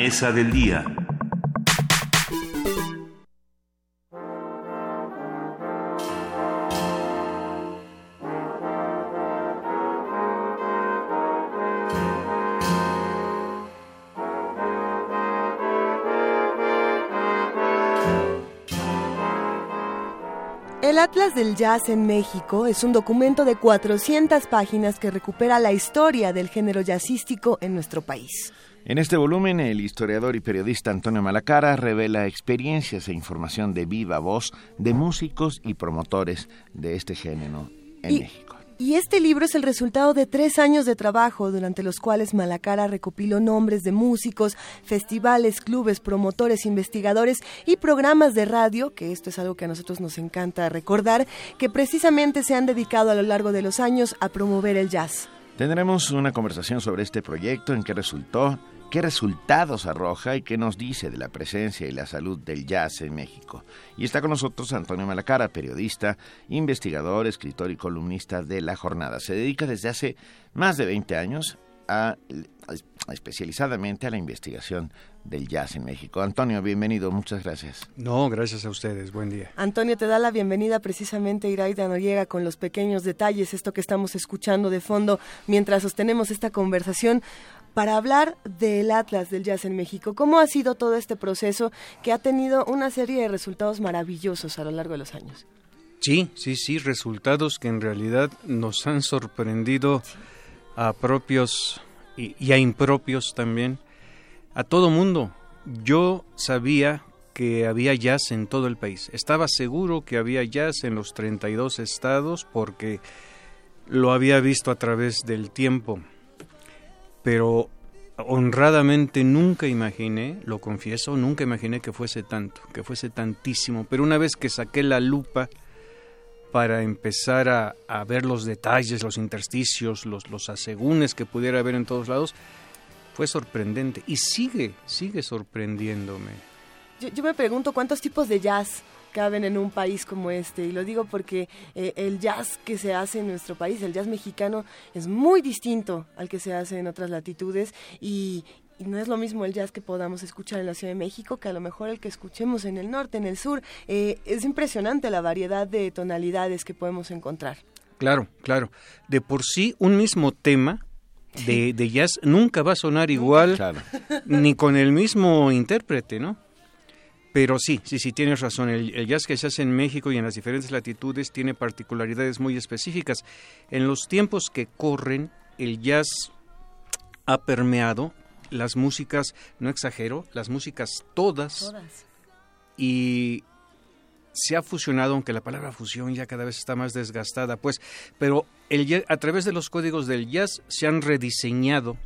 mesa del día. El Atlas del Jazz en México es un documento de 400 páginas que recupera la historia del género jazzístico en nuestro país. En este volumen, el historiador y periodista Antonio Malacara revela experiencias e información de viva voz de músicos y promotores de este género en Y- México. Y este libro es el resultado de tres años de trabajo durante los cuales Malacara recopiló nombres de músicos, festivales, clubes, promotores, investigadores y programas de radio, que esto es algo que a nosotros nos encanta recordar, que precisamente se han dedicado a lo largo de los años a promover el jazz. Tendremos una conversación sobre este proyecto, en qué resultó, qué resultados arroja y qué nos dice de la presencia y la salud del jazz en México. Y está con nosotros Antonio Malacara, periodista, investigador, escritor y columnista de La Jornada. Se dedica desde hace más de 20 años a, a- especializadamente a la investigación del jazz en México. Antonio, bienvenido, muchas gracias. No, gracias a ustedes. Buen día. Antonio, te da la bienvenida precisamente Iraida Noriega con los pequeños detalles, esto que estamos escuchando de fondo mientras sostenemos esta conversación para hablar del Atlas del Jazz en México. ¿Cómo ha sido todo este proceso que ha tenido una serie de resultados maravillosos a lo largo de los años? Sí, sí, sí, resultados que en realidad nos han sorprendido a propios y, y a impropios también, a todo mundo. Yo sabía que había jazz en todo el país. Estaba seguro que había jazz en los 32 estados porque lo había visto a través del tiempo. Pero honradamente nunca imaginé, lo confieso, nunca imaginé que fuese tanto, que fuese tantísimo. Pero una vez que saqué la lupa para empezar a, ver los detalles, los intersticios, los, los asegúnes que pudiera haber en todos lados, fue sorprendente y sigue, sigue sorprendiéndome. Yo, yo me pregunto cuántos tipos de jazz caben en un país como este y lo digo porque eh, el jazz que se hace en nuestro país, el jazz mexicano, es muy distinto al que se hace en otras latitudes y, y no es lo mismo el jazz que podamos escuchar en la Ciudad de México que a lo mejor el que escuchemos en el norte, en el sur. Eh, es impresionante la variedad de tonalidades que podemos encontrar. Claro, claro. De por sí, un mismo tema de, de jazz nunca va a sonar igual ni con el mismo intérprete, ¿no? Pero sí, sí, sí, tienes razón. El, el, jazz que se hace en México y en las diferentes latitudes tiene particularidades muy específicas. En los tiempos que corren, el jazz ha permeado las músicas, no exagero, las músicas todas, Todas. y se ha fusionado, aunque la palabra fusión ya cada vez está más desgastada, pues, pero a través de los códigos del jazz se han rediseñado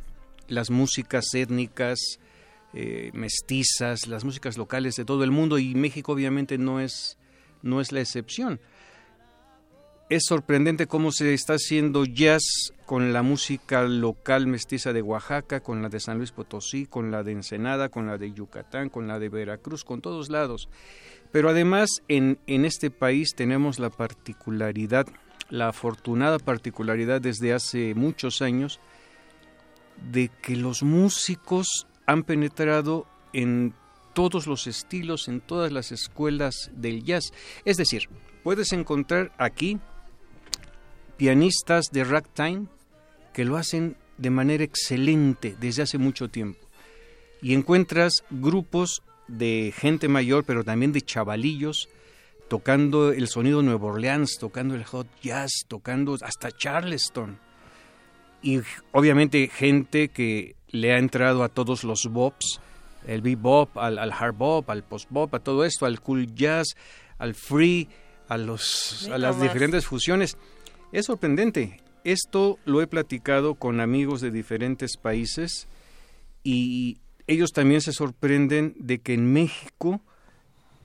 las músicas étnicas, eh, mestizas, las músicas locales de todo el mundo y México obviamente no es, no es la excepción. Es sorprendente cómo se está haciendo jazz con la música local mestiza de Oaxaca, con la de San Luis Potosí, con la de Ensenada, con la de Yucatán, con la de Veracruz, con todos lados. Pero además en, en este país tenemos la particularidad, la afortunada particularidad desde hace muchos años, de que los músicos han penetrado en todos los estilos, en todas las escuelas del jazz. Es decir, puedes encontrar aquí pianistas de ragtime que lo hacen de manera excelente desde hace mucho tiempo. Y encuentras grupos de gente mayor, pero también de chavalillos, tocando el sonido Nueva Orleans, tocando el hot jazz, tocando hasta Charleston. Y obviamente gente que le ha entrado a todos los bops, el bebop, al, al hard bop, al post bop, a todo esto, al cool jazz, al free, a, los, a las diferentes fusiones. Es sorprendente. Esto lo he platicado con amigos de diferentes países y ellos también se sorprenden de que en México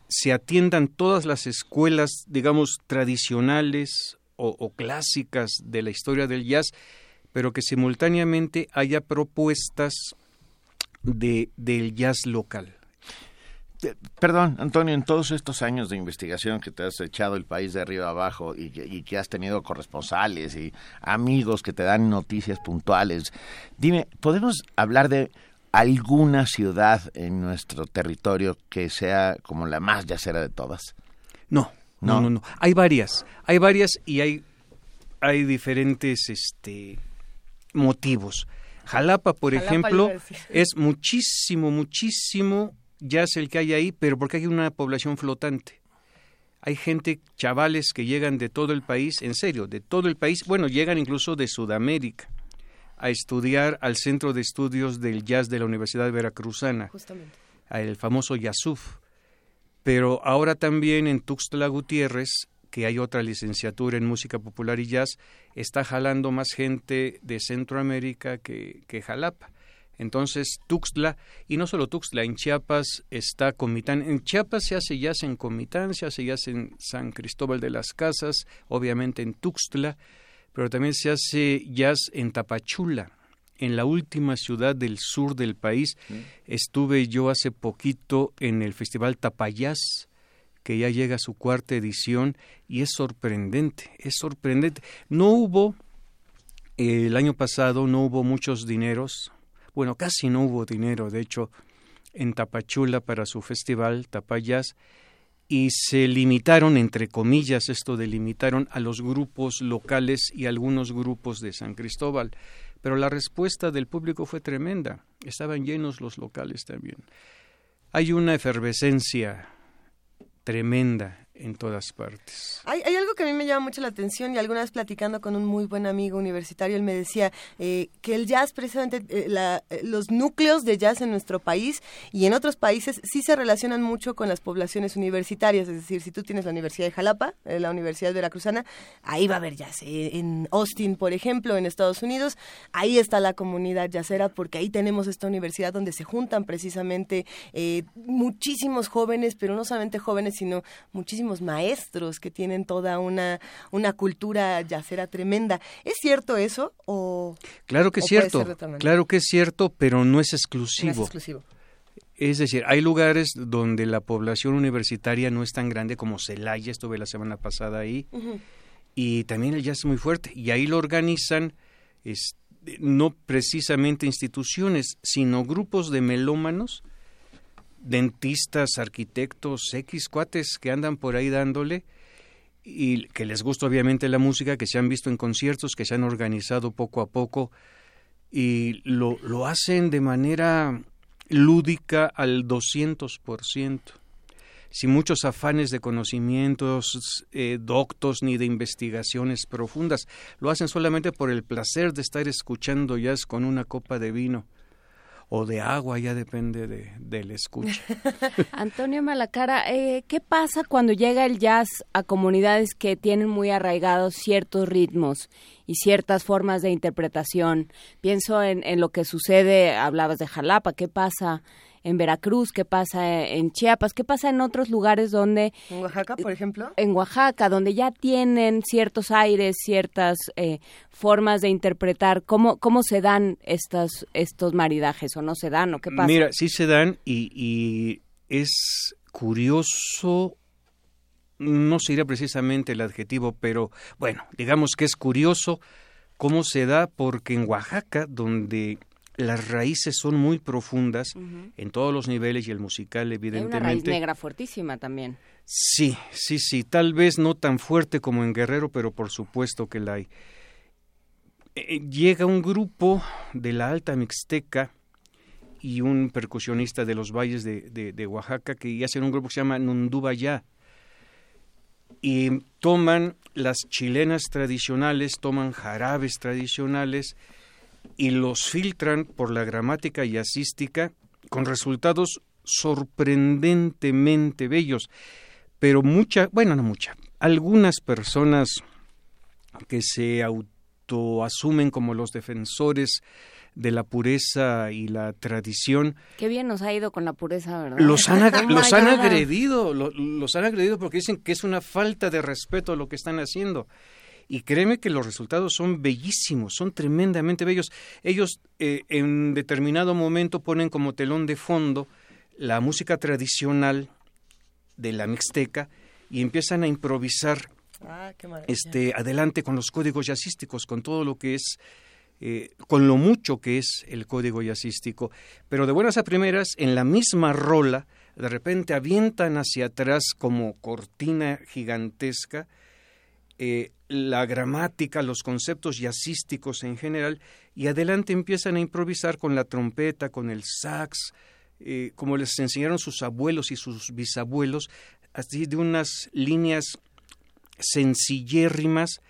se atiendan todas las escuelas, digamos, tradicionales o, clásicas de la historia del jazz, pero que simultáneamente haya propuestas de, del jazz local. Perdón, Antonio, en todos estos años de investigación que te has echado el país de arriba abajo y que, has tenido corresponsales y amigos que te dan noticias puntuales, dime, ¿podemos hablar de alguna ciudad en nuestro territorio que sea como la más yacera de todas? No, no, no, no. Hay varias, hay varias y hay, hay diferentes este, motivos. Jalapa, por ejemplo, es muchísimo, muchísimo ya es el que hay ahí, pero porque hay una población flotante. Hay gente, chavales que llegan de todo el país, en serio, de todo el país, bueno, llegan incluso de Sudamérica a estudiar al Centro de Estudios del Jazz de la Universidad Veracruzana, Justamente. el famoso YASUF. Pero ahora también en Tuxtla Gutiérrez, que hay otra licenciatura en música popular y jazz, está jalando más gente de Centroamérica que, que Jalapa. Entonces, Tuxtla, y no solo Tuxtla, en Chiapas está Comitán. En Chiapas se hace jazz en Comitán, se hace jazz en San Cristóbal de las Casas, obviamente en Tuxtla, pero también se hace jazz en Tapachula, en la última ciudad del sur del país. Mm. Estuve yo hace poquito en el Festival Tapayaz, que ya llega a su cuarta edición, y es sorprendente, es sorprendente. No hubo, el año pasado no hubo muchos dineros, bueno, casi no hubo dinero, de hecho, en Tapachula para su festival, Tapayas, y se limitaron, entre comillas, esto delimitaron a los grupos locales y algunos grupos de San Cristóbal. Pero la respuesta del público fue tremenda. Estaban llenos los locales también. Hay una efervescencia tremenda en todas partes. Hay, algo que a mí me llama mucho la atención y alguna vez platicando con un muy buen amigo universitario, él me decía eh, que el jazz, precisamente eh, eh, los núcleos de jazz en nuestro país y en otros países sí se relacionan mucho con las poblaciones universitarias, es decir, si tú tienes la Universidad de Jalapa, la Universidad Veracruzana, ahí va a haber jazz. en Austin, por ejemplo, en Estados Unidos, ahí está la comunidad jazzera porque ahí tenemos esta universidad donde se juntan precisamente muchísimos jóvenes, pero no solamente jóvenes, sino muchísimos maestros que tienen toda una, una cultura yacera tremenda. ¿Es cierto eso? O, claro que es cierto, claro que es cierto, pero no es exclusivo. es exclusivo. Es decir, hay lugares donde la población universitaria no es tan grande como Celaya, estuve la semana pasada ahí, y también el jazz es muy fuerte, y ahí lo organizan no precisamente instituciones, sino grupos de melómanos dentistas, arquitectos, X cuates que andan por ahí dándole y que les gusta obviamente la música, que se han visto en conciertos, que se han organizado poco a poco y lo, lo hacen de manera lúdica al 200%, sin muchos afanes de conocimientos eh, doctos ni de investigaciones profundas. Lo hacen solamente por el placer de estar escuchando jazz con una copa de vino o de agua, ya depende de, del escucha. [LAUGHS] Antonio Malacara, eh, ¿qué pasa cuando llega el jazz a comunidades que tienen muy arraigados ciertos ritmos y ciertas formas de interpretación? Pienso en, en lo que sucede, hablabas de Jalapa, ¿qué pasa en Veracruz, qué pasa en Chiapas, qué pasa en otros lugares donde... En Oaxaca, por ejemplo. En Oaxaca, donde ya tienen ciertos aires, ciertas eh, formas de interpretar, ¿cómo, cómo se dan estas, estos maridajes o no se dan o qué pasa? Mira, sí se dan y, y es curioso no sería precisamente el adjetivo, pero bueno, digamos que es curioso cómo se da porque en Oaxaca, donde las raíces son muy profundas en todos los niveles y el musical evidentemente. Hay una raíz negra fuertísima también. Sí, sí, sí, tal vez no tan fuerte como en Guerrero, pero por supuesto que la hay. Eh, llega un grupo de la Alta Mixteca y un percusionista de los valles de, de, Oaxaca que hacen un grupo que se llama Nundubayá y toman las chilenas tradicionales, toman jarabes tradicionales y los filtran por la gramática jazzística con resultados sorprendentemente bellos. Pero mucha, bueno, no mucha, algunas personas que se autoasumen como los defensores de la pureza y la tradición. Qué bien nos ha ido con la pureza, ¿verdad? Los han, [LAUGHS] los han agredido, los han agredido porque dicen que es una falta de respeto a lo que están haciendo. Y créeme que los resultados son bellísimos, son tremendamente bellos. Ellos eh, en determinado momento ponen como telón de fondo la música tradicional de la Mixteca y empiezan a improvisar ah, este adelante con los códigos jazzísticos, con todo lo que es eh, con lo mucho que es el código jazzístico, pero de buenas a primeras, en la misma rola, de repente avientan hacia atrás como cortina gigantesca eh, la gramática, los conceptos jazzísticos en general, y adelante empiezan a improvisar con la trompeta, con el sax, eh, como les enseñaron sus abuelos y sus bisabuelos, así de unas líneas sencillérrimas,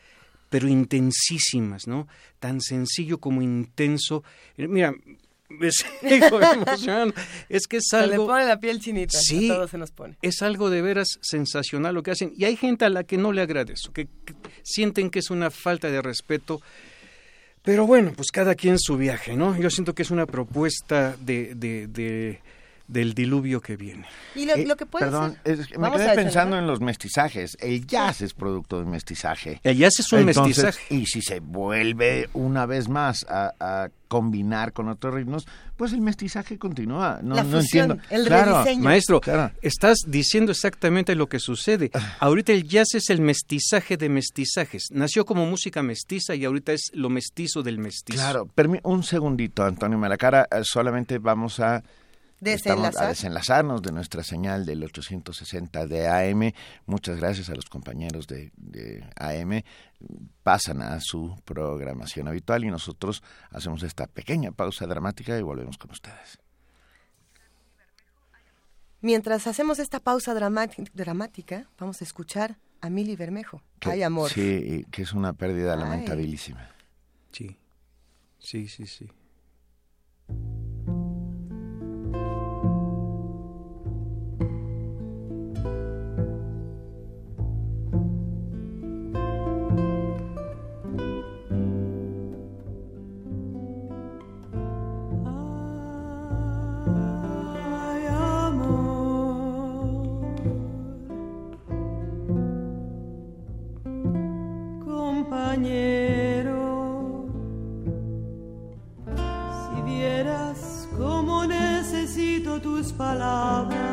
pero intensísimas, ¿no? Tan sencillo como intenso. Eh, mira, [LAUGHS] me sigo emocionando. Es que es algo... Se le pone la piel chinita, sí, todo se nos pone. Es algo de veras sensacional lo que hacen. Y hay gente a la que no le agrade eso, que, sienten que es una falta de respeto. Pero bueno, pues cada quien su viaje, ¿no? Yo siento que es una propuesta de, de, de del diluvio que viene. Y lo, eh, que puede perdón, me quedé pensando en los mestizajes. El jazz es producto de mestizaje. El jazz es un mestizaje. Y si se vuelve una vez más a, combinar con otros ritmos, pues el mestizaje continúa. No, no entiendo. El rediseño. Maestro, estás diciendo exactamente lo que sucede. Ah. Ahorita el jazz es el mestizaje de mestizajes. Nació como música mestiza y ahorita es lo mestizo del mestizo. Claro, un segundito, Antonio Malacara. Eh, solamente vamos a Estamos a desenlazarnos de nuestra señal del 860 de AM. Muchas gracias a los compañeros de, AM. Pasan a su programación habitual y nosotros hacemos esta pequeña pausa dramática y volvemos con ustedes. Mientras hacemos esta pausa dramática, vamos a escuchar a Mili Bermejo. Hay amor. Sí, que es una pérdida lamentabilísima. Sí, sí, sí, sí. Palabras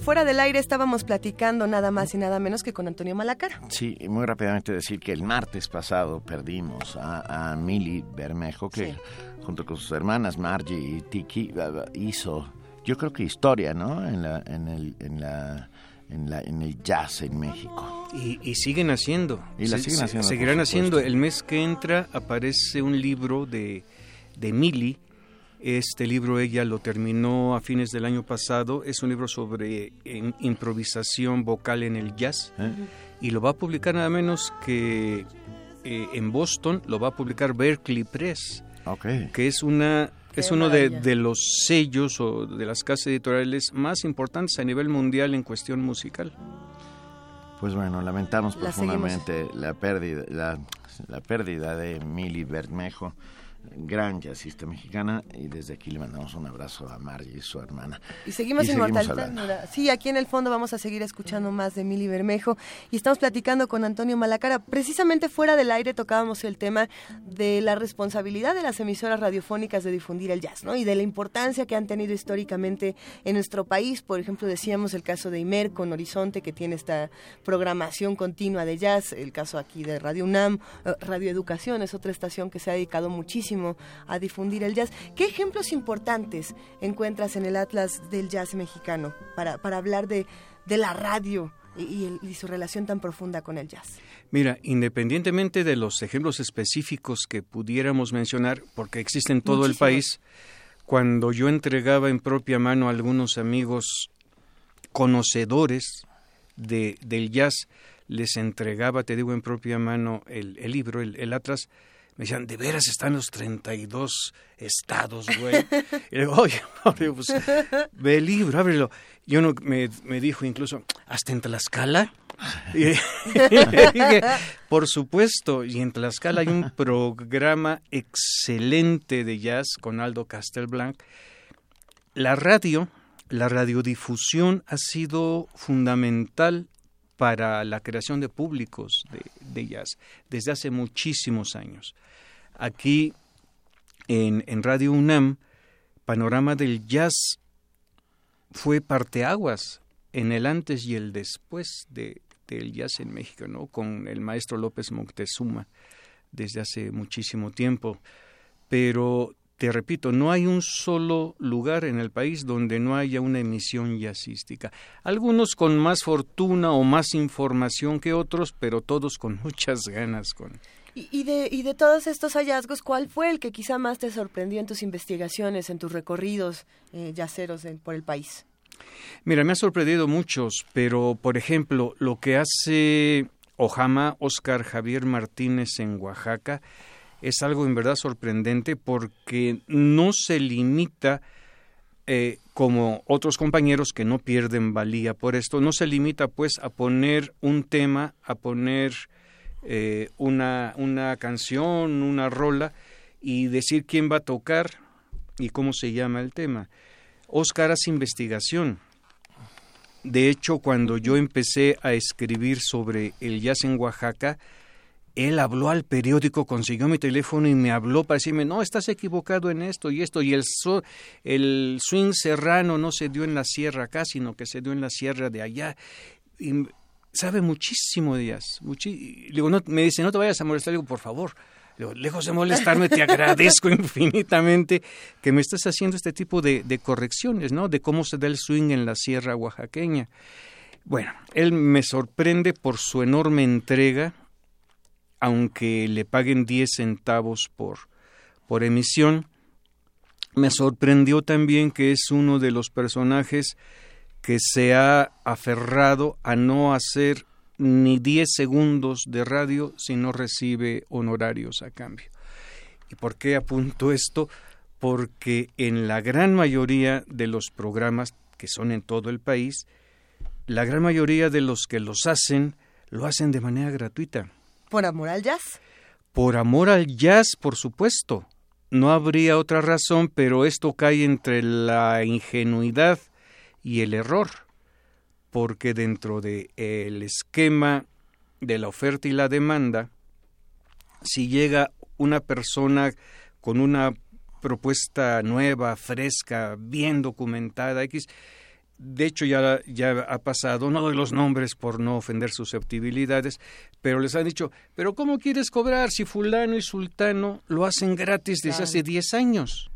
fuera del aire estábamos platicando nada más y nada menos que con Antonio Malacara. Sí, y muy rápidamente decir que el martes pasado perdimos a, a Mili Bermejo, que junto con sus hermanas Margie y Tiki hizo yo creo que historia, ¿no? En la, en el, en la, en, la, en el jazz en México. Y, siguen haciendo. Y la siguen haciendo. Seguirán haciendo. El mes que entra aparece un libro de, de Mili. Este libro ella lo terminó a fines del año pasado. Es un libro sobre improvisación vocal en el jazz. ¿Eh? Y lo va a publicar nada menos que eh, en Boston. Lo va a publicar Berkeley Press. Que es una es uno de, de, los sellos o de las casas editoriales más importantes a nivel mundial en cuestión musical. Pues bueno, lamentamos profundamente la pérdida, la, la pérdida de Mili Bermejo gran jazzista mexicana y desde aquí le mandamos un abrazo a Margie y su hermana. Y seguimos inmortalizando. Sí, aquí en el fondo vamos a seguir escuchando más de Mili Bermejo y estamos platicando con Antonio Malacara. Precisamente fuera del aire tocábamos el tema de la responsabilidad de las emisoras radiofónicas de difundir el jazz, ¿no? Y de la importancia que han tenido históricamente en nuestro país. Por ejemplo, decíamos el caso de Imer con Horizonte que tiene esta programación continua de jazz, el caso aquí de Radio UNAM, eh, Radio Educación es otra estación que se ha dedicado muchísimo a difundir el jazz. ¿Qué ejemplos importantes encuentras en el Atlas del Jazz mexicano para, para hablar de, de la radio? Y, su relación tan profunda con el jazz. Mira, independientemente de los ejemplos específicos que pudiéramos mencionar, porque existen en todo el país, cuando yo entregaba en propia mano a algunos amigos conocedores de, del jazz, les entregaba, te digo, en propia mano el, el libro, el, el Atlas, me decían, ¿de veras están los 32 estados, güey? Y le digo, oye, [LAUGHS] pues ve el libro, ábrelo. Y uno me, me dijo incluso, ¿hasta en Tlaxcala? Y, [LAUGHS] dije, por supuesto, y en Tlaxcala hay un [LAUGHS] programa excelente de jazz con Aldo Castelblanc. La radio, la radiodifusión ha sido fundamental para la creación de públicos de, jazz desde hace muchísimos años. Aquí en, en, Radio UNAM, Panorama del Jazz fue parteaguas en el antes y el después de, del jazz en México, ¿no? con el maestro López Moctezuma desde hace muchísimo tiempo. Pero te repito, no hay un solo lugar en el país donde no haya una emisión jazzística. Algunos con más fortuna o más información que otros, pero todos con [LAUGHS] muchas ganas. Con... Y, de, y de todos estos hallazgos, ¿cuál fue el que quizá más te sorprendió en tus investigaciones, en tus recorridos eh, yaceros por el país? Mira, me ha sorprendido muchos, pero por ejemplo, lo que hace Ojama Oscar Javier Martínez en Oaxaca, es algo en verdad sorprendente porque no se limita eh, como otros compañeros que no pierden valía por esto, no se limita pues a poner un tema, a poner eh, una, una canción, una rola y decir quién va a tocar y cómo se llama el tema. Oscar hace investigación. De hecho, cuando yo empecé a escribir sobre el jazz en Oaxaca, él habló al periódico, consiguió mi teléfono y me habló para decirme, no, estás equivocado en esto y esto. Y el, el swing serrano no se dio en la sierra acá, sino que se dio en la sierra de allá. Y sabe muchísimo de jazz. no, me dice, no te vayas a molestar. Le digo, por favor. lejos de molestarme, te [LAUGHS] agradezco infinitamente que me estés haciendo este tipo de, de correcciones, ¿no? De cómo se da el swing en la sierra oaxaqueña. Bueno, él me sorprende por su enorme entrega, aunque le paguen 10 centavos por, por emisión. Me sorprendió también que es uno de los personajes que se ha aferrado a no hacer ni 10 segundos de radio si no recibe honorarios a cambio. ¿Y por qué apunto esto? Porque en la gran mayoría de los programas que son en todo el país, la gran mayoría de los que los hacen lo hacen de manera gratuita. ¿Por amor al jazz? Por amor al jazz, por supuesto. No habría otra razón, pero esto cae entre la ingenuidad y el error, porque dentro del el esquema de la oferta y la demanda, si llega una persona con una propuesta nueva, fresca, bien documentada, X, de hecho ya, ya ha pasado, no doy los nombres por no ofender susceptibilidades, pero les han dicho, pero ¿cómo quieres cobrar si fulano y sultano lo hacen gratis desde hace 10 años?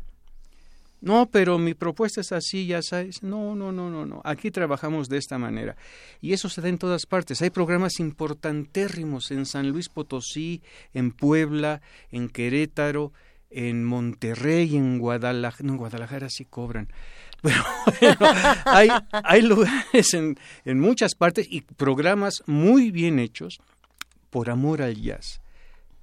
No, pero mi propuesta es así, ya sabes. No, no, no, no, no. Aquí trabajamos de esta manera. Y eso se da en todas partes. Hay programas importantérrimos en San Luis Potosí, en Puebla, en Querétaro, en Monterrey, en Guadalajara. No, en Guadalajara sí cobran. Pero [LAUGHS] hay, hay lugares en, en muchas partes y programas muy bien hechos por amor al jazz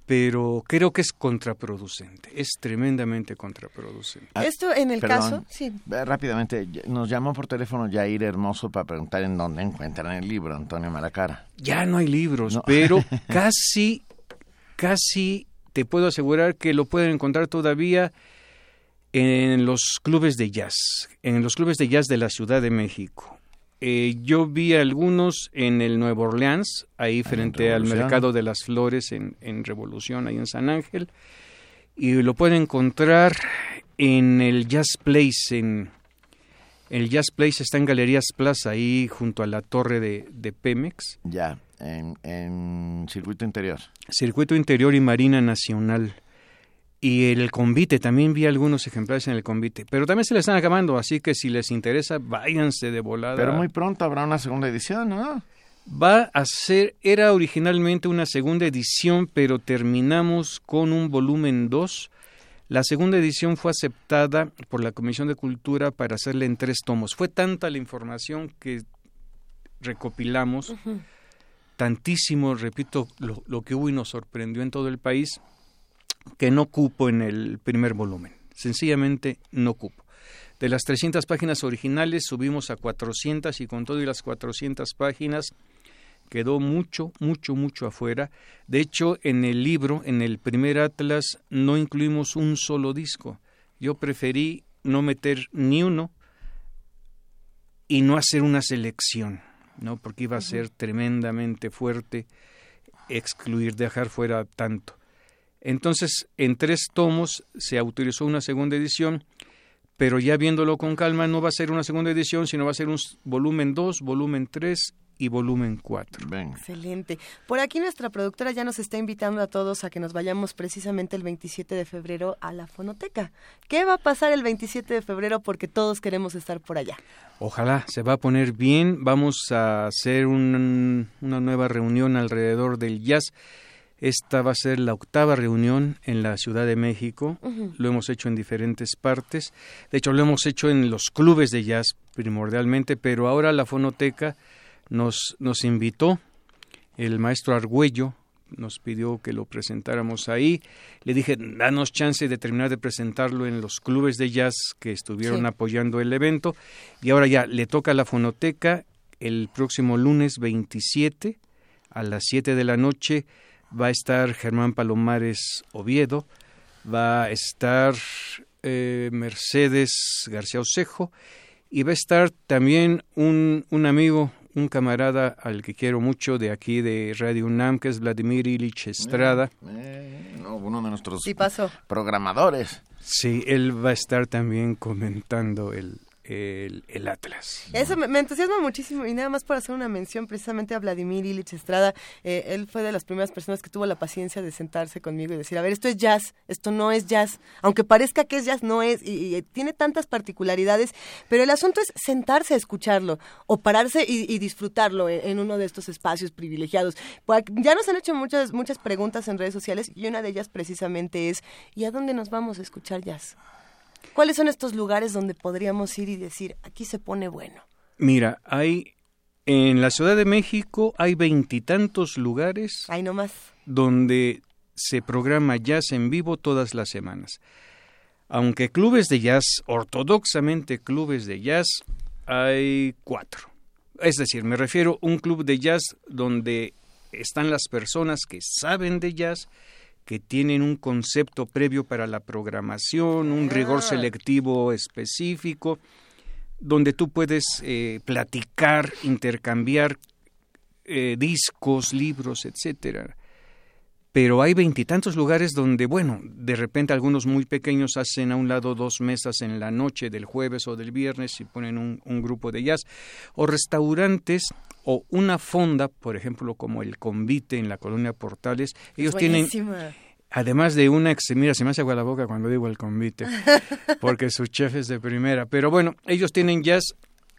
pero creo que es contraproducente, es tremendamente contraproducente. Ah, Esto en el caso, sí. Rápidamente, nos llamó por teléfono Jair Hermoso para preguntar en dónde encuentran el libro, Antonio Malacara. Ya no hay libros, [LAUGHS] pero [LAUGHS] casi, casi te puedo asegurar que lo pueden encontrar todavía en los clubes de jazz, en los clubes de jazz de la Ciudad de México. Eh, yo vi algunos en el Nuevo Orleans, ahí frente al Mercado de las Flores en, en, Revolución, ahí en San Ángel. Y lo pueden encontrar en el Jazz Place. En, el Jazz Place está en Galerías Plaza, ahí junto a la torre de, de Pemex. Ya, en, en Circuito Interior. Circuito Interior y Marina Nacional y el convite, también vi algunos ejemplares en el convite, pero también se le están acabando, así que si les interesa, váyanse de volada. Pero muy pronto habrá una segunda edición, ¿no? Va a ser, era originalmente una segunda edición, pero terminamos con un volumen 2. La segunda edición fue aceptada por la Comisión de Cultura para hacerla en tres tomos. Fue tanta la información que recopilamos, tantísimo, repito, lo, lo que hubo y nos sorprendió en todo el país, que no cupo en el primer volumen. Sencillamente no cupo. De las 300 páginas originales subimos a 400 y con todo y las 400 páginas quedó mucho, mucho, mucho afuera. De hecho, en el libro, en el primer atlas, no incluimos un solo disco. Yo preferí no meter ni uno y no hacer una selección, ¿no? Porque iba a ser tremendamente fuerte excluir, dejar fuera tanto. Entonces, en tres tomos se autorizó una segunda edición, pero ya viéndolo con calma, no va a ser una segunda edición, sino va a ser un volumen 2, volumen 3 y volumen 4. Excelente. Por aquí nuestra productora ya nos está invitando a todos a que nos vayamos precisamente el 27 de febrero a la fonoteca. ¿Qué va a pasar el 27 de febrero? Porque todos queremos estar por allá. Ojalá, se va a poner bien. Vamos a hacer una nueva reunión alrededor del jazz esta va a ser la octava reunión en la Ciudad de México. Lo hemos hecho en diferentes partes. De hecho, lo hemos hecho en los clubes de jazz primordialmente, pero ahora la fonoteca nos, nos invitó. El maestro Argüello nos pidió que lo presentáramos ahí. Le dije, danos chance de terminar de presentarlo en los clubes de jazz que estuvieron apoyando el evento. Y ahora ya le toca a la fonoteca el próximo lunes 27 a las 7 de la noche va a estar Germán Palomares Oviedo, va a estar eh, Mercedes García Osejo y va a estar también un, un amigo, un camarada al que quiero mucho de aquí de Radio UNAM, que es Vladimir Ilich Estrada. Eh, uno de nuestros sí programadores. Sí, él va a estar también comentando el, el, Atlas. Eso me, entusiasma muchísimo y nada más por hacer una mención precisamente a Vladimir Ilich Estrada. Eh, él fue de las primeras personas que tuvo la paciencia de sentarse conmigo y decir, a ver, esto es jazz, esto no es jazz. Aunque parezca que es jazz, no es. Y, tiene tantas particularidades, pero el asunto es sentarse a escucharlo o pararse y, disfrutarlo en, uno de estos espacios privilegiados. Pues, ya nos han hecho muchas, muchas preguntas en redes sociales y una de ellas precisamente es, ¿y a dónde nos vamos a escuchar jazz? ¿Cuáles son estos lugares donde podríamos ir y decir, aquí se pone bueno? Mira, hay en la Ciudad de México hay veintitantos lugares. Hay nomás. Donde se programa jazz en vivo todas las semanas. Aunque clubes de jazz, ortodoxamente clubes de jazz, hay cuatro. Es decir, me refiero a un club de jazz donde están las personas que saben de jazz, que tienen un concepto previo para la programación, un rigor ah. selectivo específico, donde tú puedes eh, platicar, intercambiar eh, discos, libros, etcétera. Pero hay veintitantos lugares donde, bueno, de repente algunos muy pequeños hacen a un lado dos mesas en la noche del jueves o del viernes y ponen un, un grupo de jazz, o restaurantes o una fonda, por ejemplo, como el Convite en la colonia Portales, ellos tienen Además de una, mira, se me hace agua la boca cuando digo el convite, [LAUGHS] porque su chef es de primera. Pero bueno, ellos tienen jazz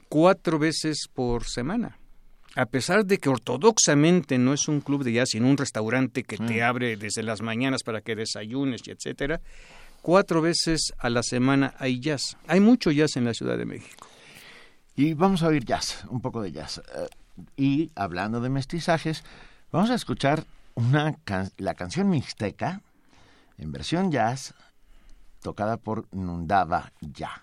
cuatro veces por semana. A pesar de que ortodoxamente no es un club de jazz, sino un restaurante que te abre desde las mañanas para que desayunes y etcétera, cuatro veces a la semana hay jazz. Hay mucho jazz en la Ciudad de México. Y vamos a oír jazz, un poco de jazz. Eh, y hablando de mestizajes, vamos a escuchar una can- la canción mixteca en versión jazz tocada por Nundaba Ya.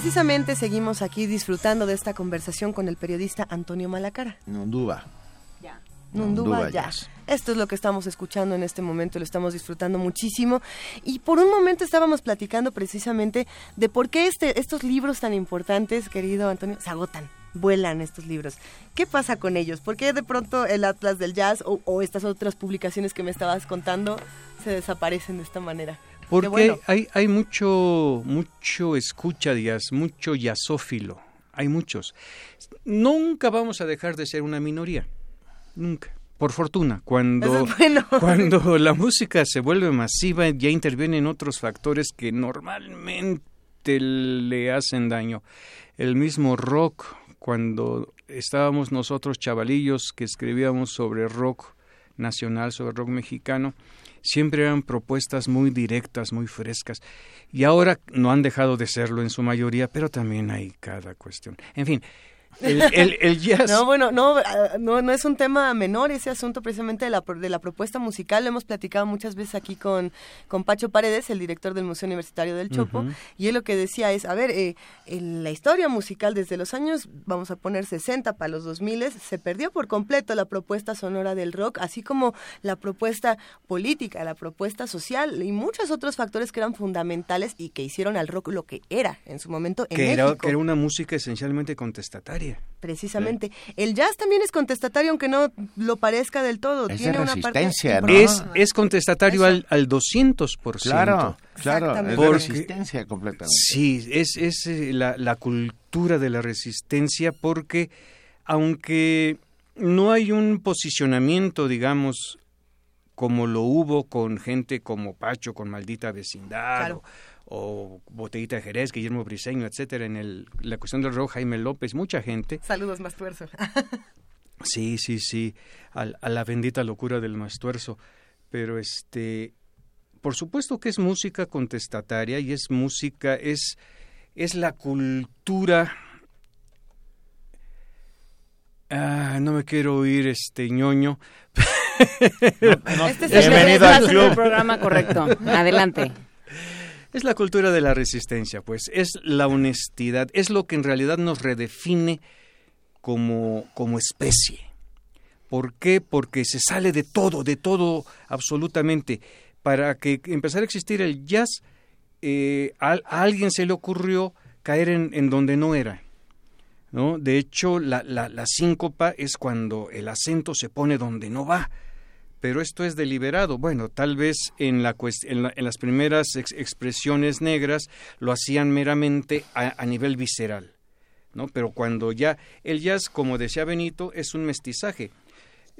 Precisamente seguimos aquí disfrutando de esta conversación con el periodista Antonio Malacara. Nunduba. Nunduba Nunduba ya. Jazz. Esto es lo que estamos escuchando en este momento, lo estamos disfrutando muchísimo. Y por un momento estábamos platicando precisamente de por qué este, estos libros tan importantes, querido Antonio, se agotan, vuelan estos libros. ¿Qué pasa con ellos? ¿Por qué de pronto el Atlas del Jazz o, o estas otras publicaciones que me estabas contando se desaparecen de esta manera? Porque bueno. hay, hay mucho, mucho escucha de jazz, mucho jazzófilo, hay muchos. Nunca vamos a dejar de ser una minoría, nunca. Por fortuna, cuando, Eso es bueno. [LAUGHS] cuando la música se vuelve masiva ya intervienen otros factores que normalmente le hacen daño. El mismo rock, cuando estábamos nosotros chavalillos que escribíamos sobre rock nacional, sobre rock mexicano, siempre eran propuestas muy directas, muy frescas. Y ahora no han dejado de serlo en su mayoría, pero también hay cada cuestión. En fin, el, el- el jazz... No, bueno, no, ah, no, no es un tema menor ese asunto precisamente de la, de la propuesta musical. Lo hemos platicado muchas veces aquí con, con Pacho Paredes, el director del Museo Universitario del Chopo, y él lo que decía es, a ver, eh, en la historia musical desde los años, vamos a poner 60 para los 2000, se perdió por completo la propuesta sonora del rock, así como la propuesta política, la propuesta social y muchos otros factores que eran fundamentales y que hicieron al rock lo que era en su momento en que era, México. que era una música esencialmente contestataria. Precisamente. El jazz también es contestatario, aunque no lo parezca del todo. Es de Tiene una parte resistencia, ¿no? Es, es contestatario al, al 200%. Claro, claro, es de Porque- resistencia completamente. Sí, es, es eh, la, la cultura de la resistencia porque aunque no hay un posicionamiento, digamos, como lo hubo con gente como Pacho, con Maldita Vecindad, Claro. O, Botellita de Jerez, Guillermo Briseño, etcétera, en el, la cuestión del rock, Jaime López, mucha gente. Saludos, más tuerzo. [LAUGHS] Sí, sí, sí, al- a, la bendita locura del mastuerzo. Pero este, por supuesto que es música contestataria y es música, es, es la cultura. Ah, no me quiero oír este ñoño. Este es el- Bienvenido al club. programa correcto. Adelante. Es la cultura de la resistencia, pues, es la honestidad, es lo que en realidad nos redefine como, como especie. ¿Por qué? Porque se sale de todo, de todo absolutamente. Para que empezara a existir el jazz, eh, a, alguien se le ocurrió caer en, en donde no era. ¿no? De hecho, la, la, la, síncopa es cuando el acento se pone donde no va. Pero esto es deliberado. Bueno, tal vez en, la, en, en las primeras expresiones negras lo hacían meramente a, a nivel visceral. ¿no? Pero cuando ya el jazz, como decía Benito, es un mestizaje.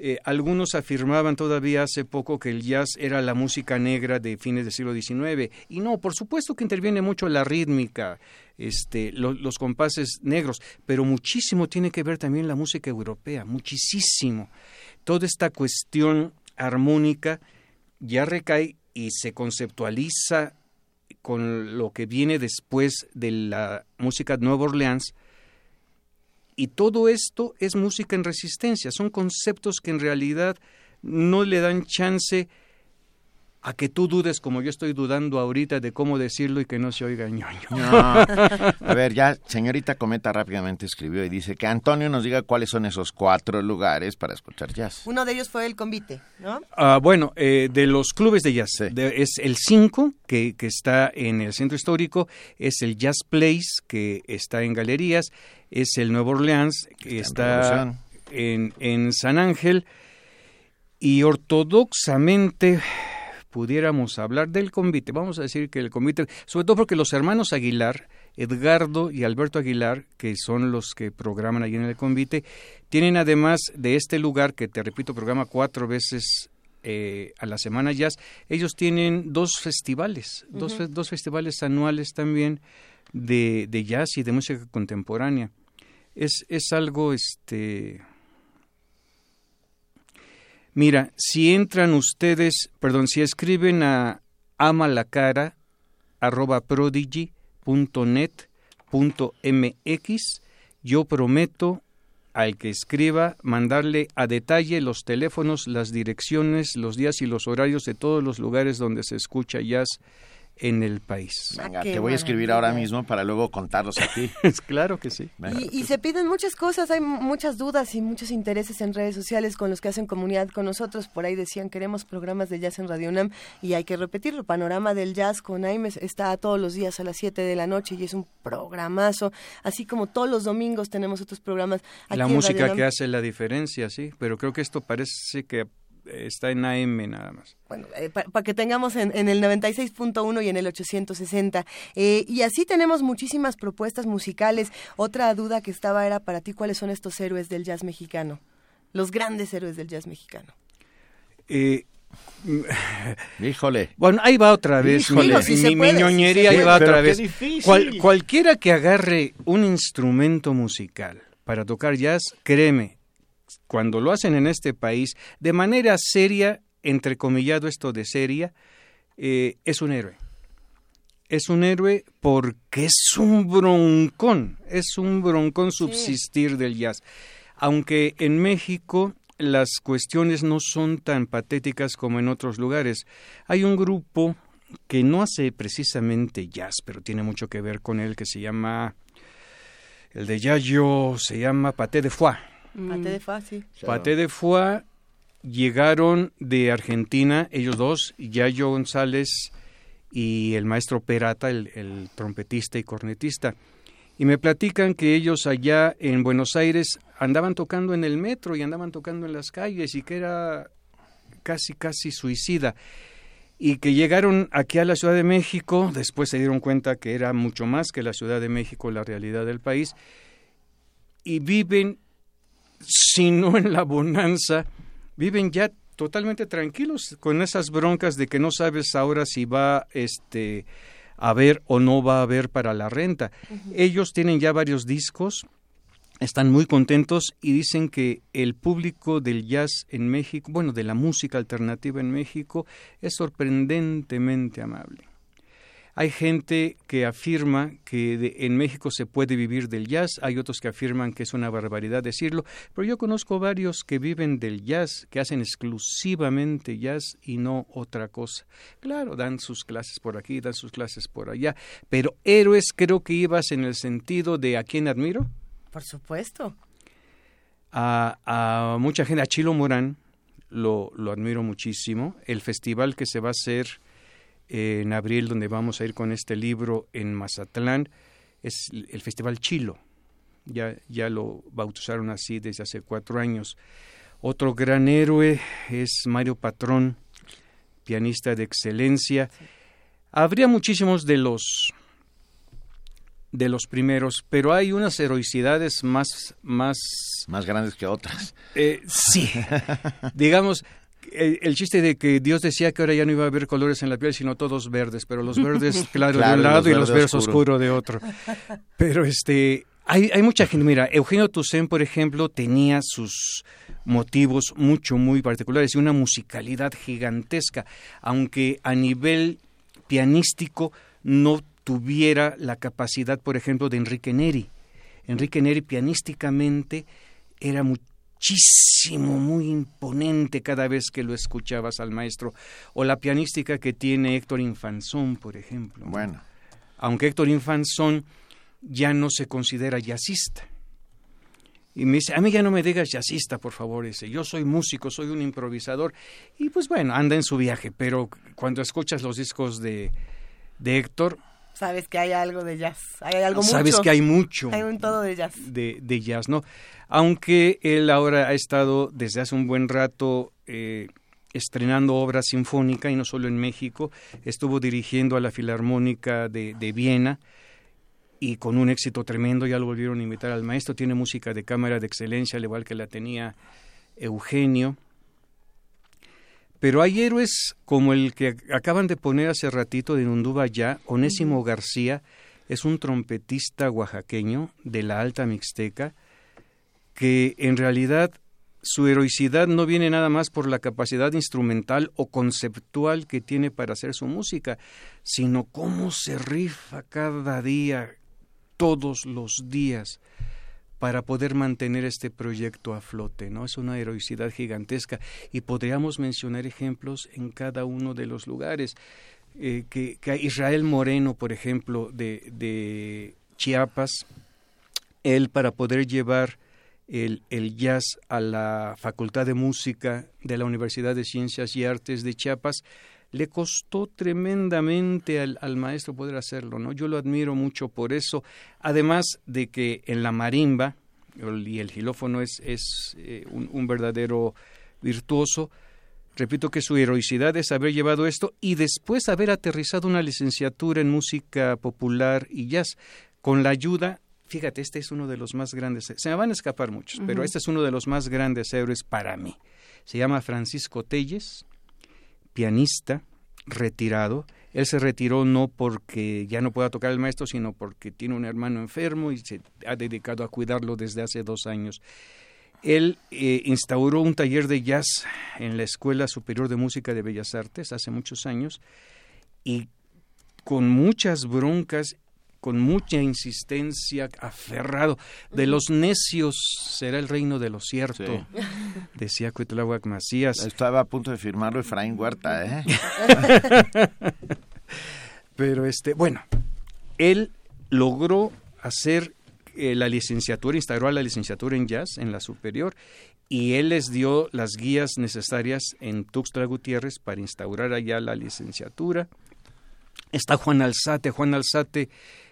Eh, algunos afirmaban todavía hace poco que el jazz era la música negra de fines del siglo XIX. Y no, por supuesto que interviene mucho la rítmica, este, los compases negros, pero muchísimo tiene que ver también la música europea, muchísimo. Toda esta cuestión armónica ya recae y se conceptualiza con lo que viene después de la música de Nueva Orleans, y todo esto es música en resistencia, son conceptos que en realidad no le dan chance a que tú dudes como yo estoy dudando ahorita de cómo decirlo y que no se oiga ñoño. A ver, ya señorita Cometa rápidamente escribió y dice que Antonio nos diga cuáles son esos cuatro lugares para escuchar jazz. Uno de ellos fue el convite, ¿no? Ah, bueno, eh, de los clubes de jazz, es el 5 que, que está en el centro histórico, es el Jazz Place que está en galerías, es el Nuevo Orleans que está, en, en San Ángel y ortodoxamente pudiéramos hablar del convite. Vamos a decir que el convite, sobre todo porque los hermanos Aguilar, Edgardo y Alberto Aguilar, que son los que programan allí en el convite, tienen además de este lugar, que te repito, programa cuatro veces eh, a la semana jazz, ellos tienen dos festivales, dos, dos, festivales anuales también de, de, jazz y de música contemporánea. Es, es algo, este, Mira, si entran ustedes, perdón, si escriben a amalacara arroba mx, yo prometo al que escriba mandarle a detalle los teléfonos, las direcciones, los días y los horarios de todos los lugares donde se escucha jazz en el país. Venga, ah, te voy a escribir ahora mismo para luego contarlos aquí. [LAUGHS] claro que sí. Y, se piden muchas cosas, hay muchas dudas y muchos intereses en redes sociales con los que hacen comunidad con nosotros. Por ahí decían, queremos programas de jazz en Radio UNAM y hay que repetirlo. Panorama del Jazz con Aimes está todos los días a las 7 de la noche y es un programazo. Así como todos los domingos tenemos otros programas. Aquí la música que hace la diferencia, sí, pero creo que esto parece que está en AM nada más. Bueno, eh, para que tengamos en, el 96.1 y en el 860. Eh, y así tenemos muchísimas propuestas musicales. Otra duda que estaba era para ti, ¿cuáles son estos héroes del jazz mexicano? Los grandes héroes del jazz mexicano. Eh, [LAUGHS] Híjole. Bueno, ahí va otra vez. mi, ñoñería ahí va otra vez. cualquiera que agarre un instrumento musical para tocar jazz, créeme, cuando lo hacen en este país, de manera seria, entrecomillado esto de seria, eh, es un héroe. Es un héroe porque es un broncón, es un broncón subsistir del jazz. Aunque en México las cuestiones no son tan patéticas como en otros lugares. Hay un grupo que no hace precisamente jazz, pero tiene mucho que ver con él, que se llama, el de Yayo, se llama Paté de Foix. Paté de Foix, sí. Paté de Foix llegaron de Argentina, ellos dos, Yayo González y el maestro Perata, el, trompetista y cornetista. Y me platican que ellos allá en Buenos Aires andaban tocando en el metro y andaban tocando en las calles y que era casi, casi suicida. Y que llegaron aquí a la Ciudad de México, después se dieron cuenta que era mucho más que la Ciudad de México la realidad del país, y viven sino en la bonanza, viven ya totalmente tranquilos con esas broncas de que no sabes ahora si va este a haber o no va a haber para la renta. Ellos tienen ya varios discos, están muy contentos y dicen que el público del jazz en México, bueno, de la música alternativa en México, es sorprendentemente amable. Hay gente que afirma que en México se puede vivir del jazz, hay otros que afirman que es una barbaridad decirlo, pero yo conozco varios que viven del jazz, que hacen exclusivamente jazz y no otra cosa. Claro, dan sus clases por aquí, dan sus clases por allá, pero héroes creo que ibas en el sentido de a quién admiro. Por supuesto. a, mucha gente, a Chilo Morán, lo, lo, admiro muchísimo. El festival que se va a hacer en abril, donde vamos a ir con este libro en Mazatlán, es el Festival Chilo. Ya, ya lo bautizaron así desde hace cuatro años. Otro gran héroe es Mario Patrón, pianista de excelencia. Habría muchísimos de los de los primeros, pero hay unas heroicidades más más más grandes que otras. Eh, sí, [LAUGHS] digamos el, chiste de que Dios decía que ahora ya no iba a haber colores en la piel, sino todos verdes, pero los verdes [LAUGHS] claro, de un lado y los verdes oscuros de otro. Pero este hay, hay mucha gente, mira, Eugenio Toussaint, por ejemplo, tenía sus motivos mucho, muy particulares y una musicalidad gigantesca, aunque a nivel pianístico no tuviera la capacidad, por ejemplo, de Enrique Neri. Enrique Neri pianísticamente era muchísimo, muy imponente cada vez que lo escuchabas al maestro. O la pianística que tiene Héctor Infanzón, por ejemplo. Bueno. Aunque Héctor Infanzón ya no se considera jazzista. Y me dice, a mí ya no me digas jazzista, por favor, dice, yo soy músico, soy un improvisador. Y pues bueno, anda en su viaje, pero cuando escuchas los discos de, de Héctor... Sabes que hay algo de jazz, hay algo Sabes que hay mucho. Hay un todo de jazz. De, de, jazz, ¿no? Aunque él ahora ha estado desde hace un buen rato eh, estrenando obra sinfónica, y no solo en México, estuvo dirigiendo a la Filarmónica de, de Viena, y con un éxito tremendo, ya lo volvieron a invitar al maestro, tiene música de cámara de excelencia, al igual que la tenía Eugenio. Pero hay héroes como el que acaban de poner hace ratito de Nunduba ya, Onésimo García, es un trompetista oaxaqueño de la Alta Mixteca, que en realidad su heroicidad no viene nada más por la capacidad instrumental o conceptual que tiene para hacer su música, sino cómo se rifa cada día todos los días para poder mantener este proyecto a flote, ¿no? Es una heroicidad gigantesca y podríamos mencionar ejemplos en cada uno de los lugares. Eh, que, Israel Moreno, por ejemplo, de, de Chiapas, él para poder llevar el, el, jazz a la Facultad de Música de la Universidad de Ciencias y Artes de Chiapas, le costó tremendamente al, al, maestro poder hacerlo, ¿no? Yo lo admiro mucho por eso, además de que en la marimba, y el gilófono es, es eh, un, un, verdadero virtuoso, repito que su heroicidad es haber llevado esto y después haber aterrizado una licenciatura en música popular y jazz, con la ayuda fíjate, este es uno de los más grandes, se me van a escapar muchos, pero este es uno de los más grandes héroes para mí. Se llama Francisco Telles, pianista retirado. Él se retiró no porque ya no pueda tocar el maestro, sino porque tiene un hermano enfermo y se ha dedicado a cuidarlo desde hace dos años. Él eh, instauró un taller de jazz en la Escuela Superior de Música de Bellas Artes hace muchos años y con muchas broncas con mucha insistencia, aferrado. De los necios será el reino de lo cierto, [LAUGHS] decía Cuitláhuac Macías. Estaba a punto de firmarlo Efraín Huerta, ¿eh? [LAUGHS] Pero este, bueno, él logró hacer eh, la licenciatura, instauró la licenciatura en jazz en la superior y él les dio las guías necesarias en Tuxtla Gutiérrez para instaurar allá la licenciatura. Está Juan Alzate, Juan Alzate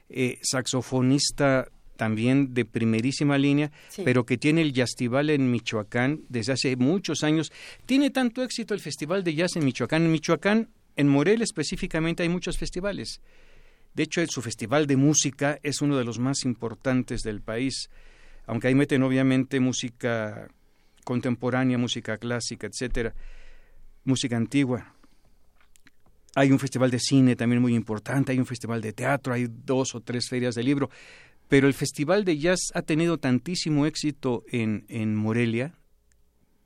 eh, saxofonista también de primerísima línea, pero que tiene el Yastival en Michoacán desde hace muchos años. Tiene tanto éxito el Festival de Jazz en Michoacán. En Michoacán, en Morel específicamente, hay muchos festivales. De hecho, su festival de música es uno de los más importantes del país, aunque ahí meten obviamente música contemporánea, música clásica, etcétera, música antigua. Hay un festival de cine también muy importante, hay un festival de teatro, hay dos o tres ferias de libro, pero el festival de jazz ha tenido tantísimo éxito en, en Morelia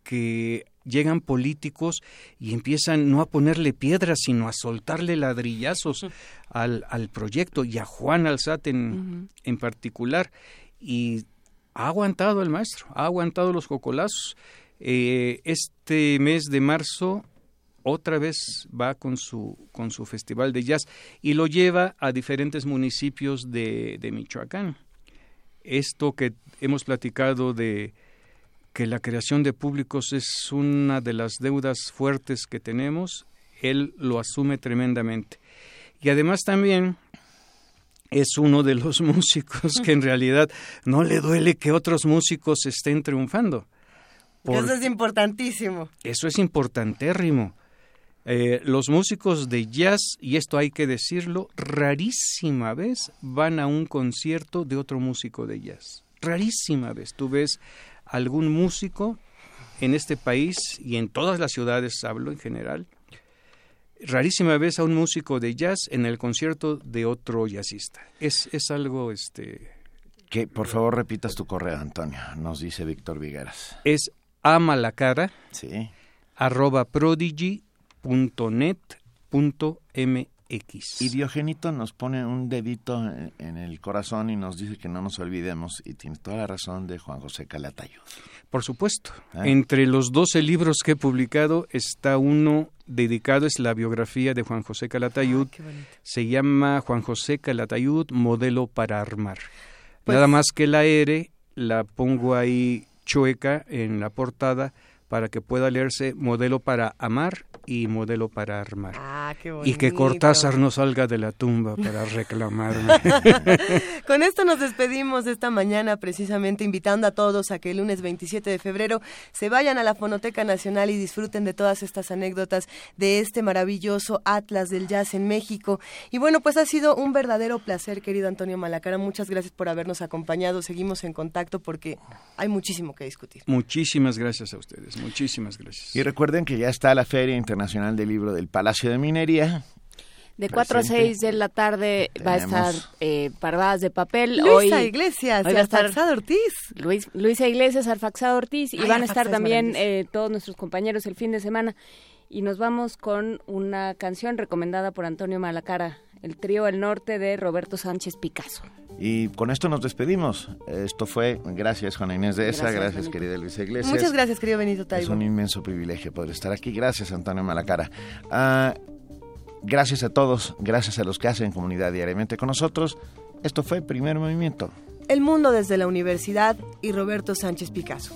que llegan políticos y empiezan no a ponerle piedras, sino a soltarle ladrillazos al, al proyecto y a Juan Alzate en, en particular. Y ha aguantado el maestro, ha aguantado los cocolazos. Eh, este mes de marzo otra vez va con su, con su festival de jazz y lo lleva a diferentes municipios de, de Michoacán. Esto que hemos platicado de, que la creación de públicos es una de las deudas fuertes que tenemos, él lo asume tremendamente. Y además también es uno de los [LAUGHS] músicos que en realidad no le duele que otros músicos estén triunfando. Eso es importantísimo. Eso es importantérrimo. Eh, los músicos de jazz, y esto hay que decirlo, rarísima vez van a un concierto de otro músico de jazz. Rarísima vez. Tú ves algún músico en este país y en todas las ciudades, hablo en general, rarísima vez a un músico de jazz en el concierto de otro jazzista. Es, es algo, este... Que por favor repitas tu correo, Antonio, nos dice Víctor Vigueras. Es ama la cara, sí. arroba prodigy.net.mx. Y Diogenito nos pone un dedito en, el corazón y nos dice que no nos olvidemos, y tiene toda la razón, de Juan José Calatayud. Por supuesto. Ah. Entre los 12 libros que he publicado está uno dedicado, es la biografía de Juan José Calatayud. Ah, Se llama Juan José Calatayud, modelo para armar. Pues Nada más que la R la pongo ahí chueca en la portada para que pueda leerse modelo para amar y modelo para armar. Ah, qué y que Cortázar no salga de la tumba para reclamarme. [LAUGHS] Con esto nos despedimos esta mañana, precisamente invitando a todos a que el lunes 27 de febrero se vayan a la Fonoteca Nacional y disfruten de todas estas anécdotas de este maravilloso Atlas del Jazz en México. Y bueno, pues ha sido un verdadero placer, querido Antonio Malacara. Muchas gracias por habernos acompañado. Seguimos en contacto porque hay muchísimo que discutir. Muchísimas gracias a ustedes. Muchísimas gracias. Y recuerden que ya está la Feria Internacional del Libro del Palacio de Minería. De 4 a 6 de la tarde va a estar eh, Parvadas de Papel. Luisa Iglesias y Arfaxado Ortiz. Luis, Luisa Iglesias, Arfaxado Ortiz. y van a estar también eh, todos nuestros compañeros el fin de semana. Y nos vamos con una canción recomendada por Antonio Malacara, el trío El Norte de Roberto Sánchez Picasso. Y con esto nos despedimos. Esto fue, gracias Juana Inés de esa, gracias, querida Luisa Iglesias. Muchas gracias querido Benito Taibo. Es un inmenso privilegio poder estar aquí. Gracias Antonio Malacara. Ah, gracias a todos, gracias a los que hacen comunidad diariamente con nosotros. Esto fue Primer Movimiento. El mundo desde la universidad y Roberto Sánchez Picasso.